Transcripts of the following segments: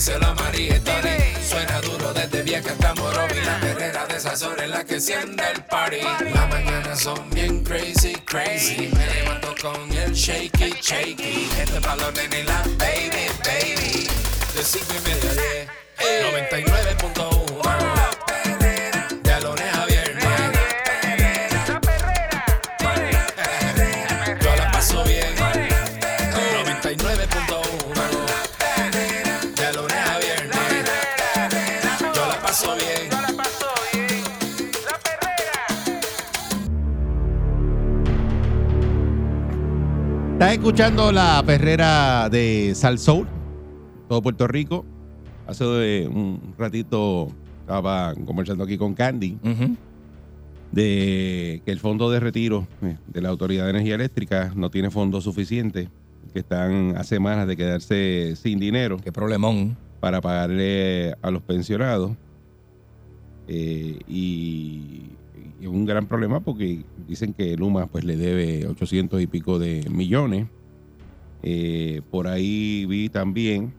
díselo a María. Suena duro desde vieja hasta Morovi. La perrera de esas horas en la que enciende el party. Las mañanas son bien crazy, crazy. Me levanto con el shaky, shaky. Este balón en la baby, baby. De cinco y media a diez. 99.1 Estás escuchando la perrera de Sal Soul, todo Puerto Rico. Hace eh, un ratito estaba conversando aquí con Candy de que el fondo de retiro eh, de la Autoridad de Energía Eléctrica no tiene fondos suficientes, que están a semanas de quedarse sin dinero Qué problemón. para pagarle a los pensionados. Eh, y, un gran problema porque dicen que Luma pues le debe 800 y pico de millones. Eh, por ahí vi también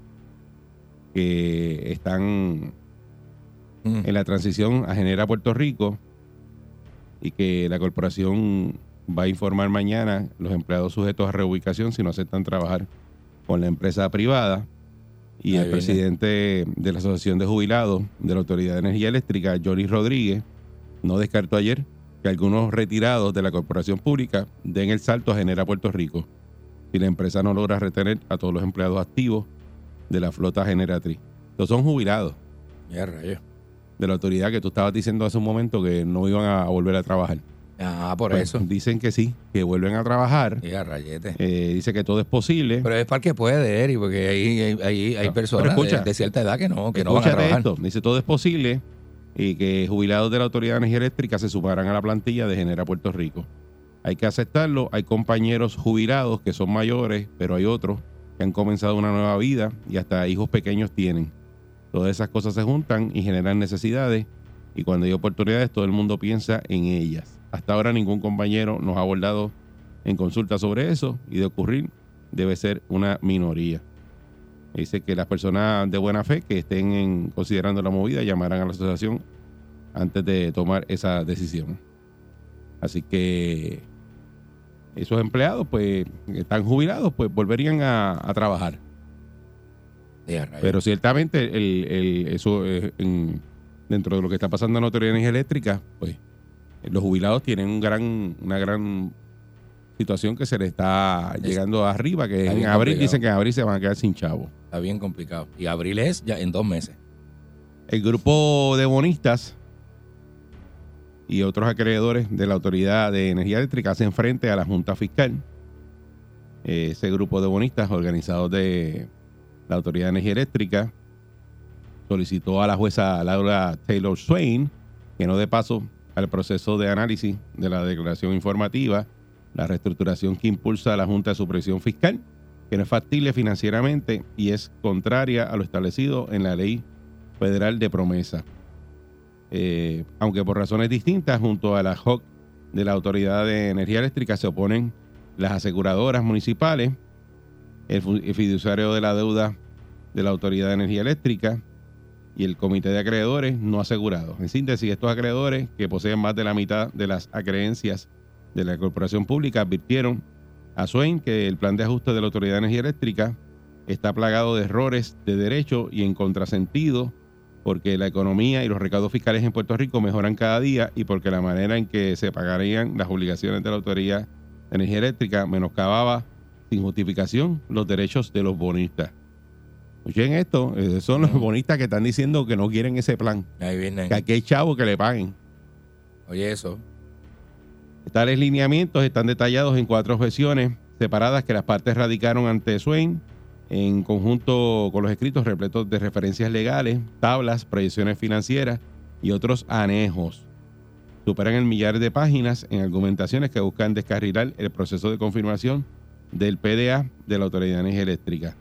que están Mm. en la transición a Genera Puerto Rico y que la corporación va a informar mañana los empleados sujetos a reubicación si no aceptan trabajar con la empresa privada. Y Ahí el viene. presidente de la Asociación de Jubilados de la Autoridad de Energía Eléctrica, Johnny Rodríguez, no descartó ayer que algunos retirados de la corporación pública den el salto a Genera Puerto Rico si la empresa no logra retener a todos los empleados activos de la flota generatriz. Estos son jubilados rayo. de la autoridad que tú estabas diciendo hace un momento que no iban a volver a trabajar. Ah, por Pues, eso. Dicen que sí, que vuelven a trabajar. Ya, rayete. Eh, dice que todo es posible. Pero es para que puede, Eri, porque hay, hay, hay, hay No, personas escucha. de, de cierta edad que no, que no van a trabajar. esto. Dice todo es posible y que jubilados de la Autoridad de Energía Eléctrica se sumarán a la plantilla de Genera Puerto Rico. Hay que aceptarlo. Hay compañeros jubilados que son mayores, pero hay otros que han comenzado una nueva vida y hasta hijos pequeños tienen. Todas esas cosas se juntan y generan necesidades y cuando hay oportunidades todo el mundo piensa en ellas. Hasta ahora ningún compañero nos ha abordado en consulta sobre eso y de ocurrir debe ser una minoría. Dice que las personas de buena fe que estén en- considerando la movida llamarán a la asociación antes de tomar esa decisión. Así que esos empleados, pues, que están jubilados, pues volverían a, a trabajar. Pero ciertamente el, el- eso eh, en- dentro de lo que está pasando en la Autoridad de Energía Eléctrica, pues los jubilados tienen un gran, una gran situación que se le está Es- llegando arriba, que en abril dicen que en abril se van a quedar sin chavo. Está bien complicado. Y abril es ya en dos meses. El grupo de bonistas y otros acreedores de la Autoridad de Energía Eléctrica hacen frente a la Junta Fiscal. Ese grupo de bonistas organizados de la Autoridad de Energía Eléctrica solicitó a la jueza Laura Taylor Swain que no dé paso al proceso de análisis de la declaración informativa, la reestructuración que impulsa la Junta de Supervisión Fiscal, que no es factible financieramente y es contraria a lo establecido en la ley federal de promesa. Eh, aunque por razones distintas, junto a la JOC de la Autoridad de Energía Eléctrica se oponen las aseguradoras municipales, el, fiduciario de la deuda de la Autoridad de Energía Eléctrica y el Comité de Acreedores no asegurados. En síntesis, estos acreedores, que poseen más de la mitad de las acreencias de la corporación pública, advirtieron a Swain que el plan de ajuste de la Autoridad de Energía Eléctrica está plagado de errores de derecho y en contrasentido porque la economía y los recaudos fiscales en Puerto Rico mejoran cada día y porque la manera en que se pagarían las obligaciones de la Autoridad de Energía Eléctrica menoscababa sin justificación los derechos de los bonistas. Escuchen esto, son los bonistas que están diciendo que no quieren ese plan, Ahí vienen. que aquí hay chavos que le paguen. Oye, eso. Tales lineamientos están detallados en cuatro objeciones separadas que las partes radicaron ante Swain en conjunto con los escritos repletos de referencias legales, tablas, proyecciones financieras y otros anejos. superan el millar de páginas en argumentaciones que buscan descarrilar el proceso de confirmación del PDA de la Autoridad de Energía Eléctrica.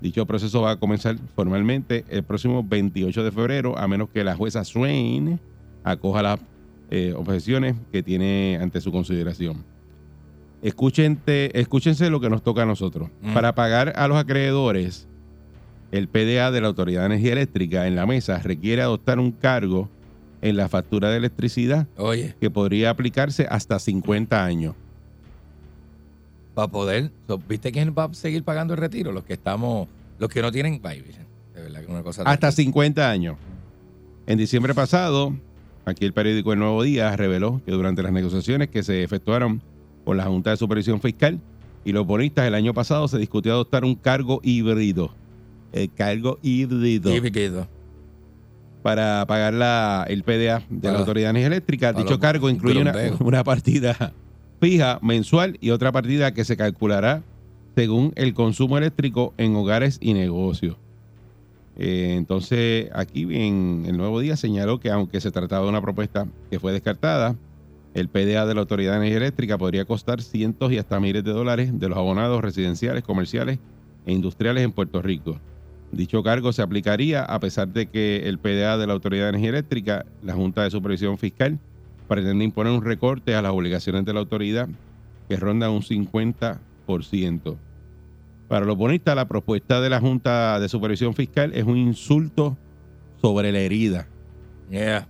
Dicho proceso va a comenzar formalmente el próximo 28 de febrero, a menos que la jueza Swain acoja las eh, objeciones que tiene ante su consideración. Escúchente- escúchense lo que nos toca a nosotros. Mm. Para pagar a los acreedores, el PDA de la Autoridad de Energía Eléctrica en la mesa requiere adoptar un cargo en la factura de electricidad Oye, que podría aplicarse hasta 50 años. para poder. ¿Viste quién va a seguir pagando el retiro? Los que estamos. Los que no tienen. Ay, de verdad que es una cosa. Hasta terrible. 50 años. En diciembre pasado, aquí el periódico El Nuevo Día reveló que durante las negociaciones que se efectuaron por la Junta de Supervisión Fiscal y los bonistas el año pasado se discutió adoptar un cargo híbrido. El cargo híbrido. Piquito. para pagar la, el PDA de Para la los- Autoridad de Energía Eléctrica. para Dicho cargo incluye una, una partida fija mensual y otra partida que se calculará según el consumo eléctrico en hogares y negocios. Eh, entonces, aquí en el nuevo día señaló que aunque se trataba de una propuesta que fue descartada, el PDA de la Autoridad de Energía Eléctrica podría costar cientos y hasta miles de dólares de los abonados residenciales, comerciales e industriales en Puerto Rico. Dicho cargo se aplicaría a pesar de que el PDA de la Autoridad de Energía Eléctrica, la Junta de Supervisión Fiscal, pretende imponer un recorte a las obligaciones de la autoridad que ronda un 50%. Para los bonistas, la propuesta de la Junta de Supervisión Fiscal es un insulto sobre la herida. Yeah.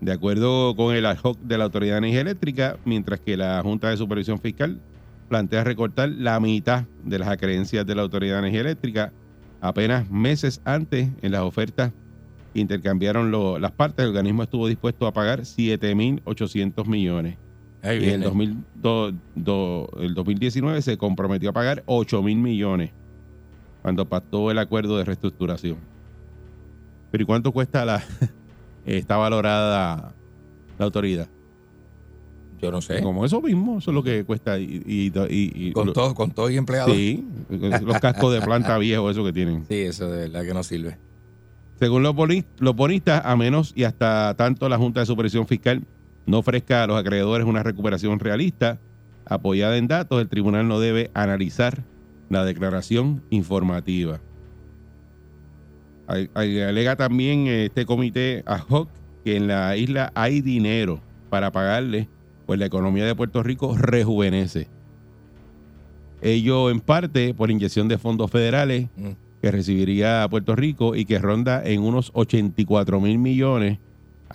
De acuerdo con el ad hoc de la Autoridad de Energía Eléctrica, mientras que la Junta de Supervisión Fiscal plantea recortar la mitad de las acreencias de la Autoridad de Energía Eléctrica apenas meses antes en las ofertas intercambiaron lo- las partes, el organismo estuvo dispuesto a pagar 7.800 millones. Ahí Y en el, viene. 2002 do- el 2019 se comprometió a pagar 8 mil millones cuando pactó el acuerdo de reestructuración. Pero ¿y cuánto cuesta la está valorada la autoridad? Yo no sé. Como eso mismo, eso es lo que cuesta. Y, y- y- y- Con lo- todo, con todo y empleado. Sí. Sí, los cascos de planta viejos, eso que tienen. eso de verdad que no sirve. Según los bonistas, a menos y hasta tanto la Junta de Supervisión Fiscal no ofrezca a los acreedores una recuperación realista, apoyada en datos, el tribunal no debe analizar la declaración informativa. Al- al- Alega también eh, este comité ad hoc que en la isla hay dinero para pagarle, pues la economía de Puerto Rico rejuvenece. Ello en parte por inyección de fondos federales Mm. que recibiría Puerto Rico y que ronda en unos 84 mil millones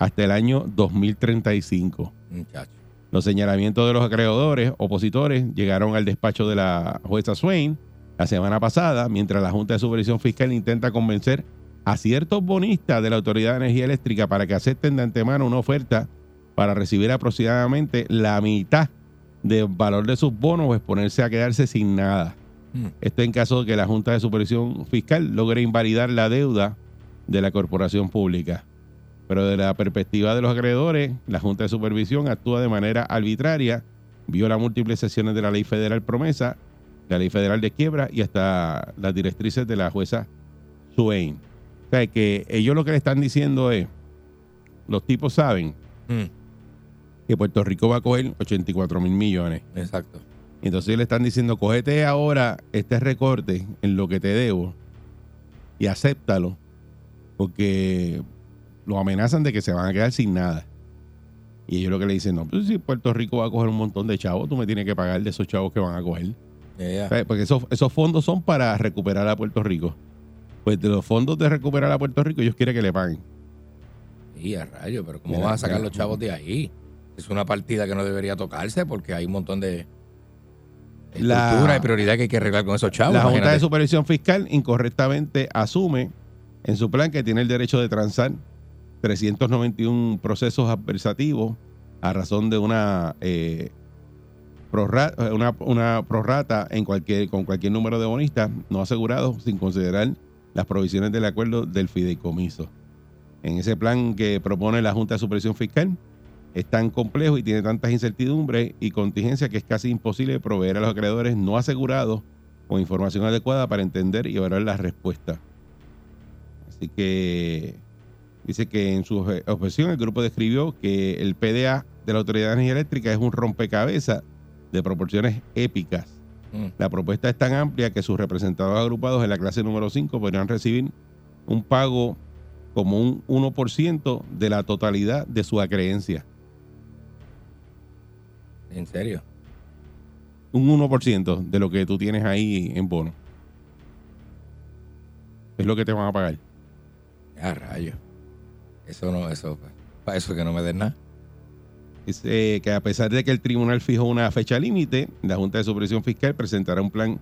hasta el año 2035. Muchacho. Los señalamientos de los acreedores opositores llegaron al despacho de la jueza Swain la semana pasada, mientras la Junta de Supervisión Fiscal intenta convencer a ciertos bonistas de la Autoridad de Energía Eléctrica para que acepten de antemano una oferta para recibir aproximadamente la mitad del valor de sus bonos o exponerse a quedarse sin nada. Mm. Esto en caso de que la Junta de Supervisión Fiscal logre invalidar la deuda de la corporación pública. Pero de la perspectiva de los acreedores, la Junta de Supervisión actúa de manera arbitraria, viola múltiples sesiones de la Ley Federal Promesa, la Ley Federal de Quiebra y hasta las directrices de la jueza Swain. O sea, que ellos lo que le están diciendo es, los tipos saben Mm. que Puerto Rico va a coger 84 mil millones. Exacto. Entonces le están diciendo, cógete ahora este recorte en lo que te debo y acéptalo, porque lo amenazan de que se van a quedar sin nada. Y ellos lo que le dicen, no, pues si Puerto Rico va a coger un montón de chavos, tú me tienes que pagar de esos chavos que van a coger. Yeah. Sea, Porque esos, esos fondos son para recuperar a Puerto Rico. Pues de los fondos de recuperar a Puerto Rico, ellos quieren que le paguen. Y a rayo, pero ¿cómo van a sacar los chavos de ahí? Es una partida que no debería tocarse porque hay un montón de La- estructura y prioridad que hay que arreglar con esos chavos. La Junta de imagínate. Supervisión Fiscal incorrectamente asume en su plan que tiene el derecho de transar 391 procesos adversativos a razón de una, eh, una prorrata en cualquier, con cualquier número de bonistas no asegurados sin considerar las provisiones del acuerdo del fideicomiso. En ese plan que propone la Junta de Supervisión Fiscal es tan complejo y tiene tantas incertidumbres y contingencias que es casi imposible proveer a los acreedores no asegurados con información adecuada para entender y evaluar las respuestas. Así que Dice que en su obje- objeción el grupo describió que el PDA de la Autoridad de Energía Eléctrica es un rompecabezas de proporciones épicas. Mm. La propuesta es tan amplia que sus representados agrupados en la clase número 5 podrían recibir un pago como un 1% de la totalidad de su acreencia. En serio. Un 1% de lo que tú tienes ahí en bono. Es lo que te van a pagar. A rayo. Eso no, eso, para eso que no me den nada. Dice que a pesar de que el tribunal fijó una fecha límite, la Junta de Supervisión Fiscal presentará un plan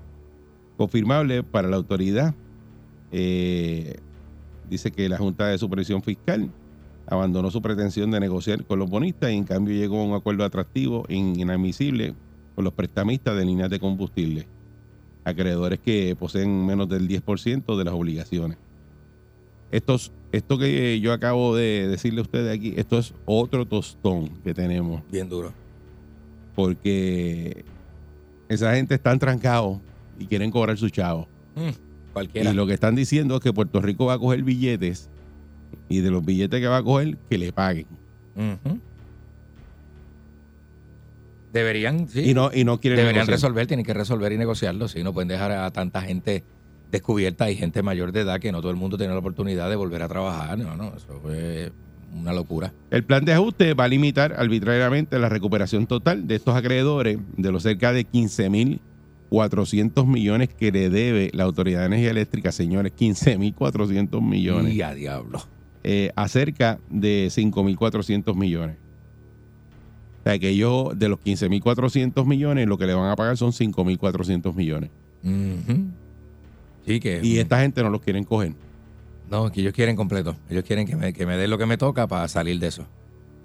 confirmable para la autoridad. Eh, dice que la Junta de Supervisión Fiscal abandonó su pretensión de negociar con los bonistas y en cambio llegó a un acuerdo atractivo e inadmisible con los prestamistas de líneas de combustible, acreedores que poseen menos del 10% de las obligaciones. Estos, esto que yo acabo de decirle a ustedes aquí, esto es otro tostón que tenemos, Bien duro. porque esa gente está trancado y quieren cobrar su chavo. Mm, cualquiera. Y lo que están diciendo es que Puerto Rico va a coger billetes y de los billetes que va a coger, que le paguen. Deberían, sí. Y no, y no quieren Deberían negociar. resolver, tienen que resolver y negociarlo. Si no pueden dejar a tanta gente descubierta y gente mayor de edad que no todo el mundo tiene la oportunidad de volver a trabajar. No, no, eso fue una locura. El plan de ajuste va a limitar arbitrariamente la recuperación total de estos acreedores de los cerca de 15.400 millones que le debe la Autoridad de Energía Eléctrica, señores, 15.400 millones, Y a diablo. eh, a cerca de 5.400 millones. O sea, que ellos de los 15.400 millones, lo que le van a pagar son 5.400 millones. Ujú. Sí, que. Y esta gente no los quieren coger. No, que ellos quieren completo. Ellos quieren que me, que me den lo que me toca para salir de eso.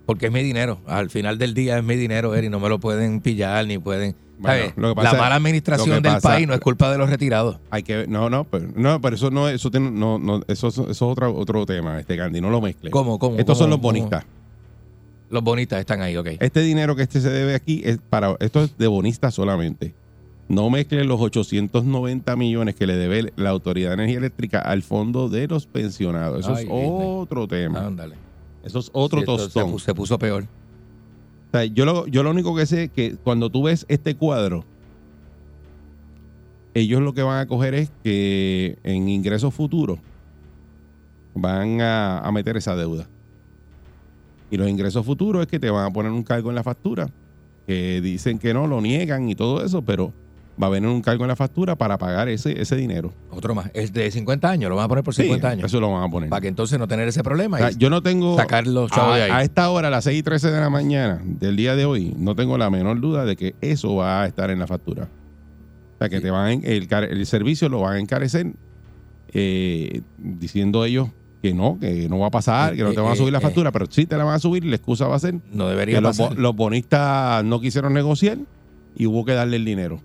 Porque es mi dinero. Al final del día es mi dinero, Eri. No me lo pueden pillar ni pueden. Bueno, ¿sabes? lo que pasa la mala administración del pasa- país no es culpa de los retirados. Hay que no, no, pero no, pero eso no, eso tiene- no, no, eso, eso es otro, otro tema, este Candy, no lo mezcle. ¿Cómo? ¿Cómo? Estos ¿Cómo? son los ¿Cómo? bonistas. Los bonitas están ahí, ok. Este dinero que este se debe aquí es para, esto es de bonistas solamente. No mezclen los 890 millones que le debe la Autoridad de Energía Eléctrica al fondo de los pensionados. Eso Ay, es Disney. otro tema. Ándale. Eso es otro Sí, esto se tostón. Se puso peor. O sea, yo, lo, yo lo único que sé es que cuando tú ves este cuadro, ellos lo que van a coger es que en ingresos futuros van a, a meter esa deuda. Y los ingresos futuros es que te van a poner un cargo en la factura, que dicen que no, lo niegan y todo eso, pero va a venir un cargo en la factura para pagar ese, ese dinero. Otro más. Es de 50 años. Lo van a poner por Sí, 50 años. Eso lo van a poner. Para que entonces no tener ese problema. O sea, y yo no tengo. sacar los chavos a, de ahí. a esta hora, a las 6 y 13 de la mañana del día de hoy, no tengo la menor duda de que eso va a estar en la factura. O sea, que Sí. te van el, el servicio lo van a encarecer eh, diciendo ellos que no, que no va a pasar, que no te van a Eh, subir la eh, factura, pero sí te la van a subir la excusa va a ser no debería que los, pasar. los bonistas no quisieron negociar y hubo que darle el dinero.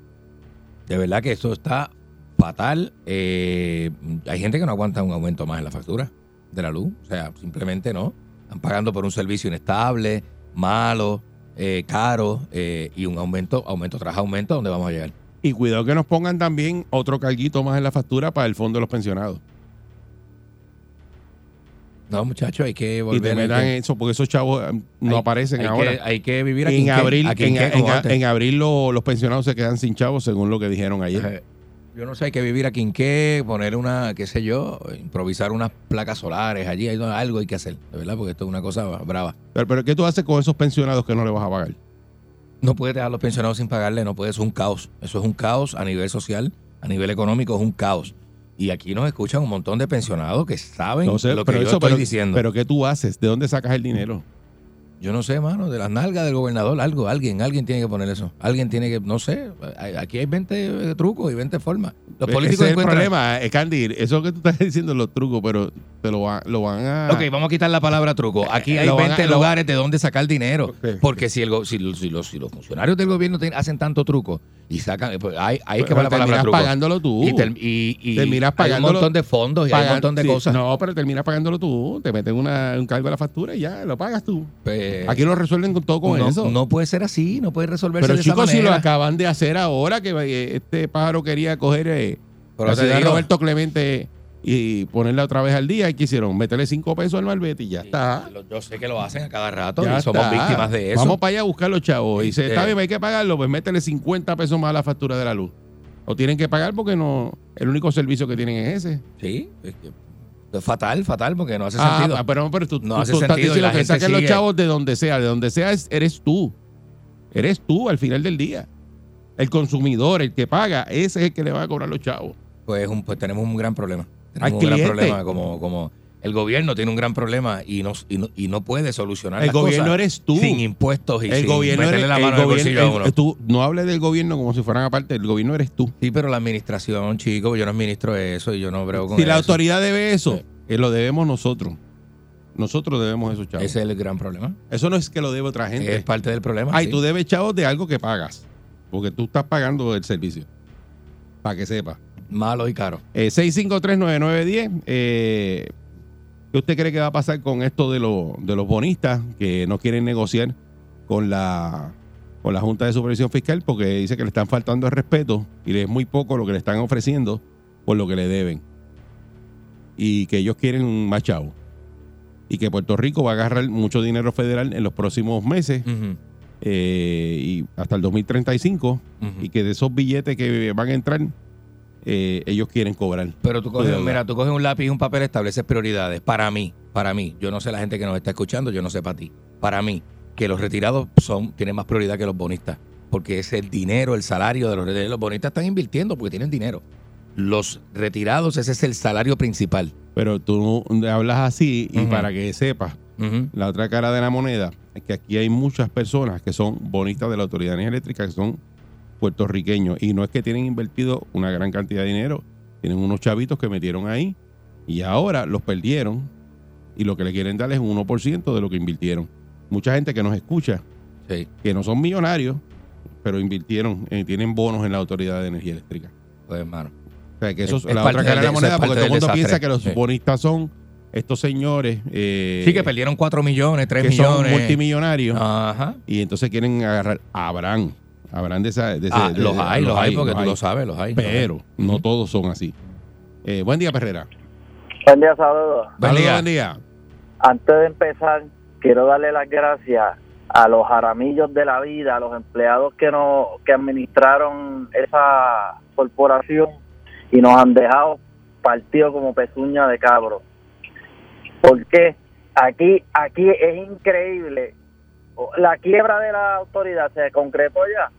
De verdad que esto está fatal. Eh, hay gente que no aguanta un aumento más en la factura de la luz. O sea, simplemente no. Están pagando por un servicio inestable, malo, eh, caro eh, y un aumento, aumento tras aumento, ¿dónde vamos a llegar? Y cuidado que nos pongan también otro carguito más en la factura para el fondo de los pensionados. No, muchachos, hay que Y volver te hay metan que- eso, porque esos chavos eh, no hay- aparecen hay ahora. Que, hay que vivir aquí en abril, aquí en, antes. en abril lo- los pensionados se quedan sin chavos, según lo que dijeron ayer. Eh, Yo no sé, hay que vivir aquí en qué, poner una, qué sé yo, improvisar unas placas solares allí, hay algo hay que hacer, de verdad, porque esto es una cosa brava. Pero, pero ¿qué tú haces con esos pensionados que no le vas a pagar? No puedes dejar a los pensionados sin pagarle, no puedes, es un caos. Eso es un caos a nivel social, a nivel económico es un caos. Y aquí nos escuchan un montón de pensionados que saben No sé, lo que pero yo eso, estoy pero, diciendo. pero ¿qué tú haces? ¿De dónde sacas el dinero? yo no sé, mano, de las nalgas del gobernador, algo, alguien, alguien tiene que poner eso. Alguien tiene que, no sé, aquí hay 20 trucos y 20 formas. Los políticos Ese es el problema, eh, Candy. Eso que tú estás diciendo los trucos, pero te lo, va- lo van a... Ok, vamos a quitar la palabra truco. Aquí hay Lo van a- 20 lo- lugares de donde sacar dinero. Porque si, el, si, los- si los, si los funcionarios del gobierno ten- hacen tanto truco y sacan, eh, pues hay, hay que Pero poner la palabra terminas truco. pagándolo tú. Y, y, y Terminas hay un pagándolo- montón de fondos y hay un montón de sí, cosas. No, pero terminas pagándolo tú. Te meten una, un cargo a la factura y ya, lo pagas tú. Pues, Aquí lo resuelven con todo con no, eso. no puede ser así, no puede resolverse pero de esa chicos, si lo manera. acaban de hacer ahora, que eh, este pájaro quería coger eh, Pero te digo- Roberto Clemente y ponerla otra vez al día. ¿Y qué hicieron? Meterle cinco pesos al malvete y ya está. Yo sé que lo hacen a cada rato Ya y somos está. víctimas de eso. Vamos para allá a buscar los chavos. Y dice, Este- está bien, hay que pagarlo, pues métele 50 pesos más a la factura de la luz. O tienen que pagar porque no el único servicio que tienen es ese. Sí, es que- fatal, fatal, porque no hace Ah, sentido. pero, pero tú, No tú- hace tú sentido y la que gente saquen los chavos de donde sea. De donde sea es- eres tú. Eres tú al final del día. El consumidor, el que paga, ese es el que le va a cobrar los chavos. Pues, un- pues tenemos un gran problema. Hay Tenemos un gran problema como, como el gobierno tiene un gran problema y no, y no, y no puede solucionar El las gobierno cosas eres tú. sin impuestos y el sin gobierno meterle eres la el mano en el gobierno- bolsillo a uno. tú no hables del gobierno como si fueran aparte. El gobierno eres tú. Sí, pero la administración, chico, yo no administro eso y yo no brego con Si la eso. autoridad debe eso, Sí. eh, lo debemos nosotros. Nosotros debemos esos chavos. Ese es el gran problema. Eso no es que lo debe otra gente. Es parte del problema. Ay, sí. tú debes chavos de algo que pagas. Porque tú estás pagando el servicio. Para que sepa. Malo y caro. Eh, 6539910. Eh, ¿Qué usted cree que va a pasar con esto de, los de los bonistas que no quieren negociar con la, con la Junta de Supervisión Fiscal? Porque dice que le están faltando el respeto y es muy poco lo que le están ofreciendo por lo que le deben. Y que ellos quieren más chavos. Y que Puerto Rico va a agarrar mucho dinero federal en los próximos meses eh, y hasta el 2035 ujú. y que de esos billetes que van a entrar eh, ellos quieren cobrar. Pero tú coges, mira, tú coges un lápiz y un papel, estableces prioridades. Para mí, para mí, yo no sé la gente que nos está escuchando, yo no sé para ti. Para mí, que los retirados son, tienen más prioridad que los bonistas. Porque es el dinero, el salario de los retirados. Los bonistas están invirtiendo porque tienen dinero. Los retirados, ese es el salario principal. Pero tú hablas así y para que sepas, la otra cara de la moneda es que aquí hay muchas personas que son bonistas de la Autoridad Eléctrica que son puertorriqueños y no es que tienen invertido una gran cantidad de dinero, tienen unos chavitos que metieron ahí y ahora los perdieron y lo que le quieren dar es un 1% de lo que invirtieron. Mucha gente que nos escucha, Sí. que no son millonarios, pero invirtieron, eh, tienen bonos en la Autoridad de Energía Eléctrica. Pues, hermano. O sea, que eso Es- la otra cara de la moneda, porque todo el mundo desastre. piensa que los Sí. bonistas son estos señores eh, Sí, que perdieron 4 millones, 3 que son millones. Ah. multimillonarios Ajá. y entonces quieren agarrar a Abraham de esa. De ese- Ah, de- los de- hay, los hay, porque tú hay. lo sabes, los hay. Pero no todos son así. Eh, buen día, Perrera. Buen día, saludos. Buen día. buen día. Antes de empezar, quiero darle las gracias a los jaramillos de la vida, a los empleados que no que administraron esa corporación y nos han dejado partido como pezuña de cabro. Porque aquí aquí es increíble. La quiebra de la autoridad se concretó ya.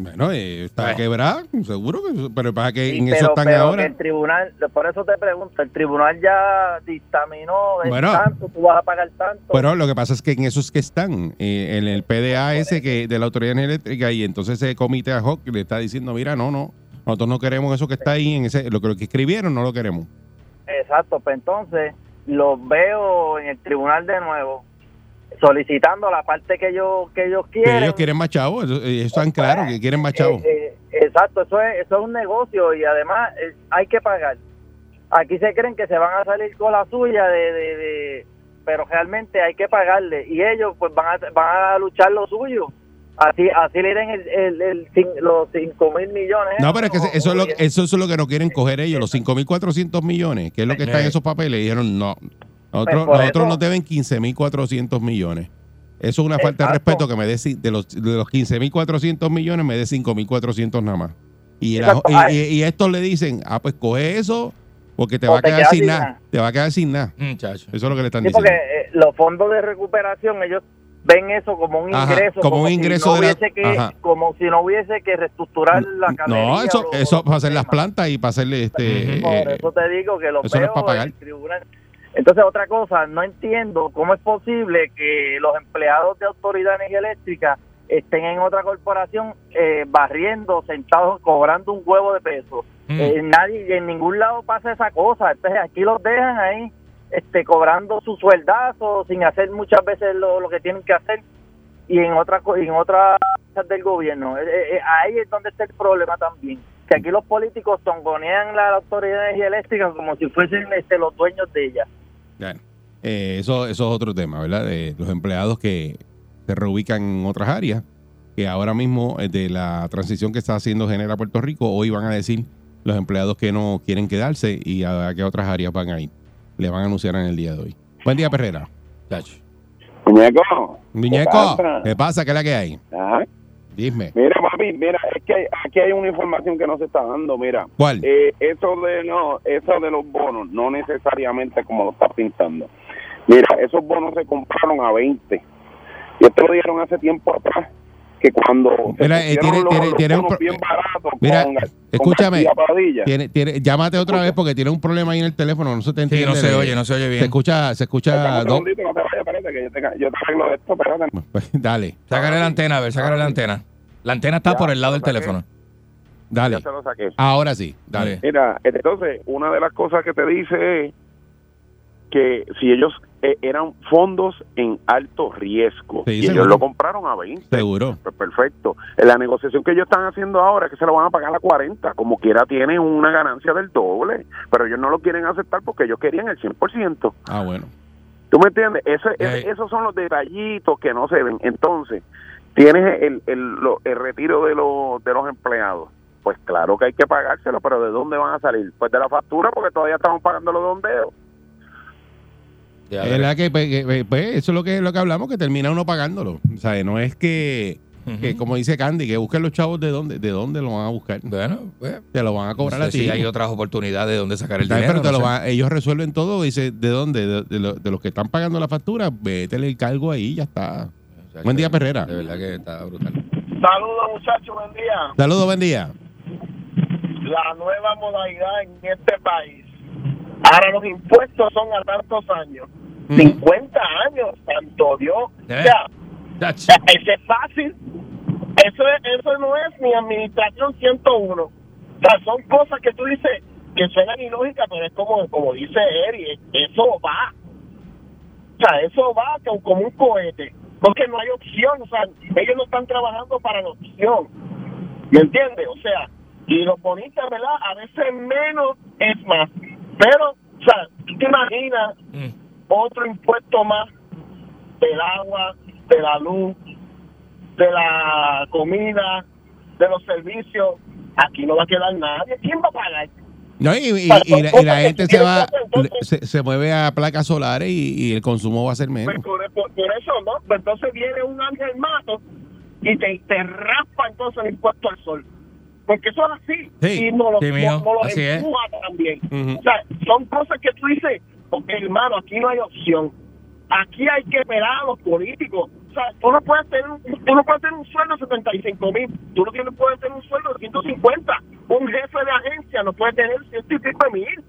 Bueno, eh, está Bueno. quebrada, seguro que pero para que Sí, en eso pero, están pero ahora. el tribunal, por eso te pregunto, el tribunal ya dictaminó de Bueno. tanto, tú vas a pagar tanto. Pero lo que pasa es que en eso es que están, eh, en el PDA ese que de la Autoridad Eléctrica y entonces ese comité ad hoc le está diciendo, mira, no, no, nosotros no queremos eso que está ahí, en ese, lo que, lo que escribieron no lo queremos. Exacto, pues entonces los veo en el tribunal de nuevo solicitando la parte que ellos que ellos Que quieren. ellos quieren más chavos, eso, eh, eso están claros, que quieren más chavos. Eh, eh, exacto, eso es eso es un negocio y además eh, hay que pagar. Aquí se creen que se van a salir con la suya de, de, de- pero realmente hay que pagarle y ellos pues van a van a luchar lo suyo. Así así le den el, el, el los 5 mil millones. No, pero es que eso es, lo, eso es lo que no quieren coger ellos, los 5.400 millones, que es lo que está en esos papeles. Y dijeron, no, nosotros, Pues eso- nos deben 15.400 millones. Eso es una falta de respeto que me dé, ci- de los, de los 15.400 millones, me dé 5.400 nada más. Y, la- Exacto. y, y- y estos le dicen, ah, pues coge eso, porque te O va a quedar sin sin nada. nada. Te va a quedar sin nada. Muchacho. Eso es lo que le están Sí, diciendo. porque eh, los fondos de recuperación ellos ven eso como un Ajá, ingreso, como un ingreso si no de la- hubiese que, ajá. como si no hubiese que reestructurar la canería No, eso, o- eso o para hacer las plantas y para hacerle este. Eh, eso te digo que lo eso no es para pagar. el tribunal. Entonces, otra cosa, no entiendo cómo es posible que los empleados de Autoridad de Energía Eléctrica estén en otra corporación eh, barriendo, sentados, cobrando un huevo de peso. Mm. Eh, nadie, en ningún lado pasa esa cosa. Entonces, aquí los dejan ahí este, cobrando su sueldazo sin hacer muchas veces lo, lo que tienen que hacer y en otras en otras del gobierno. Eh, eh, ahí es donde está el problema también. Que aquí los políticos tongonean la autoridad de energía eléctrica como si fuesen este, los dueños de ella. Bueno, eh, eso, eso es otro tema, ¿verdad? De los empleados que se reubican en otras áreas, que ahora mismo eh, de la transición que está haciendo Genera Puerto Rico, hoy van a decir los empleados que no quieren quedarse y a, qué otras áreas van a ir. Le van a anunciar en el día de hoy. Buen día, Perrera. Chacho. Muñeco. Muñeco, ¿Qué pasa? ¿qué pasa? ¿Qué es la que hay? Ajá. Dime. Mira, papi, mira, es que hay- aquí hay una información que no se está dando, mira. ¿Cuál? Eh, eso de no, eso de los bonos, no necesariamente como lo está pintando. Mira, esos bonos se compraron a 20. Y esto lo dieron hace tiempo atrás, que cuando se Mira, eh, pusieron tiene- los, tiene- los tiene un bonos pro- bien baratos Mira, con- con escúchame. Padilla. Tiene, tiene, llámate otra vez porque tiene un problema ahí en el teléfono. No se te Sí, entiende. no se oye, no se oye Se bien. escucha, se escucha. Espérate un do- segundito, no te vayas, espérate, que yo te, yo te arreglo esto, espérate. Pues, Dale, Sácale la antena, a ver, sácale la antena. La antena está Ya, por el lado del teléfono. dale. Ya se lo saqué. Ahora sí, dale. Sí. Mira, entonces, una de las cosas que te dice es que si ellos eh, eran fondos en alto riesgo Sí, y seguro. ellos lo compraron a 20. Seguro. Pues perfecto. En la negociación que ellos están haciendo ahora es que se lo van a pagar a 40. Como quiera tienen una ganancia del doble. Pero ellos no lo quieren aceptar porque ellos querían el 100%. Ah, bueno. ¿Tú me entiendes? Ese- ese- Eh. esos son los detallitos que no se ven. Entonces, tienes el, el, lo- el retiro de, los de los empleados. Pues claro que hay que pagárselo, pero ¿de dónde van a salir? Pues de la factura, porque todavía estamos pagando los dondeos. Ya, Es la que, pues, que, pues, eso es lo que, lo que hablamos, que termina uno pagándolo. O sea, no es que, que, como dice Candy, que busquen los chavos de dónde, de dónde lo van a buscar. Bueno, pues. Te lo van a cobrar no a sé ti. si hay otras oportunidades de donde sacar el dinero. Pero te no lo sé. van- ellos resuelven todo. Dice, ¿de dónde? De, de lo- de los que están pagando la factura, vétele el cargo ahí y ya está. O sea, Buen que día, Perrera. De verdad que está brutal. Saludos, muchachos, buen día. Saludos, buen día. La nueva modalidad en este país. Ahora los impuestos son a tantos años. 50 años, santo Dios. O sea, Chacho. Ese es fácil. Eso, es- eso no es ni administración 101. O sea, son cosas que tú dices que suenan ilógicas, pero es como, como dice Eri, eso va. O sea, eso va como, como un cohete. Porque no hay opción. O sea, ellos no están trabajando para la opción. ¿Me entiendes? O sea, y los bonitas, ¿verdad? A veces menos es más. Pero, o sea, tú te imaginas Mm. otro impuesto más del agua, de la luz, de la comida, de los servicios. Aquí no va a quedar nadie. ¿Quién va a pagar? No, y, y- Para- y la, y gente se va, entonces- se, se mueve a placas solares y, y el consumo va a ser menos. Pues por, por- por eso, ¿no? Pues entonces viene un ángel mato y te, te raspa entonces el impuesto al sol. Porque eso es así. Sí, y no lo, sí, mijo, no- no lo así es. empuja también. O sea, son cosas que tú dices, porque hermano, aquí no hay opción. Aquí hay que esperar a los políticos. O sea, tú no puedes tener, un- tú no puedes tener un sueldo de 75 mil, tú no tienes, puedes tener un sueldo de 150. Un jefe de agencia no puede tener ciento y pico de mil.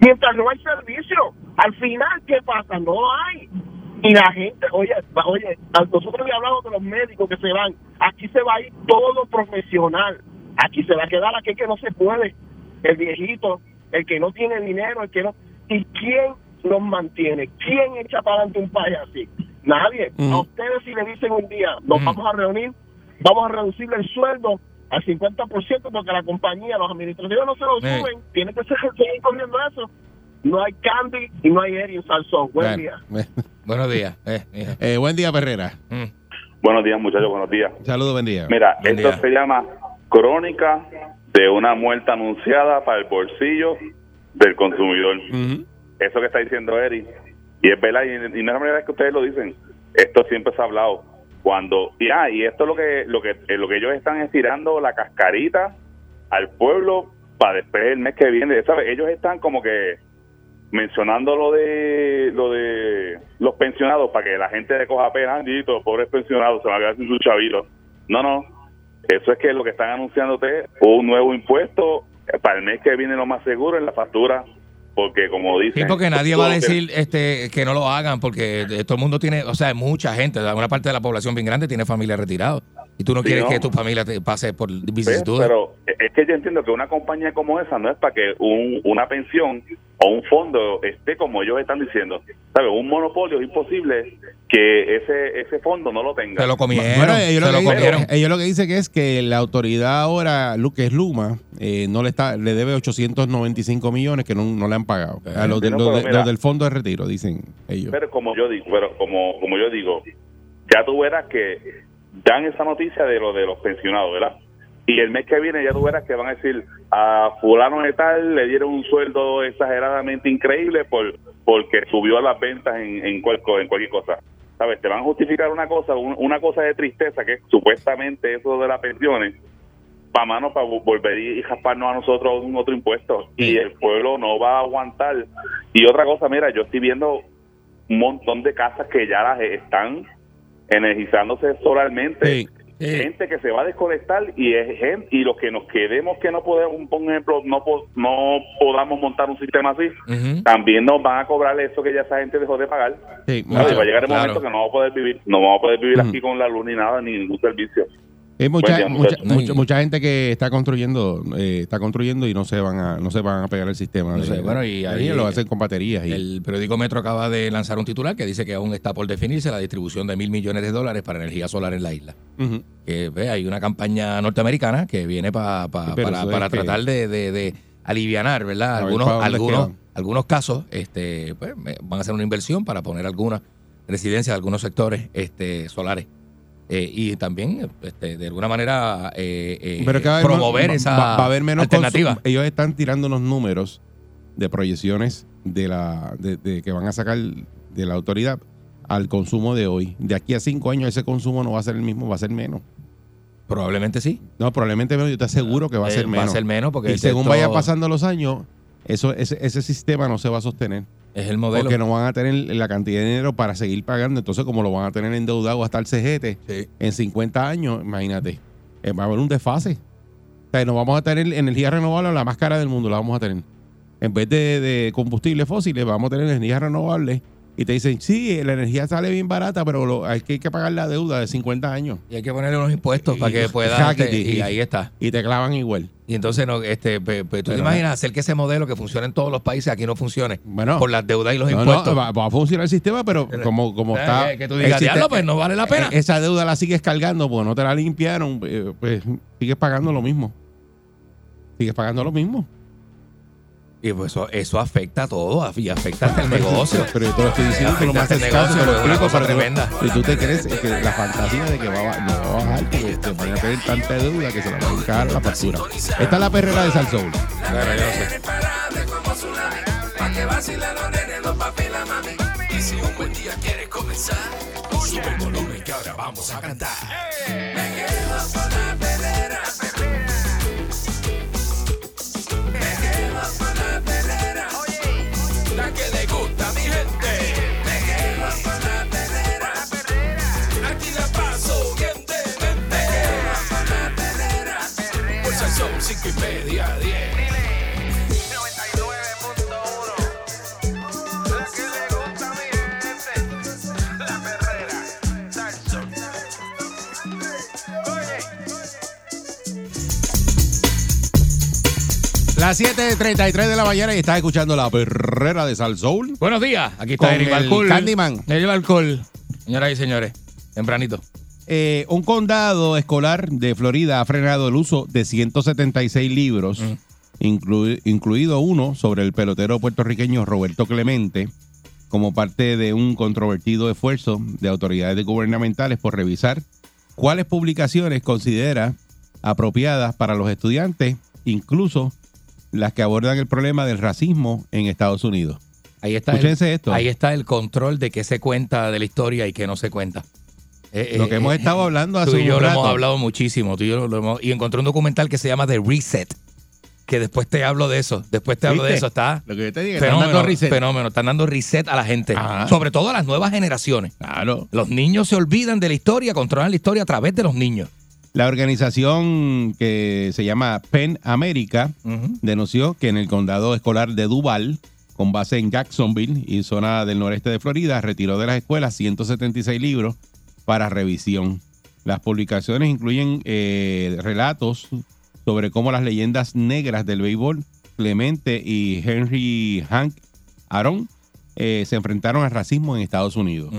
Mientras no hay servicio, al final, ¿qué pasa? No hay. Y la gente, oye, oye, nosotros le hablamos de los médicos que se van. Aquí se va a ir todo profesional. Aquí se va a quedar aquel que no se puede. El viejito, el que no tiene dinero, el que no. ¿Y quién los mantiene? ¿Quién echa para adelante un país así? Nadie. Ujú. A ustedes, si le dicen un día, nos Ujú. vamos a reunir, vamos a reducirle el sueldo al 50% porque la compañía, los administrativos no se lo Eh. suben, tiene que ser- seguir corriendo eso. No hay candy y no hay Eri en Salsón. Buen Bueno, día. bueno. Buenos días. Eh. Eh, buen día, Perrera. Mm. Buenos días, muchachos, buenos días. Saludos, buen día. Mira, Buen esto día. se llama crónica de una muerte anunciada para el bolsillo del consumidor. Eso que está diciendo Eric. Y es verdad, y, y no es la primera vez que ustedes lo dicen. Esto siempre se ha hablado. Cuando, y, ah, y esto es lo que, lo que, eh, lo que ellos están estirando la cascarita al pueblo para después el mes que viene. ¿sabes? Ellos están como que mencionando lo de lo de los pensionados para que la gente le coja pena, "Andito, los pobres pensionados se van a quedar sin sus chavitos. No, no. Eso es que lo que están anunciándote un nuevo impuesto para el mes que viene lo más seguro en la factura porque como dicen Sí, porque nadie va a decir este que no lo hagan, porque eh, todo el mundo tiene, o sea, mucha gente, una parte de la población bien grande tiene familia retirada. Y tú no Sí, quieres no. que tu familia te pase por ¿Ves? vicisitudes. Pero es que yo entiendo que una compañía como esa no es para que un- una pensión o un fondo esté como ellos están diciendo. ¿Sabes? Un monopolio es imposible que ese ese fondo no lo tenga. Se lo comieron, Bueno, ellos se lo, comieron. dicen, ellos lo que dicen que es que la autoridad ahora, que es Luma, eh, no le está le debe 895 millones que no, no le han pagado. A los, de- Sí, no, los pero de- mira. los del fondo de retiro, dicen ellos. Pero como yo digo, pero como como yo digo, ya tú verás que dan esa noticia de lo de los pensionados, ¿verdad? y el mes que viene ya tú verás que van a decir a fulano de tal le dieron un sueldo exageradamente increíble por porque subió las ventas en, en, en cualquier cosa. ¿Sabes? Te van a justificar una cosa, un- una cosa de tristeza que es supuestamente eso de las pensiones, para mano para volver y jasparnos a nosotros un otro impuesto. Y el pueblo no va a aguantar. Y otra cosa, mira, yo estoy viendo un montón de casas que ya las están energizándose solarmente. Sí. Gente que se va a desconectar y es gente, y los que nos quedemos que no podemos, por ejemplo, no no podamos montar un sistema así, también nos van a cobrar eso que ya esa gente dejó de pagar. Sí, Claro, va a llegar el claro. momento que no vamos a poder vivir, no vamos a poder vivir aquí con la luz ni nada, ni ningún servicio. Hay mucha, día, mucha, mucha, mucha gente que está construyendo, eh, está construyendo y no se van a, no se van a pegar el sistema. No de- sé, bueno, y ahí- lo hacen con baterías. Y, El periódico Metro acaba de lanzar un titular que dice que aún está por definirse la distribución de mil millones de dólares para energía solar en la isla. Que ve, hay una campaña norteamericana que viene pa- pa- Sí, pero para, es para que- tratar de, de, de alivianar, ¿verdad? Ver Algunos, algunos, algunos casos este, pues, van a hacer una inversión para poner algunas residencias de algunos sectores este, solares. Eh, y también, este, de alguna manera, eh, eh, Pero que va a haber promover esa va, va a haber menos alternativa. Ellos están tirando unos números de proyecciones de la de, de que van a sacar de la autoridad al consumo de hoy. De aquí a cinco años ese consumo no va a ser el mismo, va a ser menos. Probablemente sí. No, probablemente menos. Yo te aseguro que va a Eh, ser menos. Va a ser menos porque y según esto- vayan pasando los años, eso ese, ese sistema no se va a sostener. Es el modelo. Porque no van a tener la cantidad de dinero para seguir pagando. Entonces, como lo van a tener endeudado hasta el CGT Sí. en 50 años, imagínate, eh, va a haber un desfase. O sea, no vamos a tener energía renovable la más cara del mundo, la vamos a tener. En vez de, de combustibles fósiles, vamos a tener energía renovable. Y te dicen, sí, la energía sale bien barata, pero lo- hay, que, hay que pagar la deuda de 50 años. Y hay que ponerle unos impuestos para que pueda. Este, y y- ahí está. Y te clavan igual. Y entonces, no, este, pe- pe- tú te imaginas hacer que ese modelo que funcione en todos los países aquí no funcione Bueno, por las deudas y los no, no, impuestos. va, va a funcionar el sistema, pero Pero- como, como sea, está. que- que tú digas, el "Diablo, sistema- pues no vale la pena". eh, Esa deuda la sigues cargando porque no te la limpiaron, eh, pues sigues pagando lo mismo. Sigues pagando lo mismo. Y pues eso, eso afecta a todo y afecta hasta el negocio. Pero yo te lo estoy diciendo, tú no me haces el caso, lo es una cosa pero tú- tremenda. Si tú te crees que la fantasía de que va a, no va a bajar, que te van a tener tanta deuda que se la van a encajar la factura. Esta es la perrera de Salsoul. Bueno, yo no sé. Pa' que vacilen los nenes, los papi y la mami. Y si un buen día quieres comenzar, sube el volumen que ahora vamos a cantar. Me quedo con la Las 7.33 de la mañana y estás escuchando la perrera de Salsoul. Buenos días. Aquí está Con Eric el Balcool. Candyman. Eric Balcool. Señoras y señores, tempranito. Eh, un condado escolar de Florida ha frenado el uso de 176 libros, inclu- incluido uno sobre el pelotero puertorriqueño Roberto Clemente, como parte de un controvertido esfuerzo de autoridades gubernamentales por revisar cuáles publicaciones considera apropiadas para los estudiantes, incluso las que abordan el problema del racismo en Estados Unidos. Ahí está, el, Escúchense esto. ahí está el control de qué se cuenta de la historia y qué no se cuenta. Eh, Lo eh, que hemos eh, estado hablando hace Tú y un yo lo hemos hablado muchísimo. Tú y, yo lo hemos- y encontré un documental que se llama The Reset. Que después te hablo de eso. Después te hablo de eso. Está Lo que yo te digo, están fenómeno, dando reset. fenómeno. Están dando reset a la gente. Ajá. Sobre todo a las nuevas generaciones. Claro. Los niños se olvidan de la historia, controlan la historia a través de los niños. La organización que se llama PEN América denunció que en el condado escolar de Duval, con base en Jacksonville y zona del noreste de Florida, retiró de las escuelas 176 libros para revisión. Las publicaciones incluyen eh, relatos sobre cómo las leyendas negras del béisbol, Clemente y Henry Hank Aaron, eh, se enfrentaron al racismo en Estados Unidos.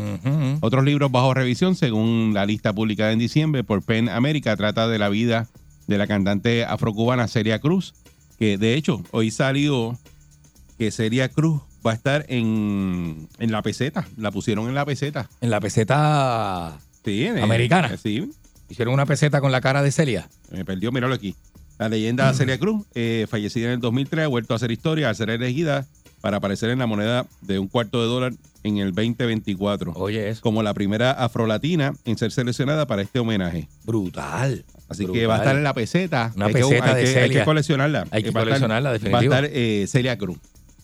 Otros libros bajo revisión, según la lista publicada en diciembre por PEN América, trata de la vida de la cantante afrocubana Celia Cruz, que de hecho hoy salió que Celia Cruz va a estar en, en la peseta, la pusieron en la peseta. En la peseta Sí, en- Americana. Sí, Hicieron una peseta con la cara de Celia. Me perdió, míralo aquí. La leyenda Celia Cruz, eh, fallecida en el 2003, ha vuelto a hacer historia al ser elegida para aparecer en la moneda de un cuarto de dólar en el 2024. Oye, eso. Como la primera afrolatina en ser seleccionada para este homenaje. Brutal. Así Brutal. que va a estar en la peseta. Una Hay que- peseta hay de que, hay Celia. que coleccionarla. Hay que va coleccionarla, Va a estar eh, Celia Cruz.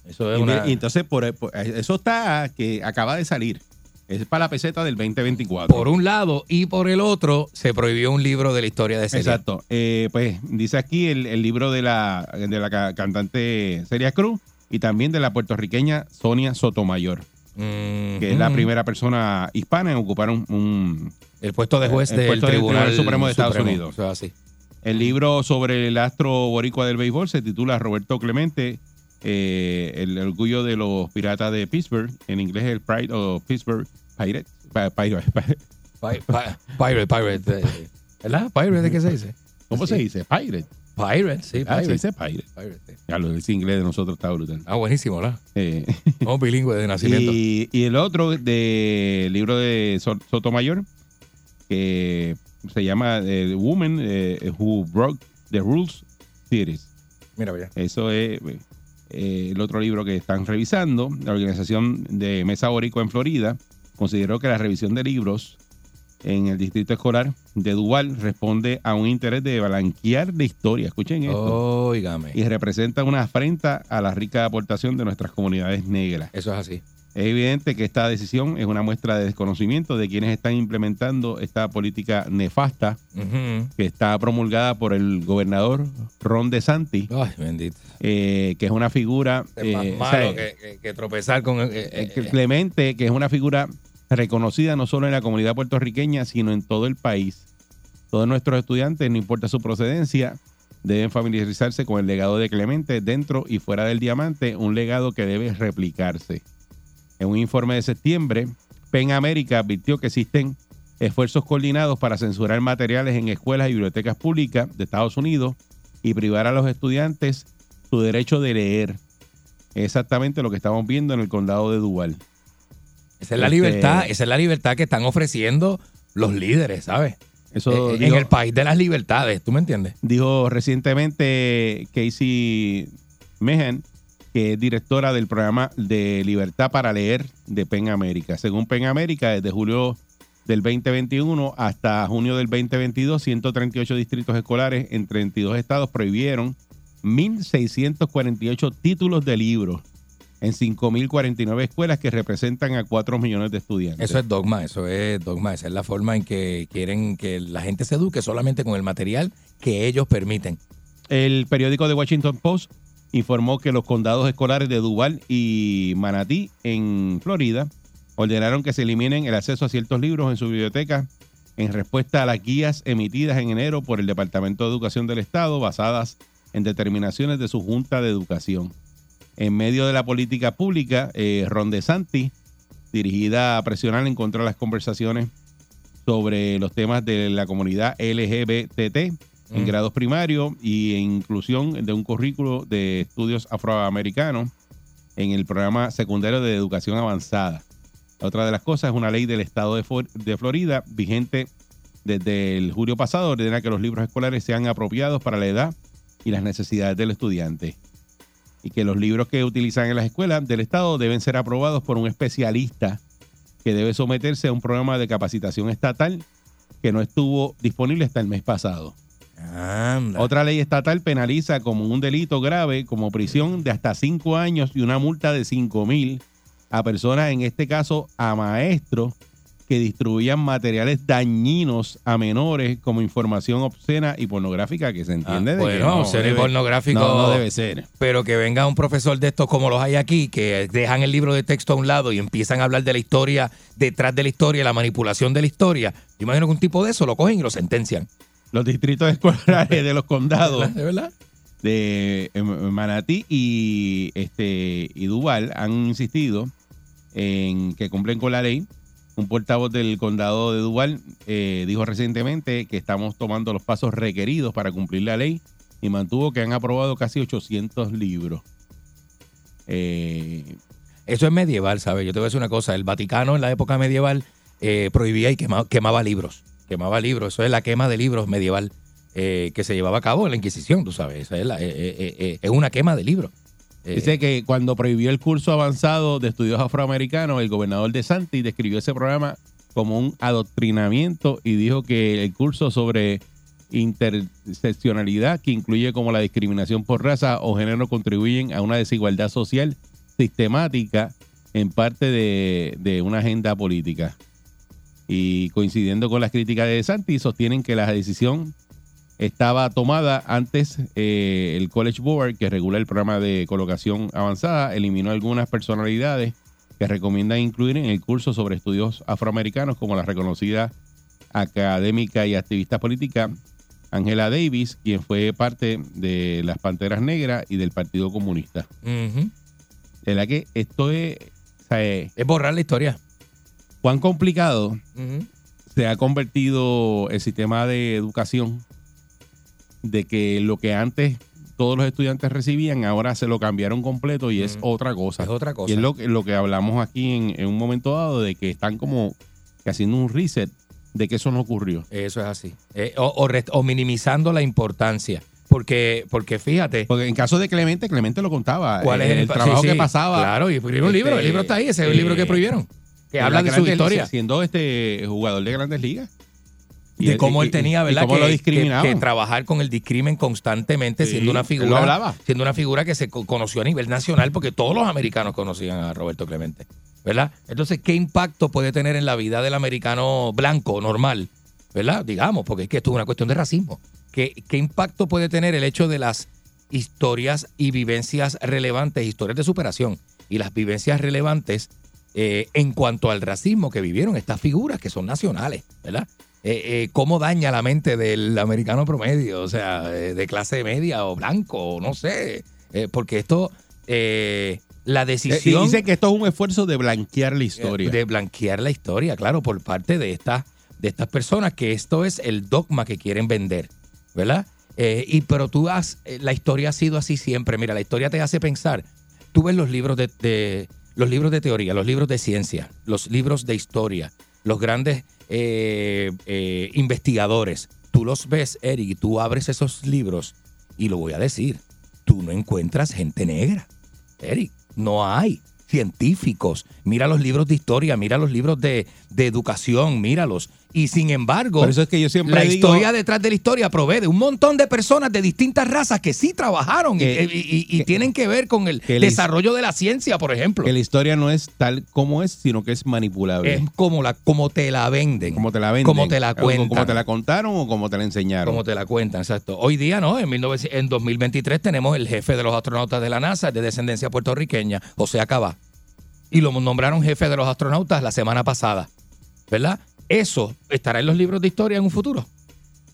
Eso es Y, una... y entonces, por, por- eso está que acaba de salir. Es para la peseta del 2024. Por un lado y por el otro se prohibió un libro de la historia de Celia. Exacto. Eh, pues dice aquí el, el libro de la, de la ca- cantante Celia Cruz y también de la puertorriqueña Sonia Sotomayor, Mm, que es la primera persona hispana en ocupar un, un- El puesto de juez El del puesto del Tribunal, Tribunal Supremo de Estados Supremo. Unidos. El libro sobre el astro boricua del béisbol se titula Roberto Clemente, eh, el orgullo de los piratas de Pittsburgh. En inglés el Pride of Pittsburgh Pirates. Pa- Pirates. Pi- pi- Pirate, pirate. eh, ¿Verdad? Pirate, ¿de qué se dice? ¿Cómo Sí. se dice? Pirate. Pirate, sí, Ah, pirate. se dice Pirate. Pirate, sí. Ya lo inglés de nosotros está brutal. Ah, buenísimo, ¿verdad? Eh, Somos bilingües de nacimiento. y, y el otro del libro de So- Sotomayor, que se llama eh, The Woman eh, Who Broke the Rules Series. Mira, vaya. Eso es eh, el otro libro que están revisando. La organización de Mesa Boricua en Florida consideró que la revisión de libros en el distrito escolar de Duval responde a un interés de blanquear la historia. Escuchen esto. Óigame. Y representa una afrenta a la rica aportación de nuestras comunidades negras. Eso es así. Es evidente que esta decisión es una muestra de desconocimiento de quienes están implementando esta política nefasta que está promulgada por el gobernador Ron DeSantis, Ay, bendito. eh, que es una figura Es más eh, o malo sea, que, que- que tropezar con... eh, eh, eh, Clemente, que es una figura reconocida no solo en la comunidad puertorriqueña, sino en todo el país. Todos nuestros estudiantes, no importa su procedencia, deben familiarizarse con el legado de Clemente dentro y fuera del diamante, un legado que debe replicarse. En un informe de septiembre, PEN América advirtió que existen esfuerzos coordinados para censurar materiales en escuelas y bibliotecas públicas de Estados Unidos y privar a los estudiantes su derecho de leer. Exactamente lo que estamos viendo en el condado de Duval. Esa es la este- libertad, esa es la libertad que están ofreciendo los líderes, ¿sabes? Eso Eh, en el país de las libertades, ¿tú me entiendes? dijo recientemente Casey Mehan, que es directora del programa de Libertad para Leer de PEN América. Según PEN América, desde julio del 2021 hasta junio del 2022, 138 distritos escolares en 32 estados prohibieron 1.648 títulos de libros en 5.049 escuelas que representan a 4 millones de estudiantes. Eso es dogma, eso es dogma, esa es la forma en que quieren que la gente se eduque solamente con el material que ellos permiten. El periódico The Washington Post informó que los condados escolares de Duval y Manatí, en Florida, ordenaron que se eliminen el acceso a ciertos libros en su biblioteca en respuesta a las guías emitidas en enero por el Departamento de Educación del Estado basadas en determinaciones de su Junta de Educación. En medio de la política pública, eh, Ron DeSantis, dirigida a presionar en contra de las conversaciones sobre los temas de la comunidad LGBTT, en grados primarios y en inclusión de un currículo de estudios afroamericanos en el programa secundario de educación avanzada. Otra de las cosas es una ley del estado de, For- de Florida vigente desde el julio pasado, ordena que los libros escolares sean apropiados para la edad y las necesidades del estudiante. Y que los libros que utilizan en las escuelas del estado deben ser aprobados por un especialista que debe someterse a un programa de capacitación estatal que no estuvo disponible hasta el mes pasado. Anda. Otra ley estatal penaliza como un delito grave, como prisión de hasta cinco años y una multa de cinco mil a personas, en este caso a maestros, que distribuían materiales dañinos a menores como información obscena y pornográfica, que se entiende Ah, de que bueno, no obsceno y debe- pornográfico. No, no debe ser. Pero que venga un profesor de estos como los hay aquí, que dejan el libro de texto a un lado y empiezan a hablar de la historia, detrás de la historia, la manipulación de la historia. Yo imagino que un tipo de eso lo cogen y lo sentencian. Los distritos escolares de los condados ¿De verdad? de eh, Manatí y este y Duval han insistido en que cumplen con la ley. Un portavoz del condado de Duval eh, dijo recientemente que estamos tomando los pasos requeridos para cumplir la ley y mantuvo que han aprobado casi 800 libros. Eh, Eso es medieval, ¿sabes? Yo te voy a decir una cosa. El Vaticano en la época medieval eh, prohibía y quema- quemaba libros. quemaba libros. Eso es la quema de libros medieval que se llevaba a cabo en la Inquisición, tú sabes. Esa es una quema de libros. Eh, Dice que cuando prohibió el curso avanzado de estudios afroamericanos, el gobernador de Santi describió ese programa como un adoctrinamiento y dijo que el curso sobre interseccionalidad, que incluye como la discriminación por raza o género, contribuyen a una desigualdad social sistemática en parte de, de una agenda política. Y coincidiendo con las críticas de Santi, sostienen que la decisión estaba tomada antes eh, el College Board, que regula el programa de colocación avanzada, eliminó algunas personalidades que recomiendan incluir en el curso sobre estudios afroamericanos, como la reconocida académica y activista política Angela Davis, quien fue parte de las Panteras Negras y del Partido Comunista. De verdad que esto es, o sea, eh, Es borrar la historia. cuán complicado se ha convertido el sistema de educación de que lo que antes todos los estudiantes recibían, ahora se lo cambiaron completo y es Mm. otra cosa. Es otra cosa. Y es lo, que- lo que hablamos aquí en, en un momento dado de que están como que haciendo un reset de que eso no ocurrió. Eso es así. Eh, o, o rest- o minimizando la importancia. Porque, porque fíjate. Porque en caso de Clemente, Clemente lo contaba. ¿Cuál eh, es el, el, trabajo sí, que pasaba. Claro, y escribió un Este, libro. El libro está ahí. Ese es el eh, libro que prohibieron. Que habla la de su historia. Siendo este jugador de grandes ligas. Y de cómo él tenía, y ¿verdad? cómo que, lo que- discriminaban. que trabajar con el discrimen constantemente, Sí, siendo una figura. lo hablaba. Siendo una figura que se co- conoció a nivel nacional, porque todos los americanos conocían a Roberto Clemente. ¿Verdad? Entonces, ¿qué impacto puede tener en la vida del americano blanco, normal? ¿Verdad? Digamos, porque es que esto es una cuestión de racismo. ¿Qué, qué impacto puede tener el hecho de las historias y vivencias relevantes, historias de superación y las vivencias relevantes eh, en cuanto al racismo que vivieron estas figuras que son nacionales, ¿verdad? Eh, eh, ¿Cómo daña la mente del americano promedio? O sea, eh, de clase media o blanco, o no sé. Porque esto, la decisión Dice que esto es un esfuerzo de blanquear la historia. de blanquear la historia, claro, por parte de estas de estas personas que esto es el dogma que quieren vender, ¿verdad? Y pero tú has la historia ha sido así siempre. Mira, la historia te hace pensar. Tú ves los libros de, de- los libros de teoría, los libros de ciencia, los libros de historia, los grandes eh, eh, investigadores. Tú los ves, Eric, y tú abres esos libros y lo voy a decir. Tú no encuentras gente negra. Eric, no hay científicos. Mira los libros de historia, mira los libros de, de educación, míralos. Y sin embargo, Por eso es que yo siempre la digo historia detrás de la historia provee de un montón de personas de distintas razas que sí trabajaron y- Que- y, y- y que- tienen que ver con el desarrollo de la ciencia, por ejemplo. que la historia no es tal como es, sino que es manipulable. Es como, la, como te la venden. como te la venden. Como te la cuentan. Como te la contaron o como te la enseñaron. Como te la cuentan, exacto. Hoy día, ¿no? En, 19 en 2023 tenemos el jefe de los astronautas de la NASA, de descendencia puertorriqueña, José Acabá. Y lo nombraron jefe de los astronautas la semana pasada. ¿Verdad? ¿Eso estará en los libros de historia en un futuro?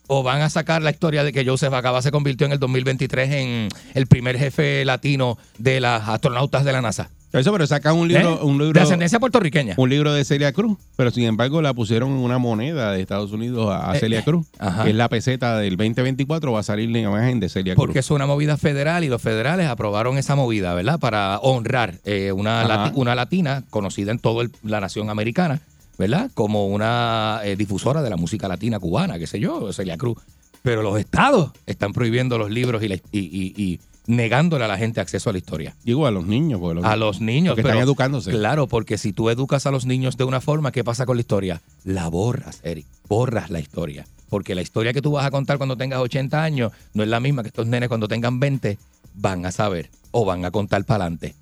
¿O van a sacar la historia de que Joseph Acabá se convirtió en el 2023 en el primer jefe latino de las astronautas de la NASA? Eso, pero sacan un libro, ¿Eh? un libro, de ascendencia puertorriqueña. un libro de Celia Cruz, pero sin embargo la pusieron en una moneda de Estados Unidos a, Eh, Celia eh, Cruz, ajá. que es la peseta del 2024, va a salir la imagen de Celia Cruz. Porque es una movida federal y los federales aprobaron esa movida, ¿verdad? Para honrar eh, una, lati- una latina conocida en toda la nación americana, ¿verdad? Como una eh, difusora de la música latina cubana, qué sé yo, Celia Cruz. Pero los estados están prohibiendo los libros y, la- y- y- y negándole a la gente acceso a la historia. Digo a los niños, porque los, A los niños. porque están educándose. Claro, porque si tú educas a los niños de una forma, ¿qué pasa con la historia? La borras, Eric. Borras la historia. Porque la historia que tú vas a contar cuando tengas 80 años no es la misma que estos nenes cuando tengan 20 van a saber o van a contar para adelante.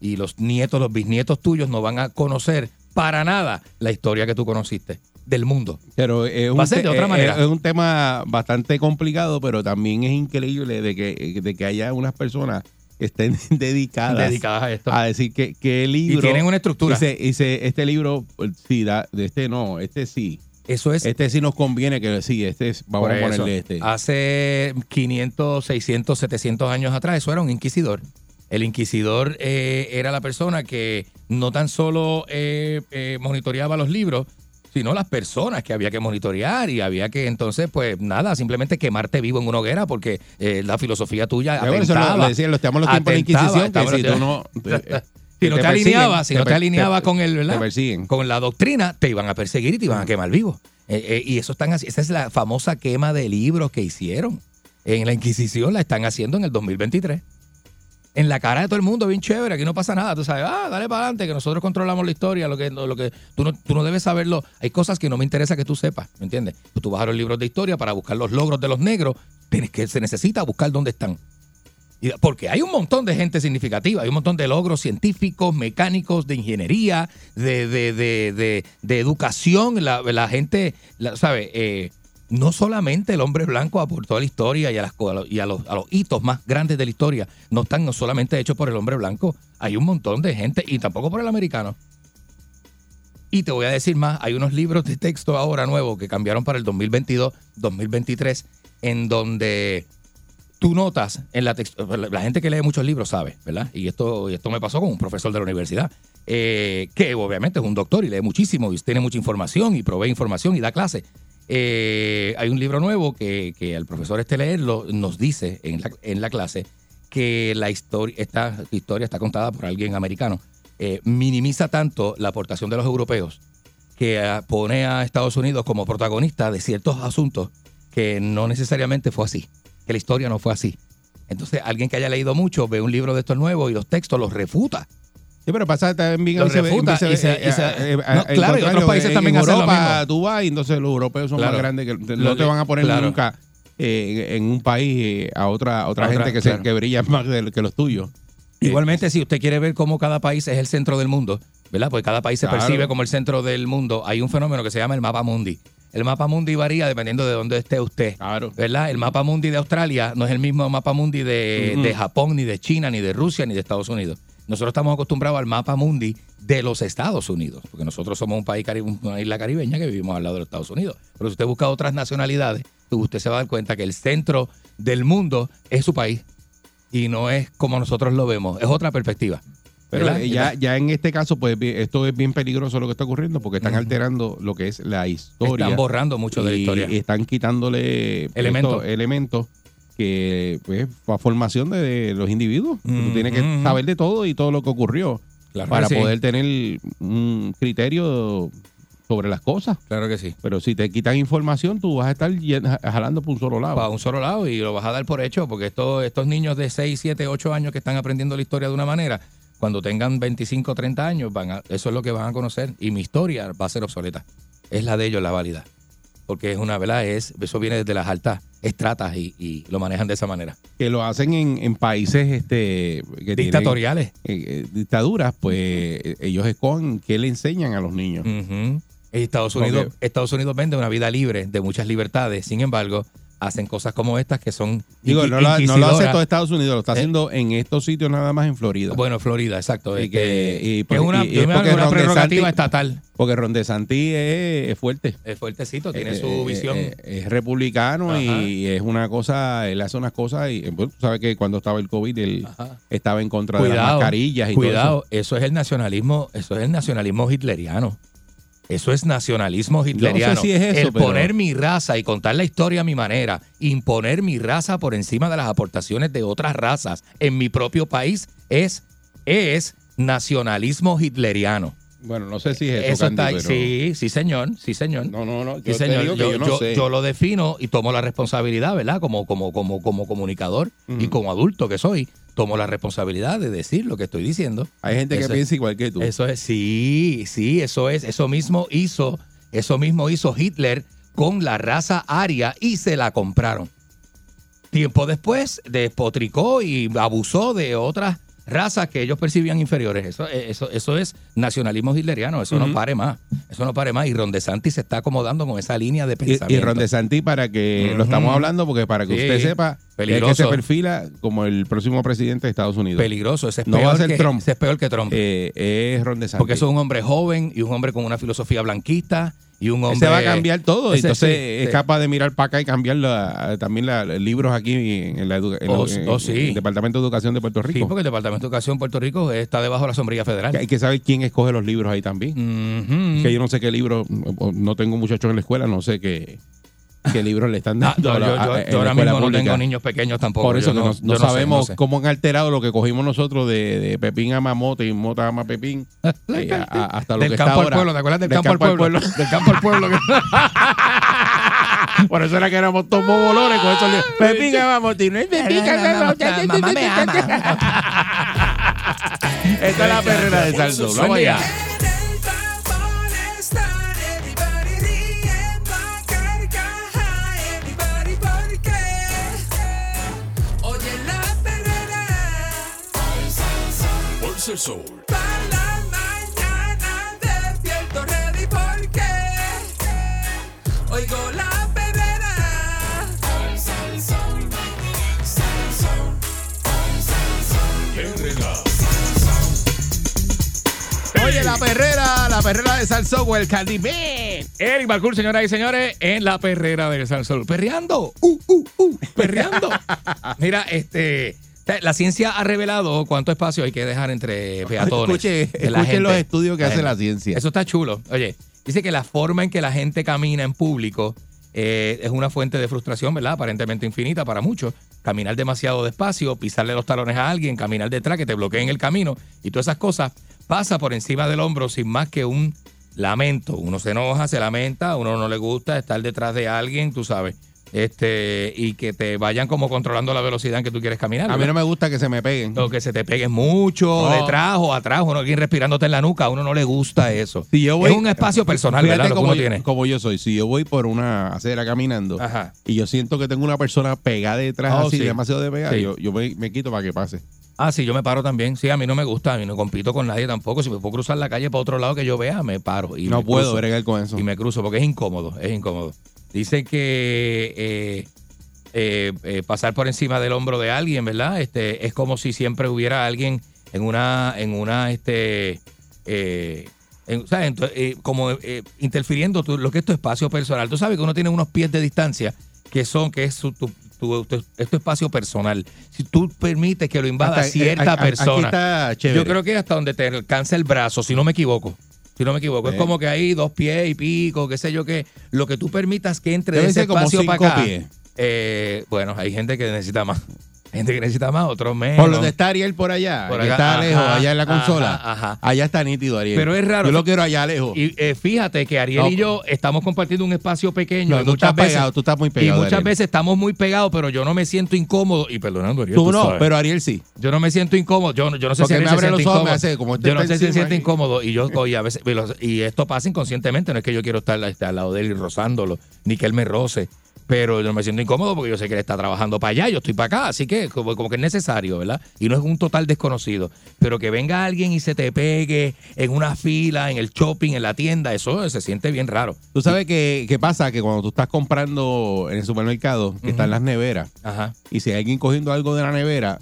Y los nietos, los bisnietos tuyos no van a conocer para nada la historia que tú conociste del mundo. Pero es un, de otra es- manera. es un tema bastante complicado, pero también es increíble de que, de que haya unas personas que estén dedicadas, Dedicadas a esto. a decir que, que el libro... y tienen una estructura. Dice, dice, este libro, pues, sí, da, de este no, este sí. Eso es Este sí nos conviene que sí, este es, vamos a ponerle este. Hace 500, 600, 700 años atrás, eso era un inquisidor. El inquisidor eh, era la persona que no tan solo eh, eh, monitoreaba los libros, sino las personas que había que monitorear y había que entonces, pues nada, simplemente quemarte vivo en una hoguera porque eh, la filosofía tuya Ya, bueno, eso lo, atentaba. decían, los tiempos de la atentaba, Inquisición, que si tú no... eh, Si no te, persiguen, alineabas, si no te alineabas con el, ¿verdad? Con la doctrina, te iban a perseguir y te iban a quemar vivo. Y eso están así. Esa es la famosa quema de libros que hicieron. En la Inquisición la están haciendo en el 2023. En la cara de todo el mundo, bien chévere, aquí no pasa nada. Tú sabes, ah, dale para adelante, que nosotros controlamos la historia, lo que, lo que tú no, tú no debes saberlo. Hay cosas que no me interesa que tú sepas, ¿me entiendes? Pues tú vas a los libros de historia para buscar los logros de los negros, tienes que se necesita buscar dónde están. Porque hay un montón de gente significativa, hay un montón de logros científicos, mecánicos, de ingeniería, de, de, de, de, educación. La, la gente, la- ¿sabe? Eh, no solamente el hombre blanco aportó a la historia y, a, las, y a, los, hitos más grandes de la historia, no están solamente hechos por el hombre blanco, hay un montón de gente y tampoco por el americano. Y te voy a decir más, hay unos libros de texto ahora nuevos que cambiaron para el 2022, 2023, en donde tú notas en la la gente que lee muchos libros sabe, ¿verdad? Y esto, y esto me pasó con un profesor de la universidad, eh, que obviamente es un doctor y lee muchísimo y tiene mucha información y provee información y da clase. Eh, hay un libro nuevo que, que al profesor este leerlo nos dice en la, clase que la historia, esta historia está contada por alguien americano, eh, minimiza tanto la aportación de los europeos que ah, pone a Estados Unidos como protagonista de ciertos asuntos que no necesariamente fue así, que la historia no fue así. Entonces, alguien que haya leído mucho ve un libro de estos nuevos y los textos los refuta. Sí, pero pasa también Lo a veces- refuta y se- eh, y se- eh, eh, no, claro, y otros países en también hacen lo Europa mismo. tú vas y entonces los europeos son Claro. más grandes que no Lo- te van a poner claro. nunca eh, en un país eh, a otra otra gente que, se- que brilla más de- que los tuyos. Eh, Igualmente, si usted quiere ver cómo cada país es el centro del mundo, ¿verdad? Porque cada país se Claro. percibe como el centro del mundo. Hay un fenómeno que se llama el mapa mundi. El mapa mundi varía dependiendo de dónde esté usted. Claro. ¿Verdad? El mapa mundi de Australia no es el mismo mapa mundi de, de Japón, ni de China, ni de Rusia, ni de Estados Unidos. Nosotros estamos acostumbrados al mapa mundi de los Estados Unidos, porque nosotros somos un país, una isla caribeña que vivimos al lado de los Estados Unidos. Pero si usted busca otras nacionalidades, usted se va a dar cuenta que el centro del mundo es su país y no es como nosotros lo vemos, es otra perspectiva. Pero eh, ya, ya en este caso, pues esto es bien peligroso lo que está ocurriendo porque están alterando lo que es la historia. Están borrando mucho de la historia. Y están quitándole Elementos. estos elementos que, pues, fue formación de los individuos. Tú Ujú. tienes que saber de todo y todo lo que ocurrió Claro para que sí. poder tener un criterio sobre las cosas. Claro que sí. Pero si te quitan información, tú vas a estar jalando por un solo lado. Para un solo lado y lo vas a dar por hecho, porque estos, estos niños de 6, 7, 8 años que están aprendiendo la historia de una manera, cuando tengan 25, 30 años, van a, eso es lo que van a conocer y mi historia va a ser obsoleta. Es la de ellos la válida. Porque es una, ¿verdad? Es, eso viene desde las altas estratas y, y lo manejan de esa manera. Que lo hacen en, en países este, que tienen, Dictatoriales. eh, eh, dictaduras, pues ellos escogen qué le enseñan a los niños. Estados Unidos, Estados Unidos vende una vida libre de muchas libertades. Sin embargo, hacen cosas como estas que son Digo, no, lo- no lo hace todo Estados Unidos, lo está Eh. haciendo en estos sitios nada más en Florida. Bueno, Florida, exacto. Y es que- que, y que por- es una, y- es porque una prerrogativa DeSantis- estatal. Porque Ron DeSantis es, es fuerte. Es fuertecito, tiene Eh, su eh, visión. es republicano Ajá. y es una cosa, él hace unas cosas y bueno, sabes que cuando estaba el COVID él Ajá. estaba en contra de las mascarillas y cuidado, eso. es el nacionalismo, eso es el nacionalismo hitleriano. Eso es nacionalismo hitleriano. si es eso, el pero- poner mi raza y contar la historia a mi manera, imponer mi raza por encima de las aportaciones de otras razas en mi propio país es, es nacionalismo hitleriano. Bueno, no sé si es eso, Eso Candy, está ahí. pero- Sí, sí, señor, sí, señor. No, no, no. Yo Sí, te señor. digo que Yo, yo no yo- sé. yo lo defino y tomo la responsabilidad, ¿verdad? Como, como, como, como comunicador y como adulto que soy, tomo la responsabilidad de decir lo que estoy diciendo. Hay gente que es- piensa igual que tú. Eso es, sí, sí, eso es, eso mismo hizo, eso mismo hizo Hitler con la raza aria y se la compraron. Tiempo después despotricó y abusó de otras razas que ellos percibían inferiores. Eso, eso, eso es nacionalismo hitleriano, eso no pare más, eso no pare más. Y Ron DeSantis se está acomodando con esa línea de Y, pensamiento. y Ron DeSantis, para que lo estamos hablando, porque para que Sí. usted sepa, es que Peligroso. se perfila como el próximo presidente de Estados Unidos. Peligroso, ese es, No va a ser que, Trump. ese es peor que Trump. Eh, es Ron DeSantis. porque es un hombre joven y un hombre con una filosofía blanquista y un hombre... se va a cambiar todo. Ese Entonces sí, es sí. capaz de mirar para acá y cambiar la- también la- los libros aquí en, la edu- en Oh, en- oh, sí. en el Departamento de Educación de Puerto Sí, Rico. porque el Departamento de Educación de Puerto Rico está debajo de la sombrilla federal. Hay que saber quién escoge los libros ahí también. Que yo no sé qué libro, no tengo muchachos en la escuela, no sé qué, qué libros le están Ah, dando. no, a la- yo, yo- a- yo ahora mismo no pública. tengo niños pequeños tampoco. Por eso que no, no yo sé, no sabemos sé. cómo han alterado lo que cogimos nosotros de, de Pepín a Mamote y Mota a Pepín eh, a- a- hasta lo del que campo está al ahora. pueblo, ¿te acuerdas del, Del campo, al pueblo? Del campo al pueblo. Por eso era que éramos todos bolones con esos libros. Pepín a Mamote y no es Pepín a Mamote. Mamá me ama. Esta es la perrera de Salso. Vamos allá. Pulsa el sol. Para la mañana despierto ready porque oigo la perrera. Oye, la perrera, la perrera de Salso, el Candy Man. Eric Balcour, señoras y señores, en la perrera de San Sol. Perreando. Uh, uh, uh, perreando. Mira, este. La ciencia ha revelado cuánto espacio hay que dejar entre peatones. Escuche, escuchen los estudios que hace la ciencia. Eso está chulo. Oye, dice que la forma en que la gente camina en público eh, es una fuente de frustración, ¿verdad? Aparentemente infinita para muchos. Caminar demasiado despacio, pisarle los talones a alguien, caminar detrás, que te bloqueen el camino y todas esas cosas, pasa por encima del hombro sin más que un lamento. Uno se enoja, se lamenta, a uno no le gusta estar detrás de alguien, tú sabes. Este, y que te vayan como controlando la velocidad en que tú quieres caminar. A mí no me gusta que se me peguen. O que se te peguen mucho No. detrás o atrás, uno alguien respirándote en la nuca, a uno no le gusta eso. Si yo voy- es un espacio personal, ¿verdad? Lo que como uno yo, tiene. como yo soy. Si yo voy por una acera caminando Ajá. y yo siento que tengo una persona pegada detrás Oh, así, sí. demasiado de pegada, Sí. yo, yo me, me quito para que pase. Ah, sí, yo me paro también. Sí, a mí no me gusta, a mí no compito con nadie tampoco. Si me puedo cruzar la calle para otro lado que yo vea, me paro. Y no me puedo bregar con eso. Y me cruzo porque es incómodo, es incómodo. Dice que eh, eh, eh, pasar por encima del hombro de alguien, ¿verdad? Este, es como si siempre hubiera alguien en una, en una, este, eh, en- eh, como eh, interfiriendo tu- lo que es tu espacio personal. Tú sabes que uno tiene unos pies de distancia que son, que es su- tu, tu- tu- es tu espacio personal. Si tú permites que lo invada Hasta- cierta a- a- Aquí persona, yo creo que hasta donde te alcanza el brazo, si no me equivoco. Si no me equivoco, es Sí. como que hay dos pies y pico, qué sé yo qué. Lo que tú permitas que entre de Deben ese como espacio cinco para acá. pies. eh, bueno, hay gente que necesita más. Gente que necesita más, otros menos. Por donde está Ariel por allá, Por acá, está lejos, allá en la consola. ajá. Allá está nítido, Ariel. Pero es raro. Yo lo quiero allá lejos. Y eh, fíjate que Ariel No, y yo estamos compartiendo un espacio pequeño. No, y tú muchas estás veces, pegado, tú estás muy Y pegado, muchas Ariel. veces estamos muy pegados, pero yo no me siento incómodo. Y perdonando, Ariel. tú no, sabes. pero Ariel sí. Yo no me siento incómodo. Yo, no- yo no sé Porque si me abre los ojos, me incómodo. hace como este yo no sé si se siente incómodo. Y yo, y, a veces, y y esto pasa inconscientemente. No es que yo quiero estar al lado de él y rozándolo, ni que él me roce. Pero yo no me siento incómodo porque yo sé que él está trabajando para allá, yo estoy para acá. Así que como, como que es necesario, ¿verdad? Y no es un total desconocido. Pero que venga alguien y se te pegue en una fila, en el shopping, en la tienda, eso se siente bien raro. Tú sabes que, qué pasa que cuando tú estás comprando en el supermercado, que están las neveras, Ajá. y si hay alguien cogiendo algo de la nevera,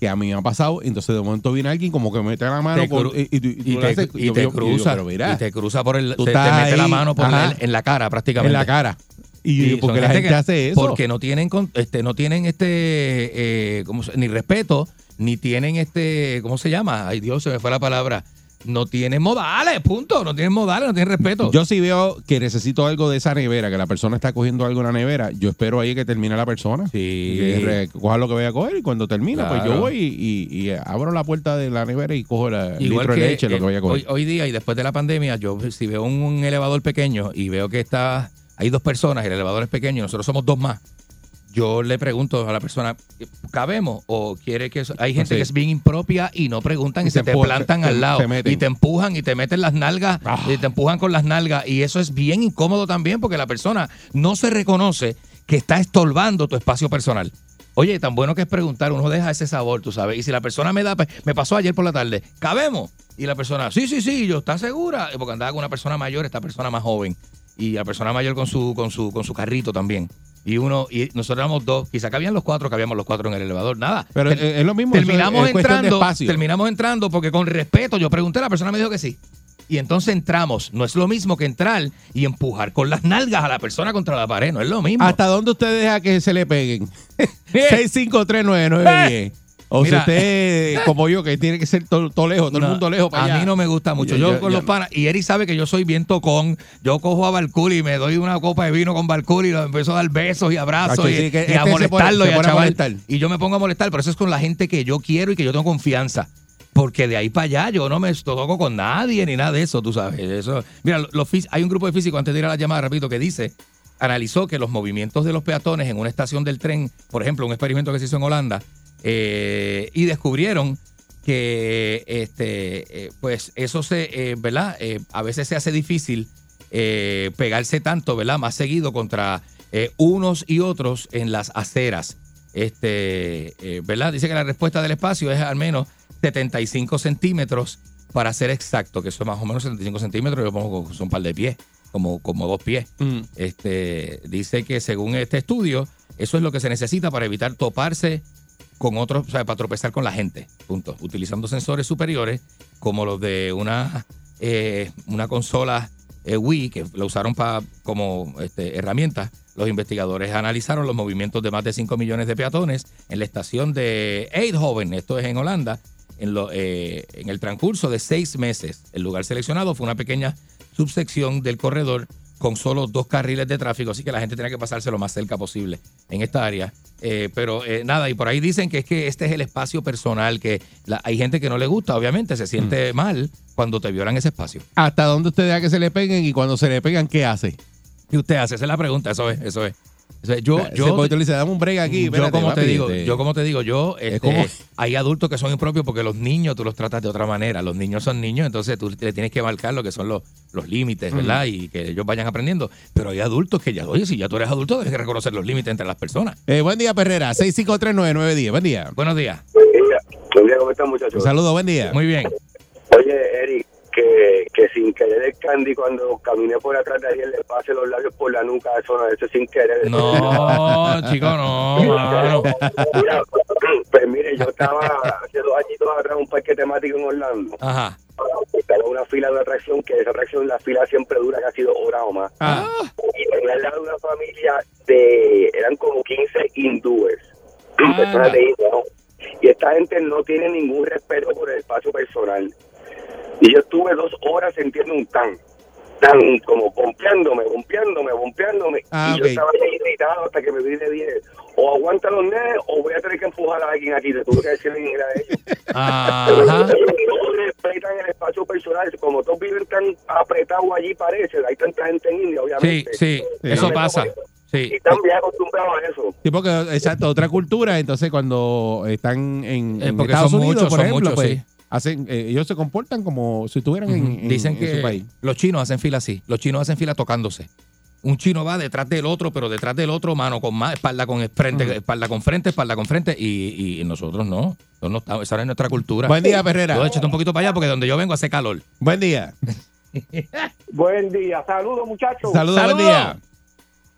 que a mí me ha pasado, entonces de momento viene alguien como que mete la mano por- y, te, haces- y yo- te yo- yo- cruza. pero mira, y te cruza por el. Te, te mete la mano por la- en la cara prácticamente. en la cara. Y, Y yo, ¿por son qué la gente que- hace eso? Porque no tienen, este, no tienen este, eh, ¿cómo se- ni respeto, ni tienen este, ¿cómo se llama? Ay Dios, se me fue la palabra. No tienen modales, punto. No tienen modales, no tienen respeto. Yo si veo que necesito algo de esa nevera, que la persona está cogiendo algo en la nevera, yo espero ahí que termine la persona. Sí. Que coja lo que vaya a coger y cuando termina, pues yo voy y, y- y abro la puerta de la nevera y cojo la Igual litro que de leche, lo que vaya a coger. hoy, hoy día y después de la pandemia, yo si veo un, un elevador pequeño y veo que está, hay dos personas, el elevador es pequeño, nosotros somos dos más. Yo le pregunto a la persona, ¿cabemos? ¿O quiere que eso? Hay gente Sí. que es bien impropia y no preguntan y, Y se, te plantan al lado y te empujan y te meten las nalgas Ah. y te empujan con las nalgas y eso es bien incómodo también porque la persona no se reconoce que está estorbando tu espacio personal. Oye, tan bueno que es preguntar, uno deja ese sabor, tú sabes. Y si la persona me da, pues, me pasó ayer por la tarde, ¿cabemos? Y la persona, sí, sí, sí, yo, ¿estás segura? Porque andaba con una persona mayor, esta persona más joven. Y la persona mayor con su, con su, con su carrito también. Y uno, y nosotros éramos dos, quizá cabían los cuatro, cabíamos los cuatro en el elevador, nada. Pero Ter- es- lo mismo, Terminamos es- entrando, terminamos entrando porque con respeto, yo pregunté, la persona me dijo que sí. Y entonces entramos. No es lo mismo que entrar y empujar con las nalgas a la persona contra la pared. No es lo mismo. ¿Hasta dónde usted deja que se le peguen? Eh. 6539910. O Mira, si usted, como yo, que tiene que ser todo, lejos, todo No, el mundo lejos para a allá. mí no me gusta mucho. Yo- Yo, yo- con yo los panas, y Eri sabe que yo soy bien tocón. Yo cojo a Balculi y me doy una copa de vino con Balculi y lo empiezo a dar besos y abrazos y, sí, y este a se molestarlo pone- y a chaval. molestar. Y yo me pongo a molestar, pero eso es con la gente que yo quiero y que yo tengo confianza. Porque de ahí para allá yo no me toco con nadie ni nada de eso, tú sabes. Eso, mira, los, hay un grupo de físicos, antes de ir a la llamada, repito, que dice, analizó que los movimientos de los peatones en una estación del tren, por ejemplo, un experimento que se hizo en Holanda, eh, y descubrieron que este eh, pues eso se eh, verdad a veces se hace difícil eh, pegarse tanto verdad más seguido contra unos y otros en las aceras. Este verdad dice que la respuesta del espacio es al menos 75 centímetros para ser exacto que eso es más o menos 75 centímetros yo pongo que son un par de pies como como dos pies. Mm. este, dice que según este estudio, eso es lo que se necesita para evitar toparse con otros, o sea, para tropezar con la gente. Punto. Utilizando sensores superiores como los de una, eh, una consola eh, Wii, que lo usaron para como este, herramienta. Los investigadores analizaron los movimientos de más de 5 millones de peatones en la estación de Eindhoven, esto es en Holanda, en, eh, en el transcurso de seis meses. El lugar seleccionado fue una pequeña subsección del corredor con solo dos carriles de tráfico, así que la gente tiene que pasarse lo más cerca posible en esta área. Eh, pero eh, nada, y por ahí dicen que es que este es el espacio personal, que la- hay gente que no le gusta, obviamente, se siente mal cuando te violan ese espacio. ¿Hasta dónde usted deja que se le peguen y cuando se le pegan, qué hace? ¿Qué usted hace? Esa es la pregunta, eso es, eso es. Es. Yo, yo, porque tú le dices, dame un break aquí. yo como te digo, este, yo como te digo, yo este, como- hay adultos que son impropios porque los niños tú los tratas de otra manera. Los niños son niños, entonces tú le tienes que marcar lo que son los, los límites, ¿verdad? Y que ellos vayan aprendiendo. Pero hay adultos que ya, oye, si ya tú eres adulto, debes reconocer los límites entre las personas. Eh, buen día, Perrera. 6539910. Buen día. Buenos días. Buen día. Buen día, ¿cómo están, muchachos? Un saludo, buen día. Muy bien. Oye, Eric, que, que sin querer el candy cuando caminé por atrás de alguien le pase los labios por la nuca, eso no, eso es sin querer. No, chico, no, mano. Mira, pues mire, yo estaba hace dos añitos atrás en un parque temático en Orlando. Ajá. Estaba una fila de atracción, que esa atracción, la fila siempre dura casi dos horas o más. Ah, Y tenía al lado una familia de, eran como 15 hindúes, Ah. personas de India, ¿no? Y esta gente no tiene ningún respeto por el espacio personal. Y yo estuve dos horas sintiendo un tan, tan, como bompeándome, bompeándome, bompeándome. Ah, y yo estaba ahí irritado hasta que me vine bien. O aguanta los nenes o voy a tener que empujar a alguien aquí. Le tuve que decir en inglés a ellos. Ajá. No respetan el espacio personal. Como todos viven tan apretados allí, parece. Hay tanta gente en India, Sí, obviamente. sí, eso pasa. Y Sí. están bien acostumbrados a eso. sí, porque, exacto, otra cultura. Entonces, cuando están en, Eh, en porque Estados son Unidos, muchos, por son ejemplo, muchos, pues, sí. Hacen, eh, ellos se comportan como si estuvieran en, en- Dicen en que su país. los chinos hacen fila así. Los chinos hacen fila tocándose. Un chino va detrás del otro, pero detrás del otro, mano con más, espalda con frente, espalda con frente, espalda con frente, y, y nosotros no. No estamos, esa no es nuestra cultura. Buen día, Perrera. Yo échate un poquito para allá porque donde yo vengo hace calor. Buen día. Buen día, saludos muchachos. Saludos, buen día.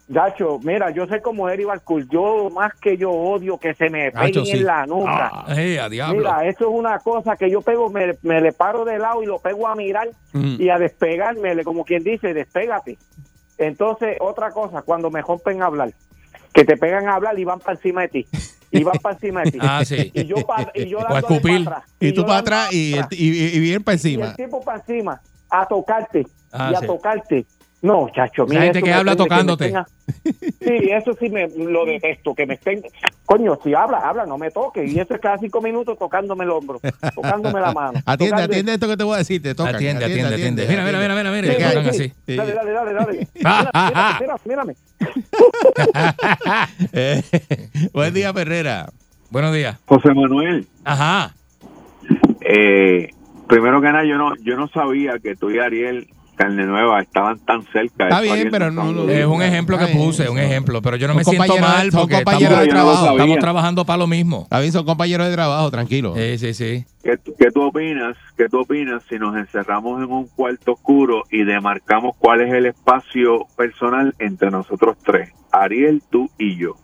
Gacho, mira, yo sé como Eri Barcul, yo más que yo odio que se me peguen sí. en la nuca. Ah. Eh, a. Mira, eso es una cosa que yo pego, me, me le paro de lado y lo pego a mirar Mm. y a despegarme, como quien dice, despégate. Entonces, otra cosa, cuando me rompen a hablar, que te pegan a hablar y van para encima de ti. Y van para encima de ti. Ah, sí. Y yo, pa- y yo O a dándole escupir. pa' atrás. Y tú yo para atrás y, y, y bien para Y encima. el tipo para encima, a tocarte. Ah, y a sí. tocarte. No, chacho, mira, gente eso que habla tocándote. tenga- Sí, eso sí me lo detesto, que me estén... Coño, si habla, habla, no me toque. Y eso es cada cinco minutos tocándome el hombro, tocándome la mano. Atiende, tocando- atiende esto que te voy a decir. Te tocan. Atiende, atiende, atiende. Mira, mira, mira, mira, mira. Que así. Sí. Dale, dale, dale, dale. Mírame, mírame, mírame. Eh, buen día, Perrera. Buenos días. José Manuel, Ajá. eh, primero que nada, yo no, yo no sabía que tú y Ariel Carne Nueva estaban tan cerca. Está bien, pero estamos no lo- bien. Es un ejemplo que puse, un ejemplo. Pero yo no me siento mal son porque compañeros estamos, de trabajo. estamos trabajando para lo mismo. Está bien, son compañeros de trabajo, tranquilo. Sí, sí, sí. ¿Qué, qué tú opinas? ¿Qué tú opinas si nos encerramos en un cuarto oscuro y demarcamos cuál es el espacio personal entre nosotros tres? Ariel, tú y yo.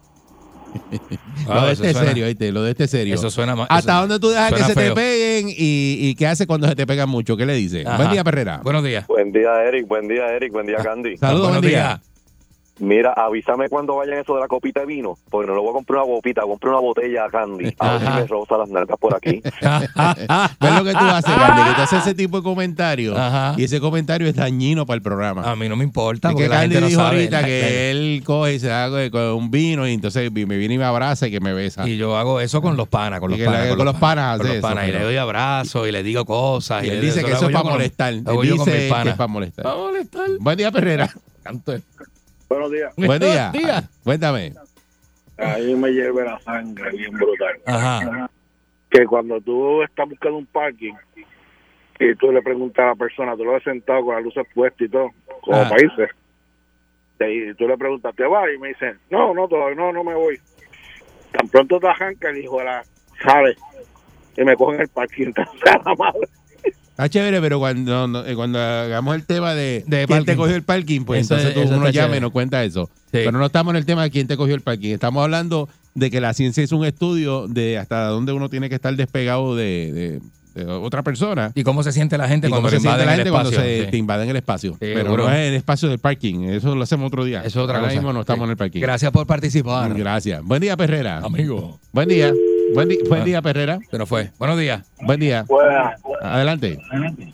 lo Ah, de este suena- serio, ¿viste? Lo de este serio. Eso suena mal. ¿Hasta dónde tú dejas que se feo. te peguen y, y qué haces cuando se te pegan mucho? ¿Qué le dices? Buen día, Perrera. Buenos días. Buen día, Eric. Buen día, Eric. Buen día, Candy. Saludos, Buenos buen día. Mira, avísame cuando vayan eso de la copita de vino, porque no lo voy a comprar una copita, voy a comprar una botella de candy. A ver si me rosa las nalgas por aquí. ¿Ves lo que tú haces, Candy? Que tú haces ese tipo de comentarios Ajá. y ese comentario es dañino para el programa. A mí no me importa Es porque que la Candy gente no dijo sabe. ahorita La- que la- él coge y se da con- un vino y entonces me viene y me abraza y que me besa. Y yo hago eso con los panas, con Y los panas. con los panas con hace los eso, panas. Y pero- le doy abrazos y le digo cosas. Y él le- dice que lo eso hago es yo para con- molestar. lo hago Él yo con dice mis que panas. es para molestar. Para molestar. Buen día, Perrera. Canto. Buenos días. Buen día. Buenos días. Cuéntame. Ahí me lleve la sangre bien brutal. Ajá. Que cuando tú estás buscando un parking y tú le preguntas a la persona, tú lo ves sentado con las luces puestas y todo, como países, y tú le preguntas, ¿te vas? Y me dicen, no, no, todavía no, no me voy. Tan pronto te arranca el hijo de la sale y me cogen el parking. La madre. Está chévere, pero cuando, no- eh, cuando hagamos el tema de, De quién te cogió el parking, pues Eso- entonces tú, uno llama y nos cuenta eso. Sí. Pero no estamos en el tema de quién te cogió el parking. Estamos hablando de que la ciencia hizo un estudio de hasta dónde uno tiene que estar despegado de, de- de otra persona. ¿Y cómo se siente la gente Y cuando cómo se siente invaden la el gente cuando espacio? se Sí. te invaden el espacio. pero seguro. no es el espacio del parking. Eso lo hacemos otro día. Eso es otra Ahora cosa. mismo no estamos en el parking. Gracias por participar. Gracias. Buen día, Perrera. Amigo. Buen día. Buen, di- buen Ah. día, Perrera. Se nos fue. Buenos días. Buen día. Buenas. Adelante.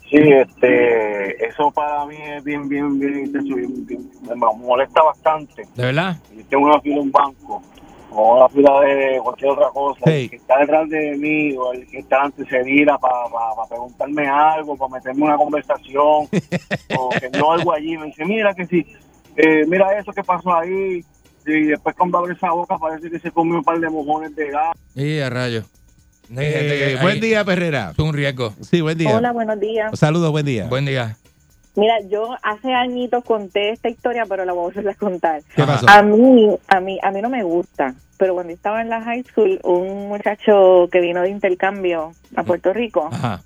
Sí, este, eso para mí es bien, bien, bien intenso, bien- bien- me molesta bastante. ¿De verdad? Yo tengo una fila en un banco o una fila de cualquier otra cosa. El que está detrás de mí o el que está antes se vira para preguntarme algo, para meterme en una conversación o que no algo allí. Me dice, mira que sí, eh, mira eso que pasó ahí. Y después cuando abre esa boca parece que se comió un par de mojones de gas. Y a rayo. Eh, buen día, Perrera. Es un riesgo. Sí, buen día. Hola, buenos días. Saludos, buen día. Buen día. Mira, yo hace añitos conté esta historia, pero la voy a volver a contar. ¿Qué pasó? A mí, a mí, a mí no me gusta, pero cuando estaba en la high school, un muchacho que vino de intercambio a Puerto Rico Ajá.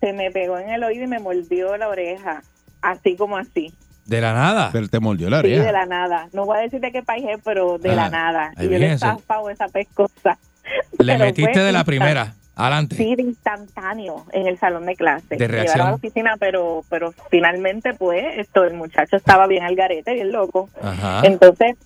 se me pegó en el oído y me mordió la oreja, así como así, De la nada. Pero te mordió la sí, oreja. de la nada. No voy a decir de qué país es, pero de Ah, la nada. Y yo le zafado esa pescosa. Le Pero metiste de la primera. Adelante. Sí, de instantáneo en el salón de clase. De reacción. Llevaron a la oficina, pero, pero finalmente, pues, esto, el muchacho estaba bien al garete, bien loco. Ajá. Entonces,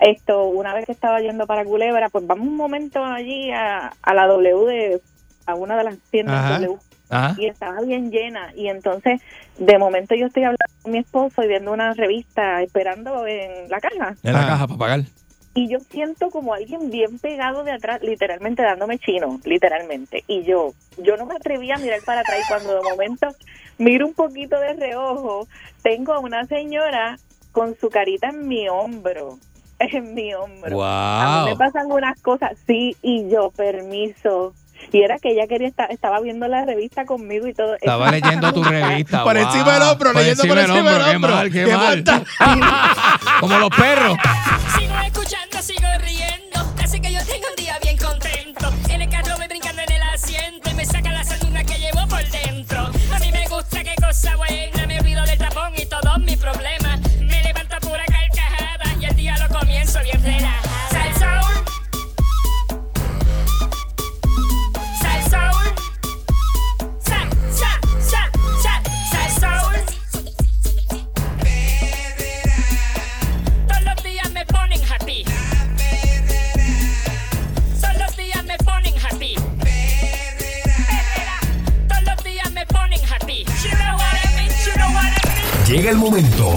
esto, una vez que estaba yendo para Culebra, pues vamos un momento allí a, a la W de, a una de las tiendas Ajá. W Ajá. y estaba bien llena. Y entonces, de momento yo estoy hablando con mi esposo y viendo una revista, esperando en la caja. En la Ah. caja para pagar. Y yo siento como alguien bien pegado de atrás, literalmente dándome chino, literalmente. Y yo, yo no me atreví a mirar para atrás y cuando de momento miro un poquito de reojo, tengo a una señora con su carita en mi hombro, en mi hombro. A mí me pasan unas cosas, sí, y yo, permiso. Y era que ella quería estar, estaba viendo la revista conmigo y todo. Estaba leyendo tu revista. Por wow. encima del hombro, leyendo por encima del Qué hombro. mal, qué, Qué mal. Como los perros. Sigo escuchando, sigo riendo. Así que yo tengo un día bien contento. En el carro voy brincando en el asiento y me saca la sanduna que llevo por dentro. A mí me gusta, qué cosa buena. Me olvido del tapón y todos mis problemas. Me levanto a pura carcajada y el día lo comienzo bien relajada. Llega el momento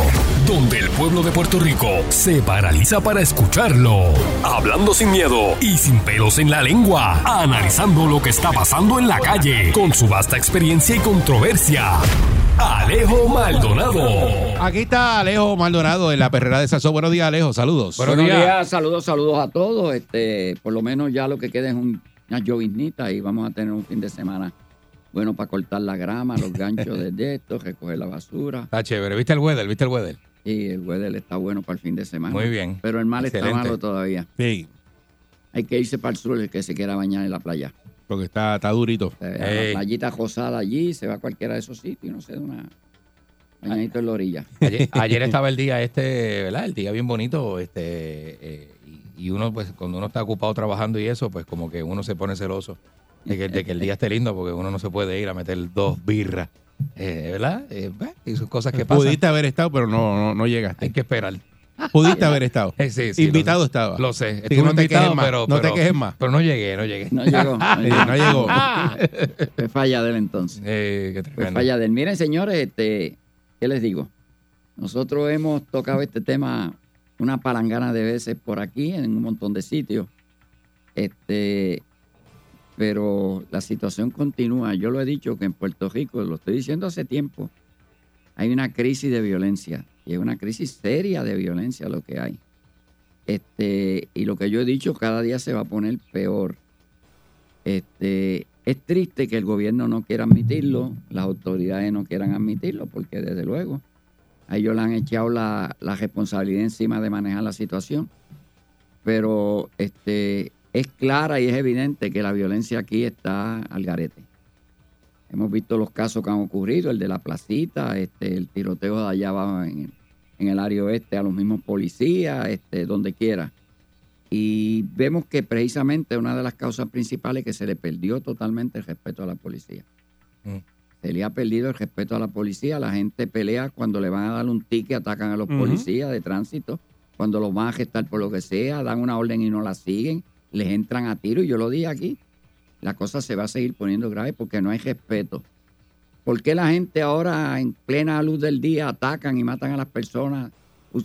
donde el pueblo de Puerto Rico se paraliza para escucharlo. Hablando sin miedo y sin pelos en la lengua. Analizando lo que está pasando en la calle. Con su vasta experiencia y controversia. Alejo Maldonado. Aquí está Alejo Maldonado en la perrera de Salsón. Buenos días, Alejo. Saludos. Buenos Buenos días. días, saludos, saludos a todos. Este, por lo menos ya lo que queda es un- una lloviznita y vamos a tener un fin de semana bueno para cortar la grama, los ganchos de esto, recoger la basura. Está chévere. ¿Viste el weather? ¿Viste el weather? Y el weather está bueno para el fin de semana. Muy bien. Pero el mal está malo todavía. Sí, Hay que irse para el sur el que se quiera bañar en la playa. porque está, está durito. Ey. La playita rosada allí, se va a cualquiera de esos sitios no se da una bañadito en la orilla. Ayer, ayer estaba el día este, ¿verdad? El día bien bonito, este, eh, y uno, pues, cuando uno está ocupado trabajando y eso, pues como que uno se pone celoso de que, de que el día esté lindo, porque uno no se puede ir a meter dos birras, eh, ¿verdad? Eh, y sus cosas que pasan. Pudiste haber estado, pero no, no, no llegaste. Hay que esperar. Pudiste haber estado. Eh, sí, sí, Invitado lo estaba. Lo sé. Estuve no te invitado, quejes más. pero, no te quejes más. Pero no llegué, no llegué. No llegó. No Sí, llegó. no llegó. Fue falla de él entonces. Eh, qué Fue falla de él. Miren, señores, este, ¿qué les digo? Nosotros hemos tocado este tema una palangana de veces por aquí, en un montón de sitios. Este, pero la situación continúa. Yo lo he dicho que en Puerto Rico, lo estoy diciendo hace tiempo, hay una crisis de violencia. Y es una crisis seria de violencia lo que hay. Este, y lo que yo he dicho, cada día se va a poner peor. Este, es triste que el gobierno no quiera admitirlo, las autoridades no quieran admitirlo, porque desde luego a ellos le han echado la, la responsabilidad encima de manejar la situación. Pero este, es clara y es evidente que la violencia aquí está al garete. Hemos visto los casos que han ocurrido, el de la placita, este, el tiroteo de allá abajo en, en el área oeste a los mismos policías, este, donde quiera. Y vemos que precisamente una de las causas principales es que se le perdió totalmente el respeto a la policía. Mm. Se le ha perdido el respeto a la policía. La gente pelea cuando le van a dar un ticket, atacan a los policías de tránsito. Cuando los van a gestar por lo que sea, dan una orden y no la siguen, les entran a tiro. Y yo lo dije aquí, la cosa se va a seguir poniendo grave porque no hay respeto. ¿Por qué la gente ahora en plena luz del día atacan y matan a las personas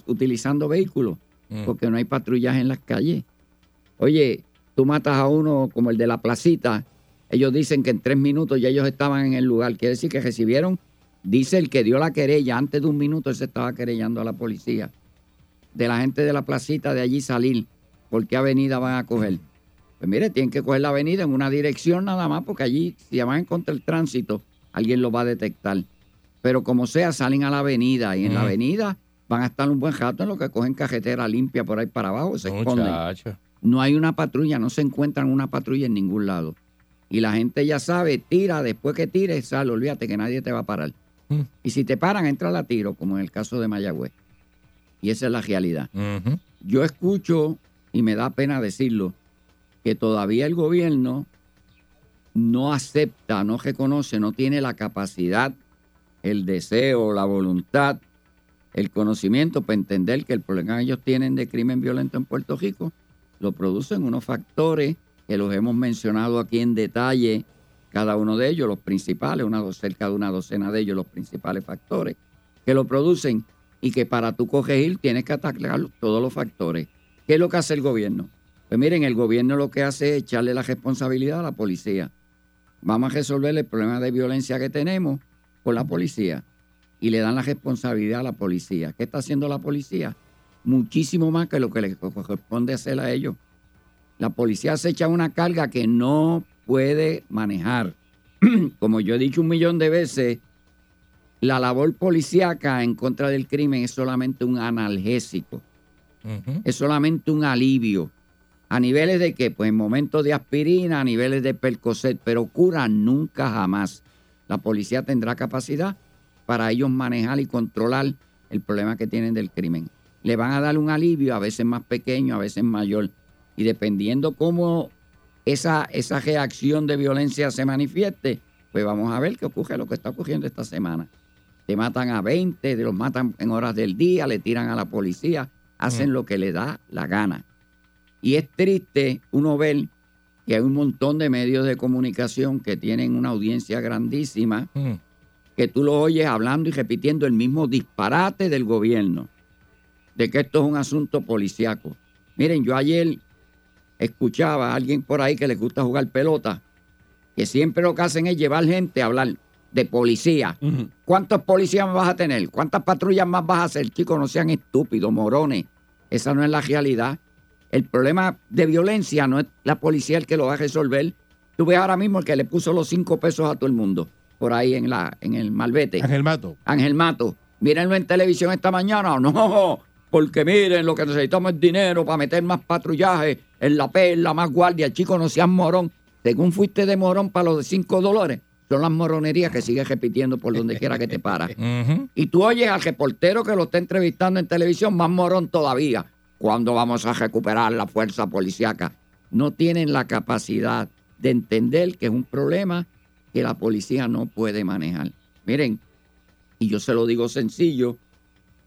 utilizando vehículos? Mm. Porque no hay patrullaje en las calles. Oye, tú matas a uno como el de la placita, ellos dicen que en tres minutos ya ellos estaban en el lugar. Quiere decir que recibieron, dice el que dio la querella, antes de un minuto él se estaba querellando a la policía. De la gente de la placita de allí salir, ¿por qué avenida van a coger? Pues mire, tienen que coger la avenida en una dirección nada más, porque allí, si van en contra del tránsito, alguien lo va a detectar. Pero como sea, salen a la avenida y en la avenida van a estar un buen rato en lo que cogen carretera limpia por ahí para abajo, se esconden. Muchacho. No hay una patrulla, no se encuentran una patrulla en ningún lado. Y la gente ya sabe, tira, después que tire, sale, olvídate que nadie te va a parar. Mm. Y si te paran, entra a tiro, como en el caso de Mayagüez. Y esa es la realidad. Yo escucho, y me da pena decirlo, que todavía el gobierno no acepta, no reconoce, no tiene la capacidad, el deseo, la voluntad, el conocimiento para entender que el problema que ellos tienen de crimen violento en Puerto Rico lo producen unos factores que los hemos mencionado aquí en detalle, cada uno de ellos, los principales, una, cerca de una docena de ellos, los principales factores que lo producen y que para tú corregir tienes que atacar todos los factores. ¿Qué es lo que hace el gobierno? Pues miren, el gobierno lo que hace es echarle la responsabilidad a la policía. Vamos a resolver el problema de violencia que tenemos con la policía y le dan la responsabilidad a la policía. ¿Qué está haciendo la policía? Muchísimo más que lo que le corresponde hacer a ellos. La policía se echa una carga que no puede manejar. Como yo he dicho un millón de veces, la labor policíaca en contra del crimen es solamente un analgésico, Es solamente un alivio. ¿A niveles de qué? Pues en momentos de aspirina, a niveles de percocet, pero cura nunca jamás. La policía tendrá capacidad para ellos manejar y controlar el problema que tienen del crimen. Le van a dar un alivio, a veces más pequeño, a veces mayor. Y dependiendo cómo esa, esa reacción de violencia se manifieste, pues vamos a ver qué ocurre, lo que está ocurriendo esta semana. Te matan a 20, los matan en horas del día, le tiran a la policía, hacen lo que le da la gana. Y es triste uno ver que hay un montón de medios de comunicación que tienen una audiencia grandísima, Mm. que tú lo oyes hablando y repitiendo el mismo disparate del gobierno, de que esto es un asunto policiaco. Miren, yo ayer escuchaba a alguien por ahí que le gusta jugar pelota, que siempre lo que hacen es llevar gente a hablar de policía. ¿Cuántos policías vas a tener? ¿Cuántas patrullas más vas a hacer? Chicos, no sean estúpidos, morones. Esa no es la realidad. El problema de violencia no es la policía el que lo va a resolver. Tú ves ahora mismo el que le puso los cinco pesos a todo el mundo, por ahí en, la, en el malvete. Ángel Mato. Ángel Mato. Mírenlo en televisión esta mañana. No, porque miren, lo que necesitamos es dinero para meter más patrullaje en la perla, más guardia. Chicos, no sean morón. Según fuiste de morón para los de cinco dólares, son las moronerías que sigues repitiendo por donde quiera que te paras. Y tú oyes al reportero que lo está entrevistando en televisión, más morón todavía. ¿Cuándo vamos a recuperar la fuerza policíaca? No tienen la capacidad de entender que es un problema que la policía no puede manejar. Miren, y yo se lo digo sencillo,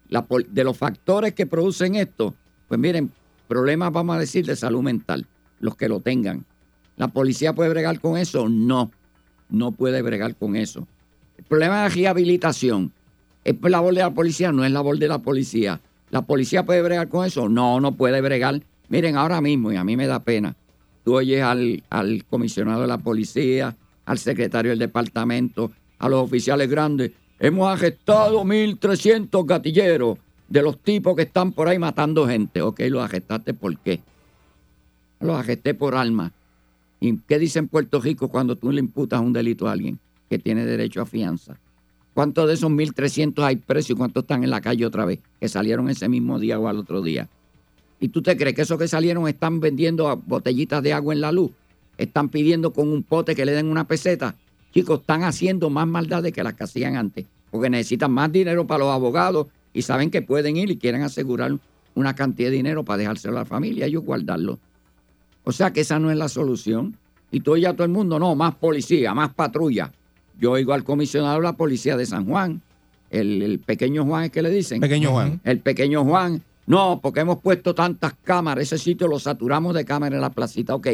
la de los factores que producen esto, pues miren, problemas, vamos a decir, de salud mental, los que lo tengan. ¿La policía puede bregar con eso? No, no puede bregar con eso. El problema de rehabilitación, ¿es labor de la policía? No es labor de la policía. ¿La policía puede bregar con eso? No, no puede bregar. Miren, ahora mismo, y a mí me da pena, tú oyes al, al comisionado de la policía, al secretario del departamento, a los oficiales grandes. Hemos arrestado 1.300 gatilleros de los tipos que están por ahí matando gente. Ok, los arrestaste por qué? Los arresté por alma. ¿Y qué dice en Puerto Rico cuando tú le imputas un delito a alguien que tiene derecho a fianza? ¿Cuántos de esos 1.300 hay presos y cuántos están en la calle otra vez? Que salieron ese mismo día o al otro día. ¿Y tú te crees que esos que salieron están vendiendo botellitas de agua en la luz? ¿Están pidiendo con un pote que le den una peseta? Chicos, están haciendo más maldades que las que hacían antes, porque necesitan más dinero para los abogados y saben que pueden ir y quieren asegurar una cantidad de dinero para dejárselo a la familia y ellos guardarlo. O sea que esa no es la solución. Y tú ya todo el mundo, no, más policía, más patrulla. Yo oigo al comisionado de la policía de San Juan, el, el pequeño Juan es que le dicen. Pequeño Juan. El pequeño Juan. No, porque hemos puesto tantas cámaras, ese sitio lo saturamos de cámaras en la placita, ok.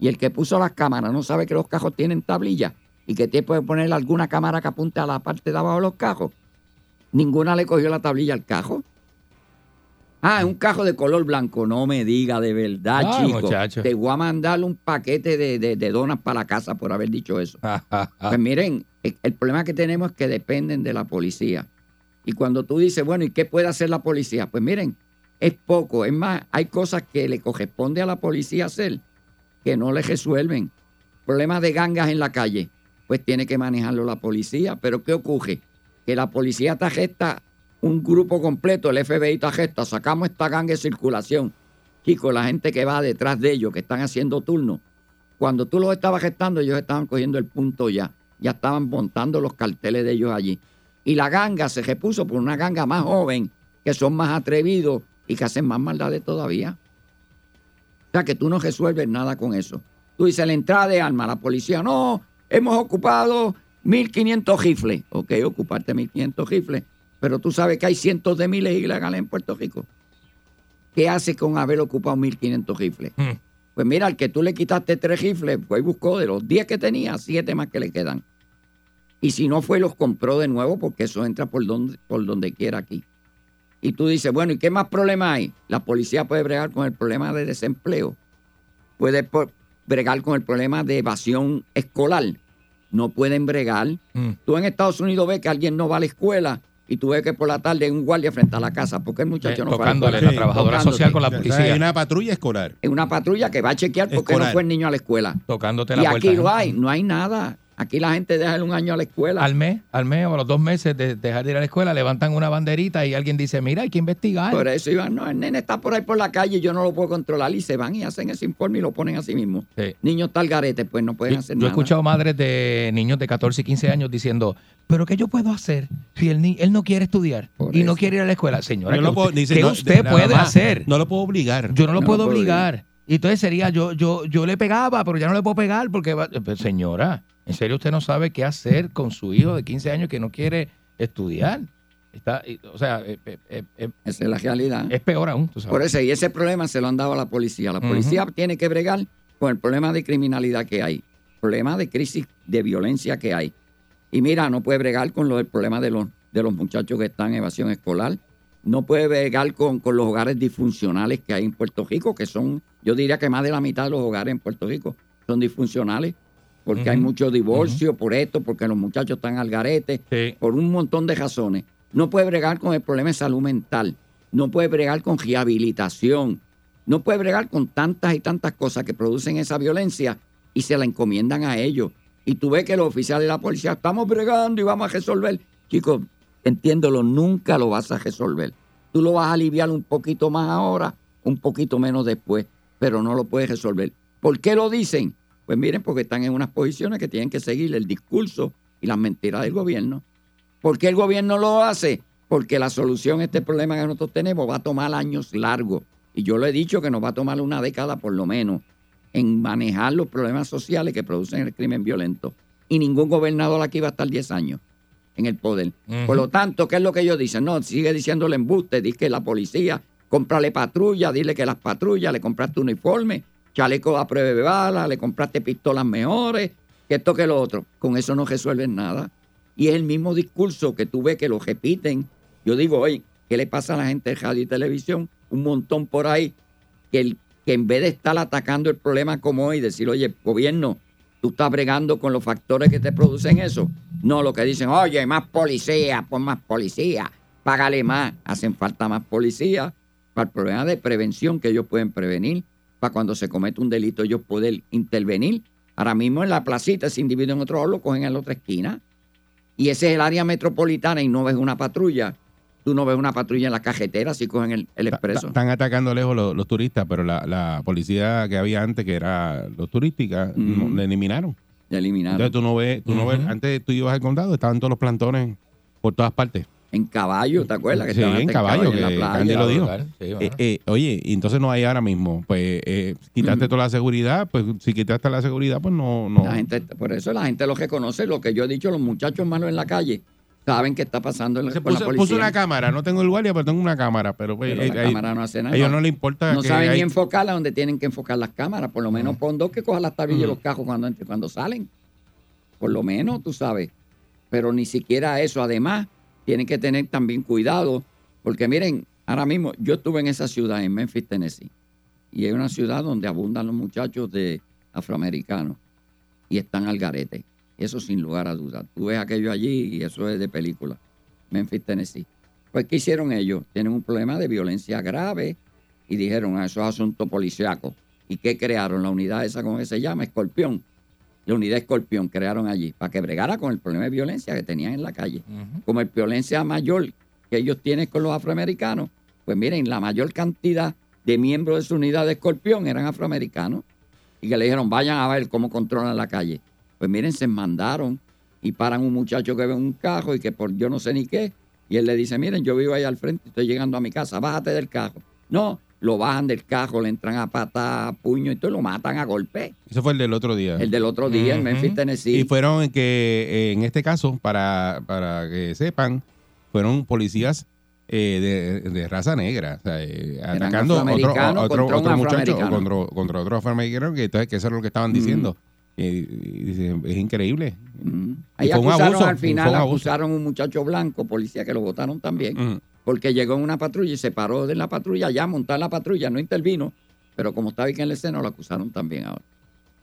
Y el que puso las cámaras no sabe que los cajos tienen tablilla y que te puede poner alguna cámara que apunte a la parte de abajo de los cajos. Ninguna le cogió la tablilla al cajo. Ah, un cajo de color blanco. No me diga de verdad, Ah, chico. muchacho. Te voy a mandar un paquete de, de- de donas para la casa por haber dicho eso. Pues miren, el, el problema que tenemos es que dependen de la policía. Y cuando tú dices, bueno, ¿y qué puede hacer la policía? Pues miren, es poco. Es más, hay cosas que le corresponde a la policía hacer que no le resuelven. Problemas de gangas en la calle, pues tiene que manejarlo la policía. Pero ¿qué ocurre? Que la policía te gesta un grupo completo, el FBI te gesta, sacamos esta ganga de circulación. Chicos, la gente que va detrás de ellos, que están haciendo turno, cuando tú los estabas gestando, ellos estaban cogiendo el punto ya. Ya estaban montando los carteles de ellos allí. Y la ganga se repuso por una ganga más joven, que son más atrevidos y que hacen más maldades todavía. O sea que tú no resuelves nada con eso. Tú dices la entrada de armas, la policía, no, hemos ocupado 1.500 rifles. Ok, ocuparte 1.500 rifles, pero tú sabes que hay cientos de miles ilegales en Puerto Rico. ¿Qué hace con haber ocupado 1.500 rifles? Pues mira, al que tú le quitaste tres rifles, fue y buscó de los 10 que tenía, siete más que le quedan. Y si no fue, los compró de nuevo porque eso entra por donde, por donde quiera aquí. Y tú dices, bueno, ¿y qué más problema hay? La policía puede bregar con el problema de desempleo. Puede bregar con el problema de evasión escolar. No pueden bregar. Tú en Estados Unidos ves que alguien no va a la escuela y tú ves que por la tarde hay un guardia frente a la casa. porque el muchacho Eh, no fue a tocándole escuela? la trabajadora Tocándote. social con la policía. Hay una patrulla escolar. Es una patrulla que va a chequear por qué no fue el niño a la escuela. Tocándote Y la puerta. aquí lo ¿no? hay, no hay nada. Aquí la gente deja un año a la escuela. Al mes, al mes o a los dos meses de dejar de ir a la escuela, levantan una banderita y alguien dice, mira, hay que investigar. Por eso iban, no, el nene está por ahí por la calle, yo no lo puedo controlar y se van y hacen ese informe y lo ponen a sí mismo. Sí. Niños tal garete, pues no pueden hacer yo he nada. escuchado madres de niños de 14 y 15 años diciendo, pero ¿qué yo puedo hacer si el ni- él no quiere estudiar y no quiere ir a la escuela? Señora, Yo ¿qué no puedo- usted, dice, qué no, usted nada puede más, hacer? No lo puedo obligar. Yo no lo No puedo obligar. Y entonces sería, yo, yo, yo le pegaba, pero ya no le puedo pegar porque, va- Pero, señora, ¿en serio usted no sabe qué hacer con su hijo de 15 años que no quiere estudiar? Está, o sea, eh, eh, eh, Esa es la realidad. es peor aún, tú sabes. Por eso, y ese problema se lo han dado a la policía. La policía tiene que bregar con el problema de criminalidad que hay, problema de crisis de violencia que hay. Y mira, no puede bregar con lo del problema de los, de los muchachos que están en evasión escolar. No puede bregar con, con los hogares disfuncionales que hay en Puerto Rico, que son, yo diría que más de la mitad de los hogares en Puerto Rico son disfuncionales, porque hay mucho divorcio por esto, porque los muchachos están al garete, Sí. por un montón de razones. No puede bregar con el problema de salud mental, no puede bregar con rehabilitación, no puede bregar con tantas y tantas cosas que producen esa violencia y se la encomiendan a ellos. Y tú ves que los oficiales de la policía estamos bregando y vamos a resolver. Chicos, entiéndolo, nunca lo vas a resolver. Tú lo vas a aliviar un poquito más ahora, un poquito menos después, pero no lo puedes resolver. ¿Por qué lo dicen? Pues miren, porque están en unas posiciones que tienen que seguir el discurso y las mentiras del gobierno. ¿Por qué el gobierno lo hace? Porque la solución a este problema que nosotros tenemos va a tomar años largos. Y yo lo he dicho que nos va a tomar una década por lo menos en manejar los problemas sociales que producen el crimen violento. Y ningún gobernador aquí va a estar 10 años. en el poder. Por lo tanto, ¿qué es lo que ellos dicen? No, sigue diciéndole embuste, dice que la policía, cómprale patrulla, dile que las patrullas, le compraste uniforme, chaleco a prueba de bala, le compraste pistolas mejores, que esto que lo otro. Con eso no resuelven nada. Y es el mismo discurso que tú ves que lo repiten. Yo digo, oye, ¿qué le pasa a la gente de radio y televisión? Un montón por ahí que, que en vez de estar atacando el problema como hoy, decir, oye, gobierno, tú estás bregando con los factores que te producen eso. No, lo que dicen, oye, más policía, pon más policía, págale más. Hacen falta más policía para el problema de prevención que ellos pueden prevenir, para cuando se comete un delito ellos pueden intervenir. Ahora mismo en la placita, ese individuo en otro lado lo cogen en la otra esquina. Y ese es el área metropolitana y no ves una patrulla. Tú no ves una patrulla en la cajetera si cogen el, el expreso. Están atacando lejos los, los turistas, pero la, la policía que había antes, que era los turísticas, la eliminaron. La eliminaron. Entonces tú no ves, tú no ves, antes tú ibas al condado, estaban todos los plantones por todas partes. En caballo, ¿te acuerdas? Que sí, en caballo, en que la playa. Lo dijo. Claro, sí, bueno. Eh, eh, oye, y entonces no hay ahora mismo. Pues eh, quitaste toda la seguridad, pues si quitaste la seguridad, pues no, no. La gente, por eso la gente lo reconoce, lo que yo he dicho, los muchachos malos en la calle saben qué está pasando en la, Se con la puso, policía. puso una cámara, no tengo el guardia, pero tengo una cámara. Pero, pues, Pero eh, la eh, cámara no hace nada. A ellos no les importa. No que saben hay- ni enfocarla donde tienen que enfocar las cámaras. Por lo menos pon dos que cojan las tablillas de los cajos cuando, cuando salen. Por lo menos, tú sabes. Pero ni siquiera eso. Además, tienen que tener también cuidado. Porque miren, ahora mismo yo estuve en esa ciudad, en Memphis, Tennessee. Y es una ciudad donde abundan los muchachos de afroamericanos. Y están al garete. Eso sin lugar a dudas. Tú ves aquello allí y eso es de película. Memphis, Tennessee. Pues, ¿qué hicieron ellos? Tienen un problema de violencia grave y dijeron, ah, eso es asunto policiaco. ¿Y qué crearon? La unidad esa, ¿cómo se llama? Escorpión. La unidad Escorpión crearon allí para que bregara con el problema de violencia que tenían en la calle. Como el violencia mayor que ellos tienen con los afroamericanos, pues miren, la mayor cantidad de miembros de su unidad de Escorpión eran afroamericanos y que le dijeron, vayan a ver cómo controlan la calle. Pues miren, se mandaron y paran un muchacho que ve un carro y que por yo no sé ni qué, y él le dice, miren, yo vivo ahí al frente, estoy llegando a mi casa, bájate del carro. No, lo bajan del carro, le entran a patada, a puño y todo, lo matan a golpe. Eso fue el del otro día. El del otro día en. Memphis, Tennessee. Y fueron que, eh, en este caso, para, para que sepan, fueron policías eh, de, de raza negra, o sea, eh, atacando a otro, a otro, contra otro muchacho, contra, contra otro afroamericano, que, entonces, que eso es lo que estaban diciendo. Y dicen, es increíble. Ahí Y fue un abuso, al final, un a un muchacho blanco, policía, que lo votaron también, Ujú. Porque llegó en una patrulla y se paró de la patrulla, ya montó en la patrulla, no intervino, pero como estaba aquí en la escena, lo acusaron también ahora.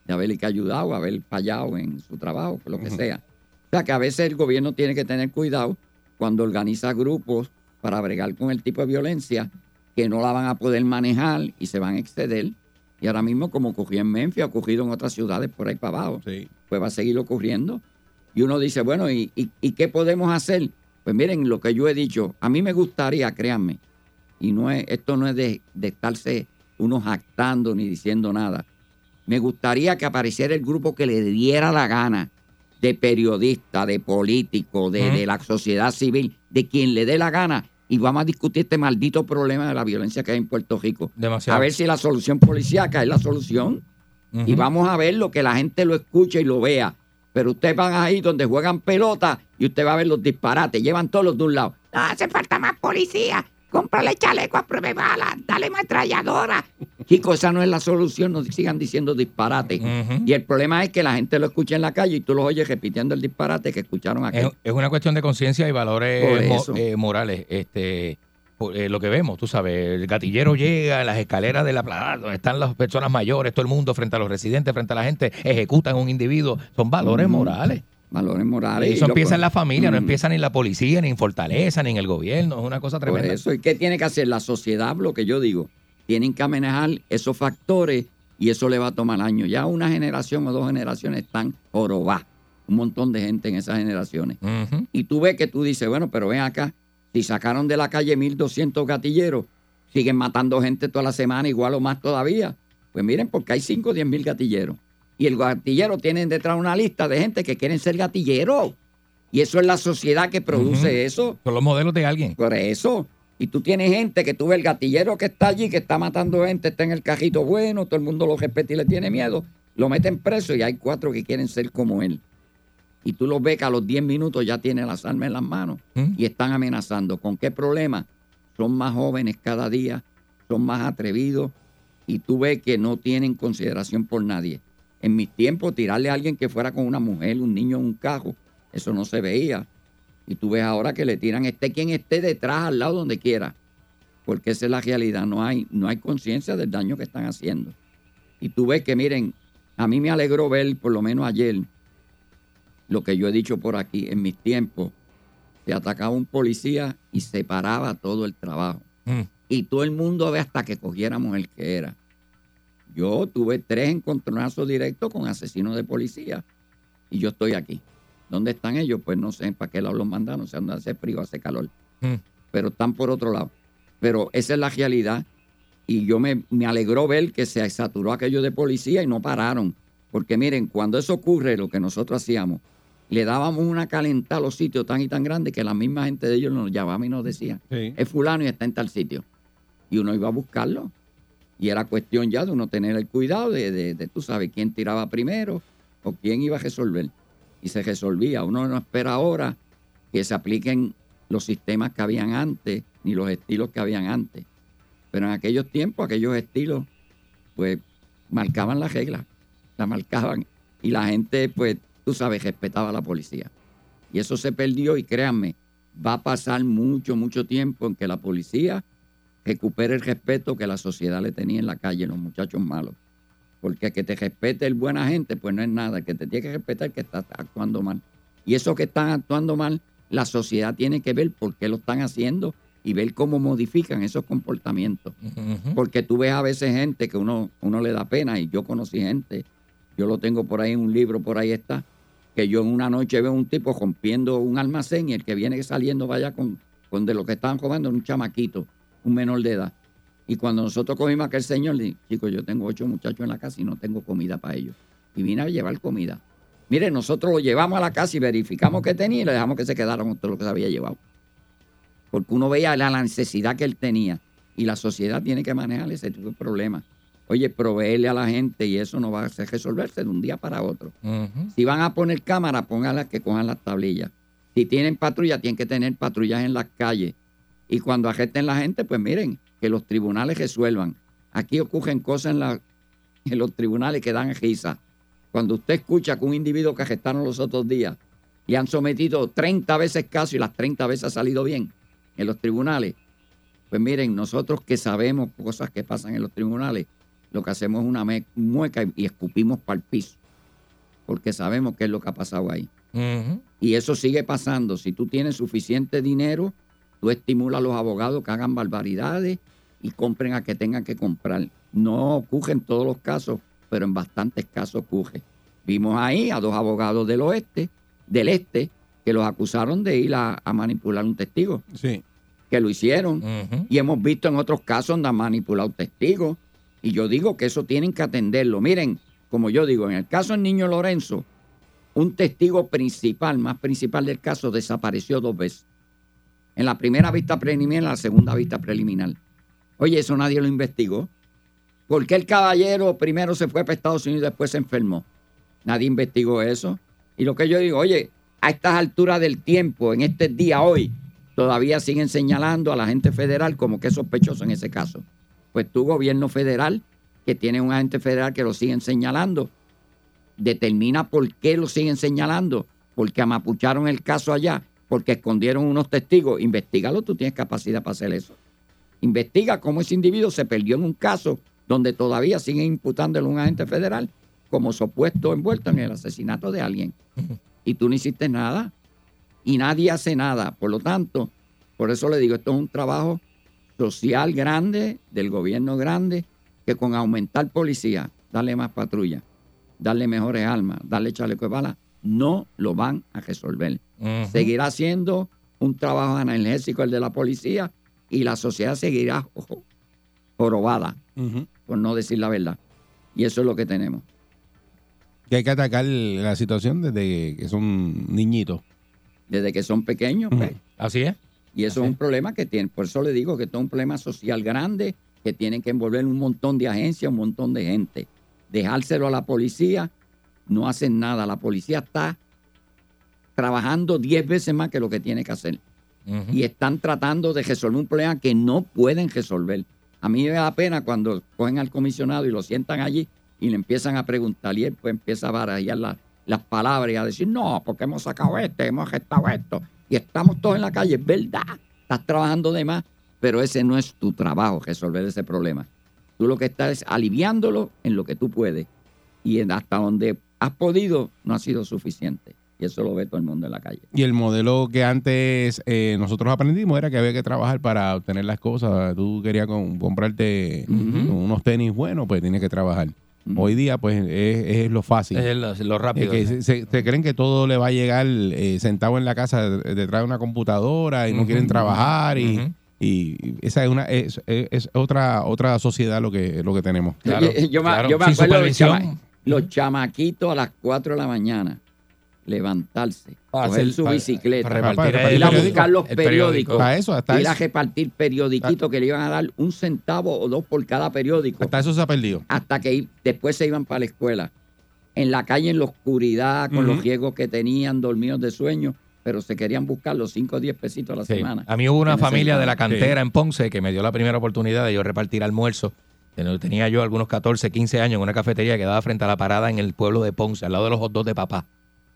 De haberle que ayudado, haber fallado en su trabajo, lo que sea. O sea que a veces el gobierno tiene que tener cuidado cuando organiza grupos para bregar con el tipo de violencia que no la van a poder manejar y se van a exceder. Y ahora mismo, como ocurrió en Memphis, ha ocurrido en otras ciudades por ahí para abajo, pues va a seguir ocurriendo. Y uno dice, bueno, ¿y, y, y qué podemos hacer? Pues miren, lo que yo he dicho, a mí me gustaría, créanme, y no es, esto no es de, de estarse uno jactando ni diciendo nada. Me gustaría que apareciera el grupo que le diera la gana de periodista, de político, de, de la sociedad civil, de quien le dé la gana. Y vamos a discutir este maldito problema de la violencia que hay en Puerto Rico. Demasiado. A ver si la solución policíaca es la solución. Y vamos a ver lo que la gente lo escuche y lo vea. Pero ustedes van ahí donde juegan pelota y usted va a ver los disparates. Llevan todos los de un lado. No hace falta más policía. Cómprale chaleco a prueba bala. Dale ametralladora. Chicos, esa no es la solución. No sigan diciendo disparates. Y el problema es que la gente lo escucha en la calle y tú los oyes repitiendo el disparate que escucharon aquí. Es, es una cuestión de conciencia y valores mo- eh, morales. Este, eh, lo que vemos, tú sabes, el gatillero llega en las escaleras de la plaza, donde están las personas mayores, todo el mundo frente a los residentes, frente a la gente, ejecutan a un individuo. Son valores morales. Valores morales. Y eso Y lo- empieza en la familia, no empieza ni en la policía, ni en Fortaleza, ni en el gobierno. Es una cosa Por tremenda. eso, ¿y qué tiene que hacer la sociedad? Lo que yo digo, tienen que manejar esos factores y eso le va a tomar años. Ya una generación o dos generaciones están jorobadas. Un montón de gente en esas generaciones. Y tú ves que tú dices, bueno, pero ven acá, si sacaron de la calle 1.200 gatilleros, siguen matando gente toda la semana, igual o más todavía. Pues miren, porque hay 5 o 10 mil gatilleros. Y el gatillero tiene detrás una lista de gente que quieren ser gatilleros. Y eso es la sociedad que produce eso. Son los modelos de alguien. Por eso. Y tú tienes gente que tú ves el gatillero que está allí, que está matando gente, está en el cajito bueno, todo el mundo lo respeta y le tiene miedo. Lo meten preso y hay cuatro que quieren ser como él. Y tú los ves que a los 10 minutos ya tienen las armas en las manos y están amenazando. ¿Con qué problema? Son más jóvenes cada día, son más atrevidos y tú ves que no tienen consideración por nadie. En mis tiempos, tirarle a alguien que fuera con una mujer, un niño un carro, eso no se veía. Y tú ves ahora que le tiran, esté quien esté detrás, al lado, donde quiera. Porque esa es la realidad. No hay, no hay conciencia del daño que están haciendo. Y tú ves que, miren, a mí me alegró ver, por lo menos ayer, lo que yo he dicho por aquí, en mis tiempos, se atacaba un policía y se paraba todo el trabajo. Y todo el mundo ve hasta que cogiéramos el que era. Yo tuve tres encontronazos directos con asesinos de policía y yo estoy aquí. ¿Dónde están ellos? Pues no sé para qué lado los mandaron, o sea, donde hace frío, hace calor. Pero están por otro lado. Pero esa es la realidad. Y yo me, me alegró ver que se saturó aquello de policía y no pararon. Porque miren, cuando eso ocurre, lo que nosotros hacíamos, le dábamos una calentada a los sitios tan y tan grandes que la misma gente de ellos nos llamaba y nos decía, es fulano y está en tal sitio. Y uno iba a buscarlo. Y era cuestión ya de uno tener el cuidado de, de, de, tú sabes, quién tiraba primero o quién iba a resolver. Y se resolvía. Uno no espera ahora que se apliquen los sistemas que habían antes ni los estilos que habían antes. Pero en aquellos tiempos, aquellos estilos, pues marcaban las reglas, la marcaban. Y la gente, pues, tú sabes, respetaba a la policía. Y eso se perdió y créanme, va a pasar mucho, mucho tiempo en que la policía recupere el respeto que la sociedad le tenía en la calle, los muchachos malos. Porque que te respete el buena gente, pues no es nada. El que te tiene que respetar es que está actuando mal. Y eso que están actuando mal, la sociedad tiene que ver por qué lo están haciendo y ver cómo modifican esos comportamientos. Porque tú ves a veces gente que uno, uno le da pena, y yo conocí gente, yo lo tengo por ahí en un libro, por ahí está, que yo en una noche veo un tipo rompiendo un almacén y el que viene saliendo vaya con, con de lo que estaban comiendo un chamaquito, un menor de edad. Y cuando nosotros cogimos a aquel señor, le chicos, yo tengo ocho muchachos en la casa y no tengo comida para ellos. Y vine a llevar comida. Mire, nosotros lo llevamos a la casa y verificamos qué tenía y le dejamos que se quedaran con todo lo que se había llevado. Porque uno veía la, la necesidad que él tenía. Y la sociedad tiene que manejar ese tipo de problemas. Oye, proveerle a la gente y eso no va a resolverse de un día para otro. Si van a poner cámara, pónganlas que cojan las tablillas. Si tienen patrulla, tienen que tener patrullas en las calles. Y cuando arresten la gente, pues miren, que los tribunales resuelvan. Aquí ocurren cosas en, la, en los tribunales que dan risa. Cuando usted escucha que un individuo que arrestaron los otros días y han sometido 30 veces caso y las 30 veces ha salido bien en los tribunales, pues miren, nosotros que sabemos cosas que pasan en los tribunales, lo que hacemos es una mueca y, escupimos para el piso, porque sabemos qué es lo que ha pasado ahí. Y eso sigue pasando. Si tú tienes suficiente dinero, tú estimulas a los abogados que hagan barbaridades y compren a que tengan que comprar. No ocurre en todos los casos, pero en bastantes casos ocurre. Vimos ahí a dos abogados del oeste, del este, que los acusaron de ir a, a manipular un testigo. Sí. Que lo hicieron. Y hemos visto en otros casos donde han manipulado testigos. Y yo digo que eso tienen que atenderlo. Miren, como yo digo, en el caso del niño Lorenzo, un testigo principal, más principal del caso, desapareció dos veces. En la primera vista preliminar en la segunda vista preliminar. Oye, eso nadie lo investigó. ¿Por qué el caballero primero se fue para Estados Unidos y después se enfermó? Nadie investigó eso. Y lo que yo digo, oye, a estas alturas del tiempo, en este día hoy, todavía siguen señalando a la gente federal como que es sospechoso en ese caso. Pues tu gobierno federal, que tiene un agente federal que lo siguen señalando, determina por qué lo siguen señalando, porque amapucharon el caso allá, porque escondieron unos testigos, investigalo, tú tienes capacidad para hacer eso. Investiga cómo ese individuo se perdió en un caso donde todavía siguen imputándole a un agente federal como supuesto envuelto en el asesinato de alguien. Y tú no hiciste nada. Y nadie hace nada. Por lo tanto, por eso le digo, esto es un trabajo social grande, del gobierno grande, que con aumentar policía, darle más patrulla, darle mejores armas, darle chaleco de bala, no lo van a resolver. Seguirá siendo un trabajo analgésico el de la policía y la sociedad seguirá jo- jorobada, por no decir la verdad. Y eso es lo que tenemos. Que hay que atacar la situación desde que son niñitos. Desde que son pequeños, pues. Así es. Y eso es un problema que tienen. Por eso le digo que esto es un problema social grande que tienen que envolver un montón de agencias, un montón de gente. Dejárselo a la policía, no hacen nada. La policía está trabajando 10 veces más que lo que tiene que hacer. Y están tratando de resolver un problema que no pueden resolver. A mí me da pena cuando cogen al comisionado y lo sientan allí y le empiezan a preguntar y él pues empieza a barajar la- las palabras y a decir, no, porque hemos sacado este, hemos gestado esto y estamos todos en la calle. Es verdad, estás trabajando de más, pero ese no es tu trabajo, resolver ese problema. Tú lo que estás es aliviándolo en lo que tú puedes y en- hasta donde has podido no ha sido suficiente. Y eso lo ve todo el mundo en la calle. Y el modelo que antes eh, nosotros aprendimos era que había que trabajar para obtener las cosas. Tú querías con- comprarte unos tenis buenos, pues tienes que trabajar. Hoy día, pues, es, es lo fácil. Es lo, lo rápido. Es que se, se- se creen que todo le va a llegar eh, sentado en la casa de- detrás de una computadora y no quieren trabajar y, y esa es una es, es- es otra otra sociedad lo que lo que tenemos. Yo- yo, me- yo me acuerdo los, chama- los chamaquitos a las 4 de la mañana levantarse, Para coger hacer- su para- bicicleta, para repartir ir a periódico. buscar los periódico. periódicos, eso, hasta ir a repartir periodiquitos que le iban a dar un centavo o dos por cada periódico. Hasta eso se ha perdido. Hasta que después se iban para la escuela. En la calle, en la oscuridad, con los riesgos que tenían, dormidos de sueño, pero se querían buscar los 5 o 10 pesitos a la Sí. semana. A mí hubo una familia de la cantera en Ponce que me dio la primera oportunidad de yo repartir almuerzo. Ten- Tenía yo algunos 14, 15 años en una cafetería que daba frente a la parada en el pueblo de Ponce, al lado de los hot dogs de papá.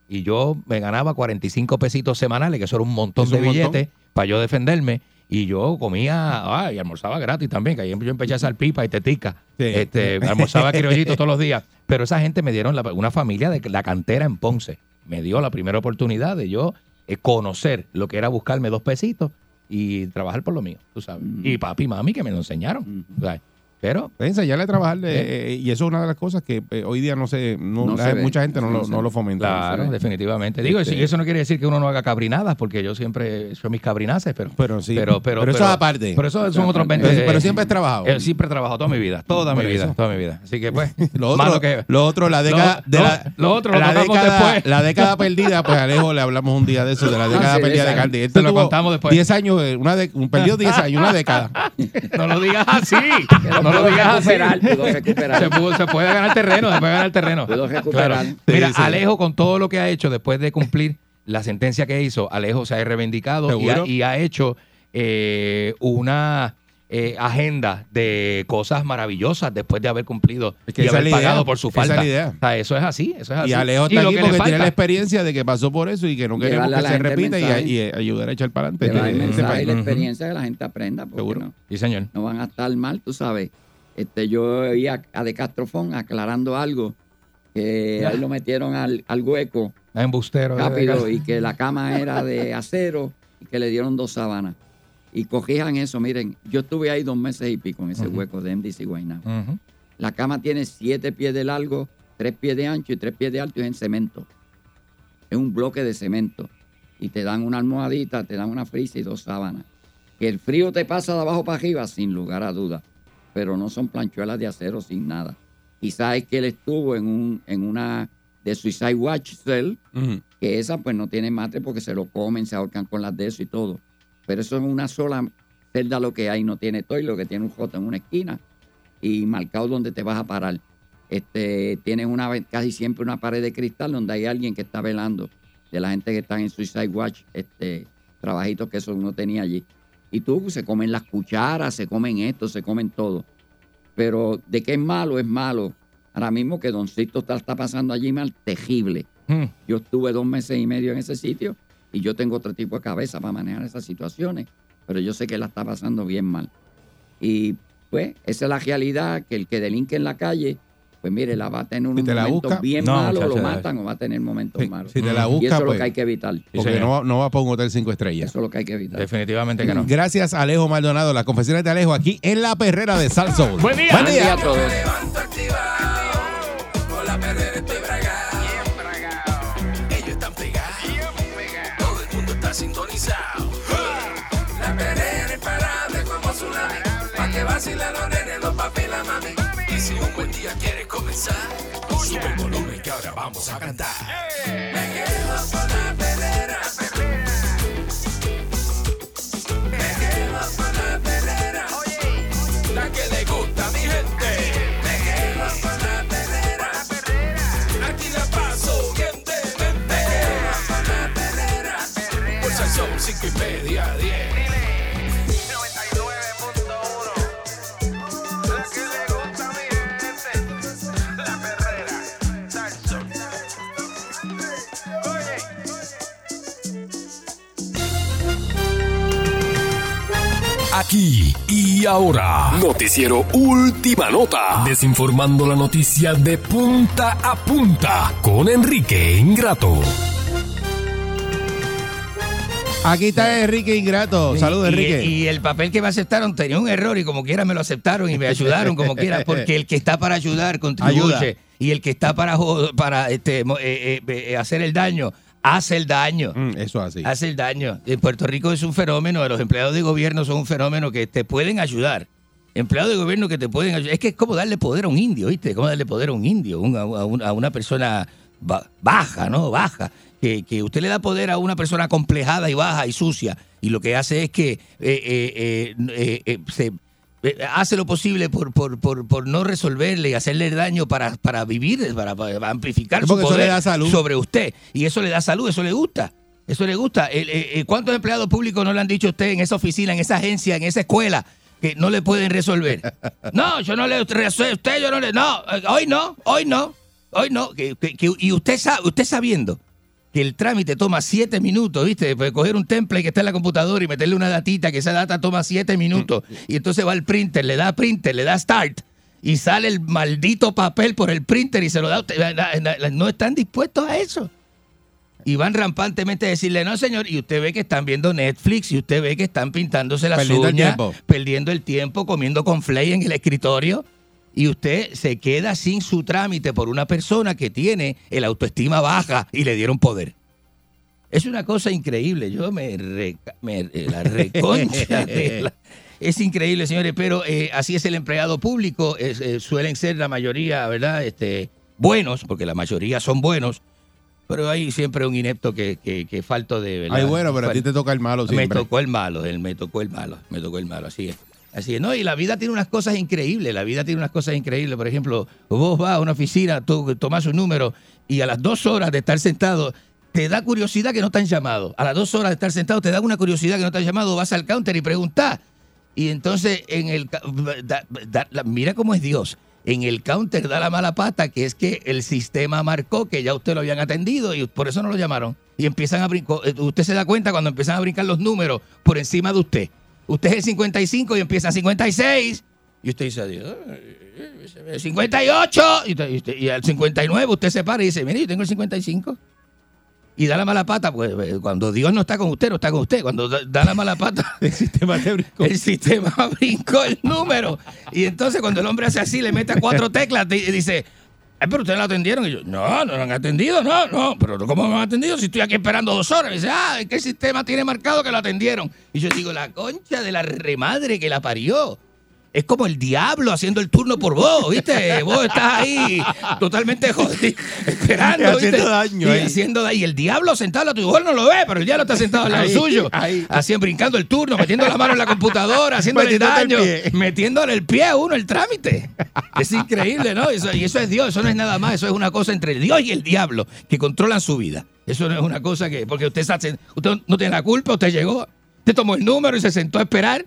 Y yo me ganaba 45 pesitos semanales, que eso era un montón Es de un montón. billetes para yo defenderme. Y yo comía, ah, y almorzaba gratis también, que ahí yo empecé a hacer pipa y tetica. Este, almorzaba criollito todos los días. Pero esa gente me dieron, la- una familia de la cantera en Ponce, me dio la primera oportunidad de yo eh, conocer lo que era buscarme dos pesitos y trabajar por lo mío, tú sabes. Y papi y mami que me lo enseñaron. ¿sabes? Pero Enseñarle a trabajar eh, y eso es una de las cosas que eh, hoy día no se no, No la- se ve. mucha gente no, No lo, no lo fomenta. Claro, definitivamente. Digo, Este- eso no quiere decir que uno no haga cabrinadas, porque yo siempre he hecho mis cabrinaces, pero. Pero sí. Pero, pero, Pero eso es aparte. Pero eso son otros Pero- 20. pero siempre has trabajado. Eh, siempre he trabajado toda mi vida, toda mi vida, toda mi vida. Así que pues. Lo otro, que- lo otro, la década, Lo- de lo- la, lo otro lo la década, después. la década perdida, pues Alejo le hablamos un día de eso, de la Ah, década sí, perdida de. Candy. Te lo tuvo contamos después. 10 años, eh, una un- perdió 10 años, una década. No lo digas así. No lo digas así. recuperar, pudo recuperar. Se, pudo- se puede ganar terreno, se puede ganar terreno. Pudo recuperar. Claro. Mira, Sí, sí. Alejo, con todo lo que ha hecho después de cumplir la sentencia que hizo, Alejo se ha reivindicado y ha, y ha hecho eh, una eh, agenda de cosas maravillosas después de haber cumplido que y haber idea, pagado por su esa es falta. la idea. O sea, eso es así, eso es así. Y Alejo Y está lo aquí que porque tiene falta- la experiencia de que pasó por eso y que no queremos a que se repita y, y, ayudar a echar para adelante. Este- este y la experiencia que la gente aprenda. Porque no, Sí, señor. no van a estar mal, tú sabes. Este, yo iba a De Castrofón aclarando algo, que ahí lo metieron al, al hueco Embustero. rápido y que la cama era de acero y que le dieron dos sábanas. Y corrijan eso, miren, yo estuve ahí dos meses y pico en ese hueco de MDC Guaynabo. Ujú. La cama tiene siete pies de largo, tres pies de ancho y tres pies de alto y es en cemento. Es un bloque de cemento. Y te dan una almohadita, te dan una frisa y dos sábanas. Que el frío te pasa de abajo para arriba, sin lugar a dudas. Pero no son planchuelas de acero sin nada. Quizás es que él estuvo en, un, en una de Suicide Watch Cell, que esa pues no tiene mate porque se lo comen, se ahorcan con las de eso y todo. Pero eso es una sola celda lo que hay, no tiene todo y lo que tiene un J en una esquina y marcado donde te vas a parar. Este, tienes una, casi siempre una pared de cristal donde hay alguien que está velando de la gente que está en Suicide Watch, este, trabajitos que eso uno tenía allí. Y tú se comen las cucharas, se comen esto, se comen todo. Pero de qué es malo, es malo. Ahora mismo que Doncito está, está pasando allí mal, tejible. Hmm. Yo estuve dos meses y medio en ese sitio y yo tengo otro tipo de cabeza para manejar esas situaciones, pero yo sé que la está pasando bien mal. Y pues esa es la realidad, que el que delinque en la calle, pues mire, la va a tener la momentos busca, bien no, malos, lo matan o va a tener momentos malos. Si te la y busca, eso es lo pues, que hay que evitar. porque no, va- no va para un hotel cinco estrellas. Eso es lo que hay que evitar. Definitivamente que no. Gracias Alejo Maldonado, las confesiones de Alejo aquí en la perrera de Salso. Buen día. Buen día a todos. Sube el volumen que ahora vamos a cantar. Me quedo con la Aquí y ahora, Noticiero Última Nota, desinformando la noticia de punta a punta con Enrique Ingrato. Aquí está Enrique Ingrato. Saludos, Enrique. Y, el papel que me aceptaron tenía un error y como quiera me lo aceptaron y me ayudaron como quiera, porque el que está para ayudar contribuye Ayuda. y el que está para, para este, eh, eh, eh, hacer el daño, hace el daño. Mm, eso así. Hace el daño. En Puerto Rico es un fenómeno, los empleados de gobierno son un fenómeno que te pueden ayudar. Empleados de gobierno que te pueden ayudar. Es que es como darle poder a un indio, ¿viste? Es como darle poder a un indio, un- a, a un- a una persona ba- baja, ¿no? Baja. Que, que usted le da poder a una persona complejada y baja y sucia. Y lo que hace es que eh, eh, eh, eh, eh, se eh, hace lo posible por, por, por, por no resolverle y hacerle daño para, para vivir, para, para amplificar su porque eso poder le da salud. sobre usted. Y eso le da salud, eso le gusta. Eso le gusta. Eh, eh, ¿Cuántos empleados públicos no le han dicho a usted en esa oficina, en esa agencia, en esa escuela, que no le pueden resolver? No, yo no le resuelvo. Usted, yo no le. No, eh, hoy no, hoy no, hoy no. Que- que- que- y usted, sabe, usted sabiendo que el trámite toma siete minutos, ¿viste? Pues coger un template que está en la computadora y meterle una datita, que esa data toma siete minutos. Y entonces va al printer, le da printer, le da start. Y sale el maldito papel por el printer y se lo da No están dispuestos a eso. Y van rampantemente a decirle, no, señor, y usted ve que están viendo Netflix, y usted ve que están pintándose las Perdiendo uñas, perdiendo el tiempo, comiendo con flay en el escritorio, y usted se queda sin su trámite por una persona que tiene el autoestima baja y le dieron poder. Es una cosa increíble. Yo me, me- eh, la reconcha de la- Es increíble, señores, pero eh, así es el empleado público. es, eh, suelen ser la mayoría, ¿verdad? Este, buenos, porque la mayoría son buenos, pero hay siempre un inepto que, que, que falto de... ¿verdad? Ay, bueno, pero a ti te toca el malo me siempre. tocó el malo, él me tocó el malo, me tocó el malo, así es. Así es, no, y la vida tiene unas cosas increíbles, la vida tiene unas cosas increíbles. Por ejemplo, vos vas a una oficina, tú tomas un número y a las dos horas de estar sentado, te da curiosidad que no te han llamado. A las dos horas de estar sentado, te da una curiosidad que no te han llamado, vas al counter y preguntas. Y entonces, en el mira cómo es Dios. En el counter da la mala pata, que es que el sistema marcó que ya usted lo habían atendido y por eso no lo llamaron. Y empiezan a brincar. Usted se da cuenta cuando empiezan a brincar los números por encima de usted. Usted es el 55 y empieza 56. Y usted dice, adiós. 58. Y, usted- y usted- y al 59 usted se para y dice, mire, yo tengo el 55. Y da la mala pata, pues eh, cuando Dios no está con usted, no está con usted. Cuando da, da la mala pata, el sistema te brincó. El sistema brincó el número. Y entonces cuando el hombre hace así, le mete a cuatro teclas y dice, Ay, pero ustedes lo atendieron. Y yo, no, no lo han atendido, no, no. Pero ¿cómo me han atendido si estoy aquí esperando dos horas? Y dice, ah, el sistema tiene marcado que lo atendieron. Y yo digo, la concha de la remadre que la parió. Es como el diablo haciendo el turno por vos, ¿viste? Vos estás ahí totalmente jodido, esperando, Y haciendo ¿viste? daño y ahí. haciendo daño. Y el diablo sentado a tu vos no lo ve, pero el diablo está sentado al lado Ahí, suyo. ahí. Así, brincando el turno, metiendo la mano en la computadora, haciéndole daño, metiéndole el pie a uno el trámite. Es increíble, ¿no? Eso- y eso es Dios, eso no es nada más, eso es una cosa entre Dios y el diablo que controlan su vida. Eso no es una cosa que, porque usted, está- usted no tiene la culpa, usted llegó, usted tomó el número y se sentó a esperar.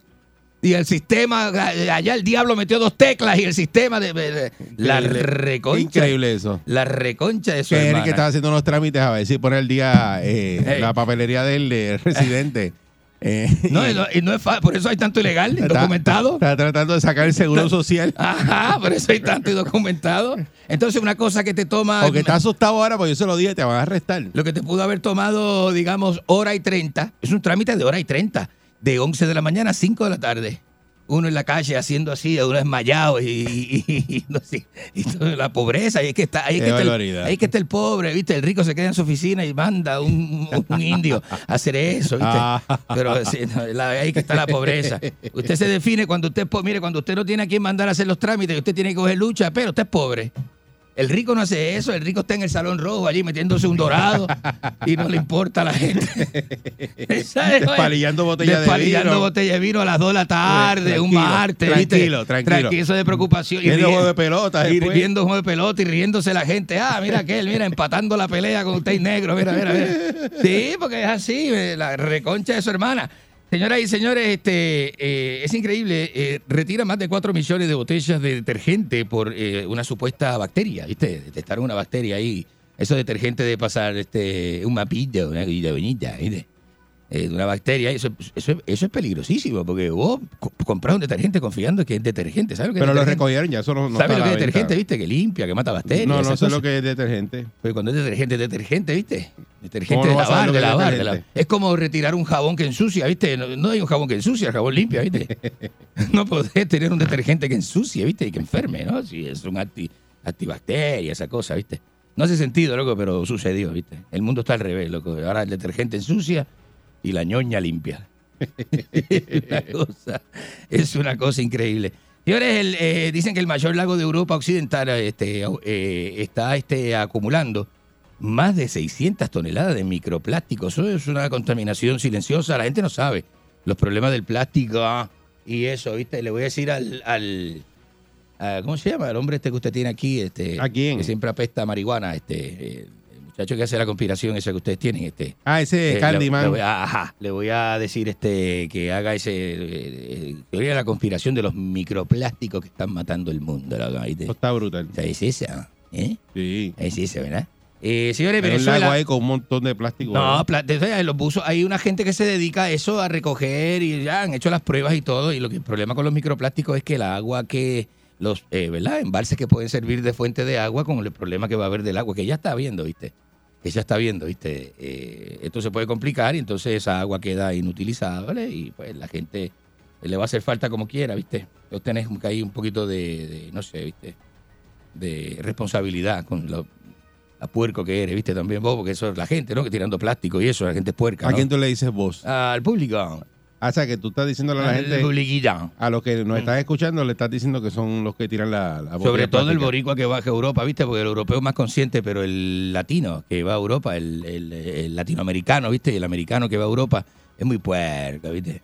Y el sistema, allá el diablo metió dos teclas y el sistema de, de- de- la reconcha. Increíble eso. La reconcha de su Que estaba haciendo unos trámites a ver si pone el día eh, Hey. la papelería del de residente. Eh, No, y no, y no es fa- por eso hay tanto ilegal, está- documentado. Está tratando de sacar el seguro social. Ajá, por eso hay tanto documentado. Entonces, una cosa que te toma. Porque está asustado ahora porque yo se lo dije, te van a arrestar. Lo que te pudo haber tomado, digamos, hora y 30, es un trámite de hora y 30, de 11 de la mañana a 5 de la tarde. Uno en la calle haciendo así, uno desmayado y, y- y- y la pobreza. Y es que está, ahí, es que está el, ahí es que está el pobre, ¿viste? El rico se queda en su oficina y manda un, un- indio a hacer eso, ¿viste? Ah. Pero sí, no, la- ahí que está la pobreza. Usted se define cuando usted, mire, cuando usted no tiene a quién mandar a hacer los trámites, usted tiene que coger lucha, pero usted es pobre. El rico no hace eso, el rico está en el salón rojo allí metiéndose un dorado y no le importa a la gente. Despalillando botella de Despalillando vino. botella de vino a las 2 de la tarde, un Tranquilo, martes. ¿viste? tranquilo, tranquilo. Eso de preocupación. Viendo juego de pelota Y después. viendo juego de pelota y riéndose la gente. Ah, mira aquel, mira, empatando la pelea con usted y negro. Mira, mira, mira. Sí, porque es así, la reconcha de su hermana. Señoras y señores, este eh, es increíble. eh, retira más de 4 millones de botellas de detergente por eh, una supuesta bacteria, ¿viste? Detectaron una bacteria ahí. Eso detergente de pasar este un mapillo, una cosita bonita, ¿viste? Eh, de una bacteria. Eso, eso, eso es peligrosísimo porque vos co- compras un detergente confiando que es detergente. ¿Sabes lo que es Pero lo recogieron ya, eso no, no ¿Sabes lo que es detergente, viste? Que limpia, que mata bacterias. No, no sé lo que es detergente. Pero cuando es detergente, es detergente, ¿viste? Detergente ¿Cómo de lavar, de lavar, de lavar. Es como retirar un jabón que ensucia, ¿viste? No, no hay un jabón que ensucia, el jabón limpia, ¿viste? no podés tener un detergente que ensucie, ¿viste? Y que enferme, ¿no? Si es un anti, antibacteria, esa cosa, ¿viste? No hace sentido, loco, pero sucedió, ¿viste? El mundo está al revés, loco. Ahora el detergente ensucia y la ñoña limpia. es, una cosa, es una cosa increíble. Señores, el, eh, dicen que el mayor lago de Europa Occidental este, eh, está este, acumulando más de 600 toneladas de microplásticos. Eso es una contaminación silenciosa. La gente no sabe los problemas del plástico ah, y eso, ¿viste? Le voy a decir al, al a- ¿cómo se llama? El hombre este que usted tiene aquí, este, ¿A quién? que siempre apesta a marihuana, este, eh, muchacho que hace la conspiración esa que ustedes tienen, este. Ah, ese Eh, Candyman. le voy a- ajá, le voy a decir este que haga ese eh, eh, teoría de la conspiración de los microplásticos que están matando el mundo. Eso está brutal. O sea, es esa, ¿eh? Sí. Es esa, ¿verdad? Eh, señores, un Venezuela. lago ahí con un montón de plástico. No, de- de- los buzos, hay una gente que se dedica a eso, a recoger y ya han hecho las pruebas y todo. Y lo que el problema con los microplásticos es que el agua que los, eh, ¿verdad? Embalses que pueden servir de fuente de agua con el problema que va a haber del agua, que ya está viendo, ¿viste? Que ya está viendo, ¿viste? Eh, esto se puede complicar y entonces esa agua queda inutilizable y pues la gente le va a hacer falta como quiera, ¿viste? Entonces tenés que hay un poquito de, de, no sé, ¿viste? De responsabilidad con lo a puerco que eres, ¿viste? También vos, porque eso es la gente, ¿no? Que tirando plástico y eso, la gente es puerca. ¿A quién tú le dices vos? Al público. Ah, o sea, que tú estás diciéndole a la Al gente, publiquidad. a los que nos están escuchando, le estás diciendo que son los que tiran la, la Sobre todo el boricua que baja a Europa, ¿viste? Porque el europeo es más consciente, pero el latino que va a Europa, el, el- el latinoamericano, ¿viste? Y el americano que va a Europa es muy puerco, ¿viste?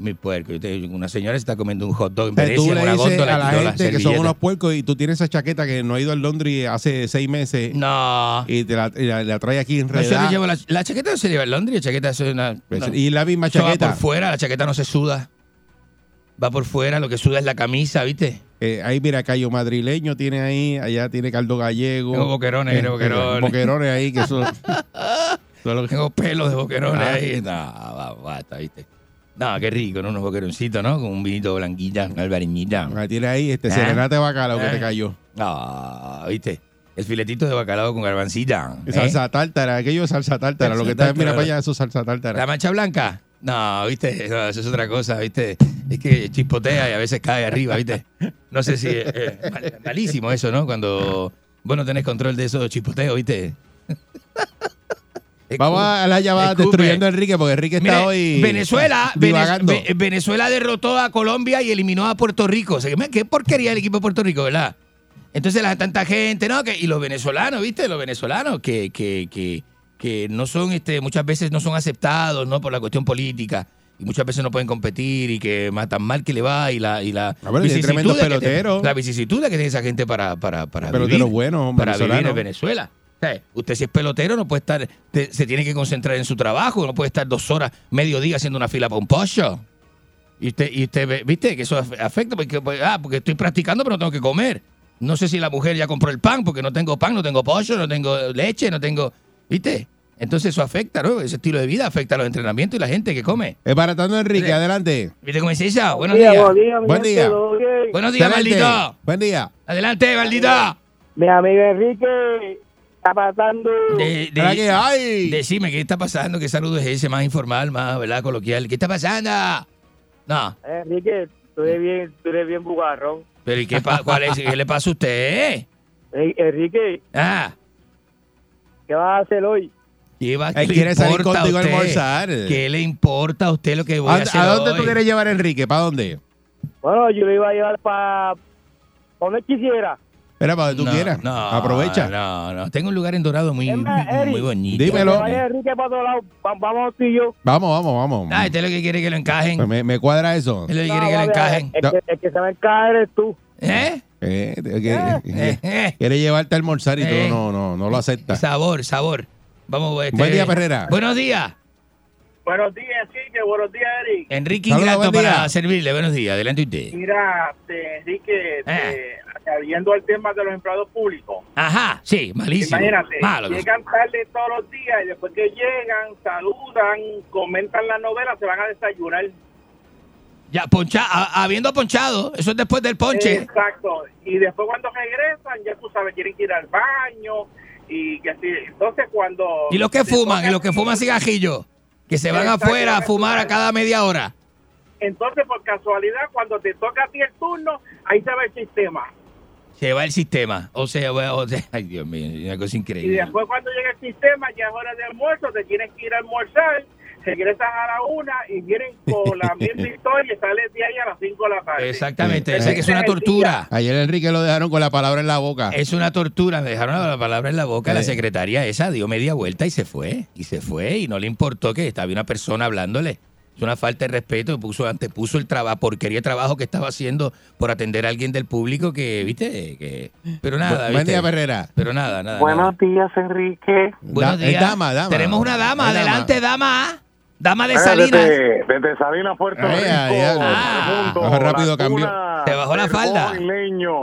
Muy puerco. Una señora se está comiendo un hot dog en Venecia, tú en le una dices góndola, a la gente que son unos puercos y tú tienes esa chaqueta que no ha ido al Londres hace seis meses. No. Y te la, y la- la trae aquí No le enredada. lleva la, la chaqueta no se lleva en Londres, la chaqueta es una... Pues, y la misma eso va chaqueta. por fuera, la chaqueta no se suda. Va por fuera, lo que suda es la camisa, ¿viste? Eh, ahí mira, Cayo Madrileño tiene ahí, allá tiene Caldo Gallego. Tengo boquerones, Eh, boquerones. boquerones ahí que son... Tengo pelos de boquerones Ah. ahí. No, va, basta, ¿viste? No, qué rico, ¿no? Unos boqueroncitos, ¿no? Con un vinito blanquilla, una albariñita. Ah, tiene ahí este ¿Eh? serenate de bacalao que ¿Eh? te cayó. No, ¿viste? El filetito de bacalao con garbancita. ¿eh? Salsa tártara, aquello es salsa tártara. Lo que está, Salsa mira tártara. para allá, eso es salsa tártara. ¿La mancha blanca? No, ¿viste? No, eso es otra cosa, ¿viste? Es que chispotea y a veces cae arriba, ¿viste? No sé si... eh, eh, mal- malísimo eso, ¿no? Cuando vos no tenés control de esos chispoteos, ¿viste? Vamos a la llamada destruyendo a Enrique, porque Enrique está Mire, hoy Venezuela, divagando. Venezuela derrotó a Colombia y eliminó a Puerto Rico. O sea, qué porquería el equipo de Puerto Rico, ¿verdad? Entonces la tanta gente, ¿no? Que, y los venezolanos, ¿viste? Los venezolanos que, que, que, que no son, este, muchas veces no son aceptados, ¿no? Por la cuestión política. Y muchas veces no pueden competir y que más tan mal que le va y la, y la Ah, bueno, y hay tremendos que la vicisitud que tiene esa gente para, para, para vivir, para vivir en Venezuela. Sea, Usted si es pelotero no puede estar, te- se tiene que concentrar en su trabajo, no puede estar dos horas, medio día haciendo una fila para un pollo. Y usted, y usted ve- viste que eso af- afecta porque, pues, ah, porque estoy practicando pero no tengo que comer. No sé si la mujer ya compró el pan porque no tengo pan, no tengo pollo, no tengo leche, no tengo, ¿viste? Entonces eso afecta, ¿no? Ese estilo de vida afecta a los entrenamientos y la gente que come. Es baratando Enrique, adelante. ¿Viste cómo es ella? Buenos Buenos días, Buen día. ¿todo bien? Buenos días, maldito. Buen día. Adelante, maldito. Mi amigo Enrique está pasando. De- de- ¿Para qué hay? Decime, ¿qué está pasando? ¿Qué saludo es ese más informal, más, ¿verdad? Coloquial. ¿Qué está pasando? No, Enrique, tú eres bien, tú eres bien bugarrón. pero ¿y qué, pa- cuál es? ¿Qué le pasa a usted? Ey, Enrique, Ah, ¿qué vas a hacer hoy? ¿qué va, Él qué le quiere salir importa a contigo a usted? almorzar. ¿Qué le importa a usted lo que voy a, ¿A, hacer a dónde hoy? tú quieres llevar a Enrique? ¿Para dónde? Bueno, yo lo iba a llevar para donde quisiera. Era para donde tú No, quieras. no, Aprovecha. No, no. Tengo un lugar en Dorado muy, muy, muy bonito. Dímelo. Vaya Enrique para otro lado. Va- Vamos tú y yo. Vamos, vamos, vamos. Ah, este es lo que quiere que lo encajen. Pues me, me cuadra eso. Es lo que No, quiere que lo encajen. El, que, el que se va a encajar eres tú. ¿Eh? Eh, que- que- eh. quiere llevarte a almorzar y Eh. tú no, no, no lo aceptas. Sabor, sabor. Vamos, este- Buen día, Perrera. Buenos días. Buenos días, Enrique. Buenos días, Eric. Enrique Ingrato para servirle. Buenos días. Adelante usted. Mira, este, Enrique, este, añadiendo al tema de los empleados públicos. Ajá, sí, malísimo. Imagínate, Malo. llegan tarde todos los días y después que llegan, saludan, comentan la novela, se van a desayunar. Ya, poncha, a- habiendo ponchado, eso es después del ponche. Exacto. Y después cuando regresan, ya tú sabes, quieren ir al baño y que así. Entonces cuando... Y los que fuman, y los que fuman cigajillos, que se van afuera a fumar a cada media hora. Entonces, por casualidad, cuando te toca a ti el turno, ahí se va el sistema. Se va el sistema. O sea, bueno, o sea, ay Dios mío, es una cosa Y increíble. después cuando llega el sistema, ya es hora de almuerzo, te tienes que ir a almorzar, regresas a la una y vienen con la misma historia y sales de ahí a las 5 de la tarde. Exactamente, ese que es una tortura. Ayer Enrique lo dejaron con la palabra en la boca. Es una tortura, me dejaron la palabra en la boca. La Eh. secretaria esa dio media vuelta y se fue. Y se fue y no le importó que estaba una persona hablándole. Es una falta de respeto. Puso, antepuso el trabajo, porquería de trabajo que estaba haciendo por atender a alguien del público que, viste, que. Pero nada, Buen ¿viste? día, Perrera. Pero nada, nada. Buenos días, Enrique. Buenos Da- días. dama, dama. Tenemos una dama. Adelante, dama. Dama de Salinas. Desde, desde Salinas, Puerto Rico. ay, ay. Ah. Rápido cuna Te bajó la falda.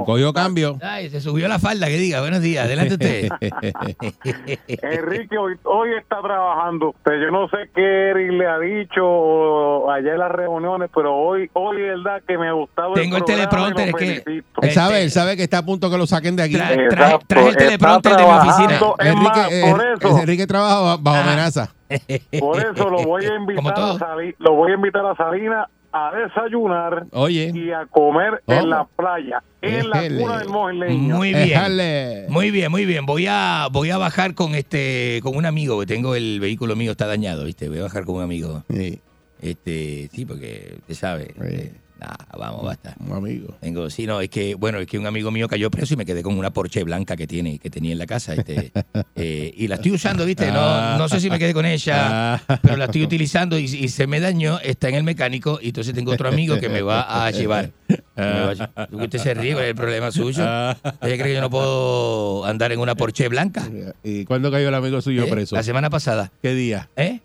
Cogió cambio. Ay, se subió la falda, que diga. Buenos días. Adelante usted. Enrique, hoy, hoy está trabajando usted. Yo no sé qué Eric le ha dicho allá en las reuniones, pero hoy, hoy es verdad que me ha gustado. Tengo el y teleprompter, es que-. Él sabe, él sabe que está a punto que lo saquen de aquí. Tra- traje, Exacto, traje el teleprompter de mi oficina. Enrique, más, eh, por eso, Enrique trabaja ba- bajo Ah. amenaza. Por eso lo voy a invitar a lo voy a invitar a Salinas a desayunar Oye. y a comer ¿Cómo? en la playa, en la cuna del mojileño. Muy bien. Muy bien, muy bien. Voy a voy a bajar con este con un amigo, que tengo el vehículo mío está dañado, ¿viste? Voy a bajar con un amigo. Sí, Este, sí, porque usted sabe. Sí. Nah, vamos, basta. un amigo. Tengo, sí, no, es que, bueno, es que un amigo mío cayó preso y me quedé con una Porsche blanca que tiene, que tenía en la casa, este, eh, y la estoy usando, viste, no, no sé si me quedé con ella, Ah. pero la estoy utilizando y, y se me dañó, está en el mecánico, y entonces tengo otro amigo que me va a llevar. Me va a lle- Usted se ríe, ¿cuál es el problema suyo? ¿Ella cree que yo no puedo andar en una Porsche blanca? ¿Y cuándo cayó el amigo suyo ¿Eh? preso? La semana pasada. ¿Qué día? ¿Eh?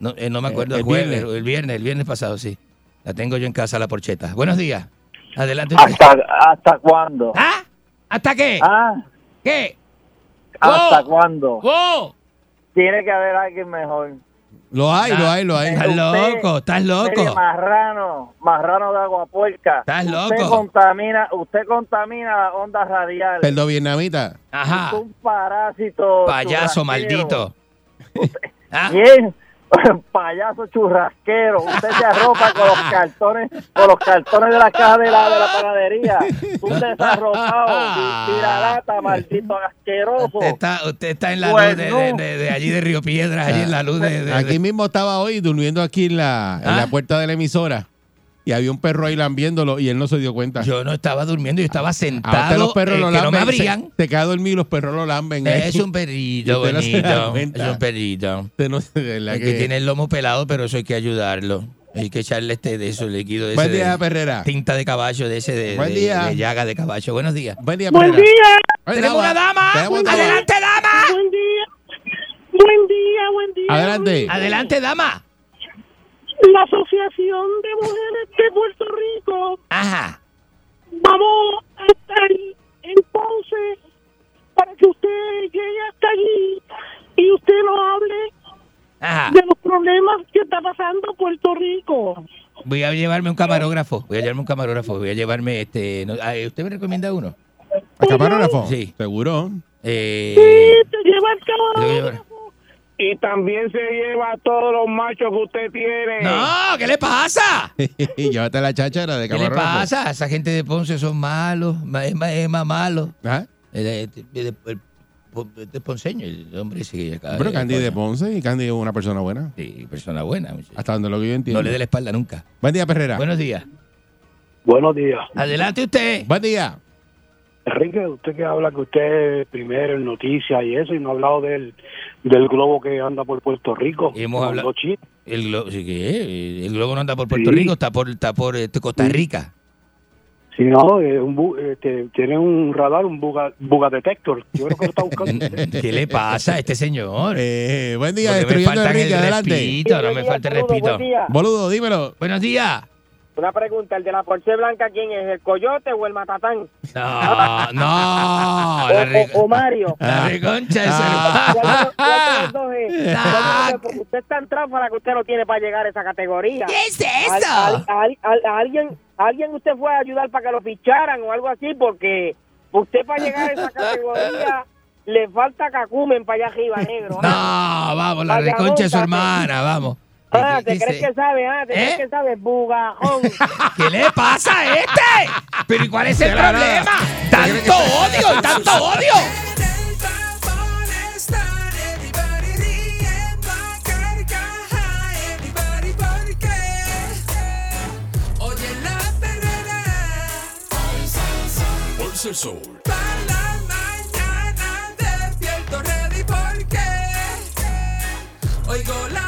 No, eh, no me acuerdo, El el, jueves, viernes. el viernes, el viernes pasado, sí. La tengo yo en casa, la porcheta. Buenos días. Adelante. usted. ¿Hasta, hasta cuándo? ¿Ah? ¿Hasta qué? ¿Ah? ¿Qué? ¿Hasta ¡Oh! cuándo? ¡Oh! Tiene que haber alguien mejor. Lo hay, lo hay, lo hay. Estás Usted- loco, estás loco. marrano, marrano de agua puerca. Estás Usted loco. contamina, usted contamina las ondas radiales. Peldo vietnamita. Ajá. Usted es un parásito. Payaso maldito. ¿Ah? ¿Quién? Payaso churrasquero. Usted se arropa con los cartones, con los cartones de la caja de la, de la panadería. Un desarropado, tiralata, maldito asqueroso. Usted está, usted está en la Pues luz de, no. de- de- de allí de Río Piedras, allí en la luz de... de- de- Aquí mismo estaba hoy durmiendo aquí en la, en ¿Ah? la puerta de la emisora. Y había un perro ahí lambiéndolo y él no se dio cuenta. Yo no estaba durmiendo, yo estaba sentado, los perros eh, lo que no me lamben, se- abrían. Te, queda dormido y los perros lo lamben. Es ahí. un perrito no es un perrito. Usted no se- de verdad El que- que tiene el lomo pelado, pero eso hay que ayudarlo. Hay que echarle este de eso, líquido de Buen ese día, de Perrera. tinta de caballo, de ese de, Buen de- día. de llaga de caballo. Buenos días. Buen día, Buen Perrera. día, Ay, ¡Tenemos una dama! Tenemos dama. ¡Adelante, dama! buen día, buen día, buen día. Adelante. ¡Adelante, dama! La Asociación de Mujeres de Puerto Rico, Ajá. vamos a estar en Ponce para que usted llegue hasta allí y usted nos hable Ajá. de los problemas que está pasando Puerto Rico. Voy a llevarme un camarógrafo. Voy a llevarme un camarógrafo. Voy a llevarme este. no- ah, ¿Usted me recomienda uno? ¿A camarógrafo? Sí. Seguro. Eh, Sí, te lleva el ¿le Y también se lleva a todos los machos que usted tiene. No, ¿qué le pasa? Llévate la cháchara de ¿Qué le pasa? Esa gente de Ponce son malos. ma- Es más, es más malo. ¿Ah? El, el, el- el- el- el ponceño, el hombre ese que acá- Pero Candy de. Ponce y Candy es una persona buena. Sí, persona buena. muchacho. Hasta donde lo que yo entiendo. No le dé la espalda nunca. Buen día, Perrera. Buenos días. Buenos días. Adelante usted. Buen día. Enrique, usted que habla que usted es primero en noticias y eso, y no ha hablado del, del globo que anda por Puerto Rico. Hemos con hablado-. El globo, sí, ¿qué? el globo no anda por Puerto Sí. Rico, está por, está por este, Costa Rica. Sí, no, eh, un bu- este, tiene un radar, un buga, buga detector. Yo creo que lo está buscando. ¿Qué le pasa a este señor? Eh, buen día, Porque me destruyendo faltan Enrique, el adelante. respito, no me falta el respito. Boludo, dímelo. Buenos días. Una pregunta, ¿el de la Porsche Blanca quién es? ¿El Coyote o el Matatán? No, no. O, Mario. la reconcha de su ¿Cuál de hermano. los- cuál de los dos es? ¿Cuál de los dos? Porque usted es tan tráfala que usted no tiene para llegar a esa categoría. ¿Qué es eso? al- al- al- a alguien, alguien usted fue a ayudar para que lo ficharan o algo así, porque usted para llegar a esa categoría le falta cacumen para allá arriba, negro. No, vamos, la reconcha de su hermana, vamos. Ah, ¿te Dice- crees que sabe? Ah, ¿te crees ¿Eh? que sabe? Bugajón. ¿Qué le pasa a este? ¿Pero y cuál es el problema? nada. ¡Tanto odio! ¡Tanto odio! Oye la perrera. Pulse el Sol. Para la mañana despierto ready porque oigo la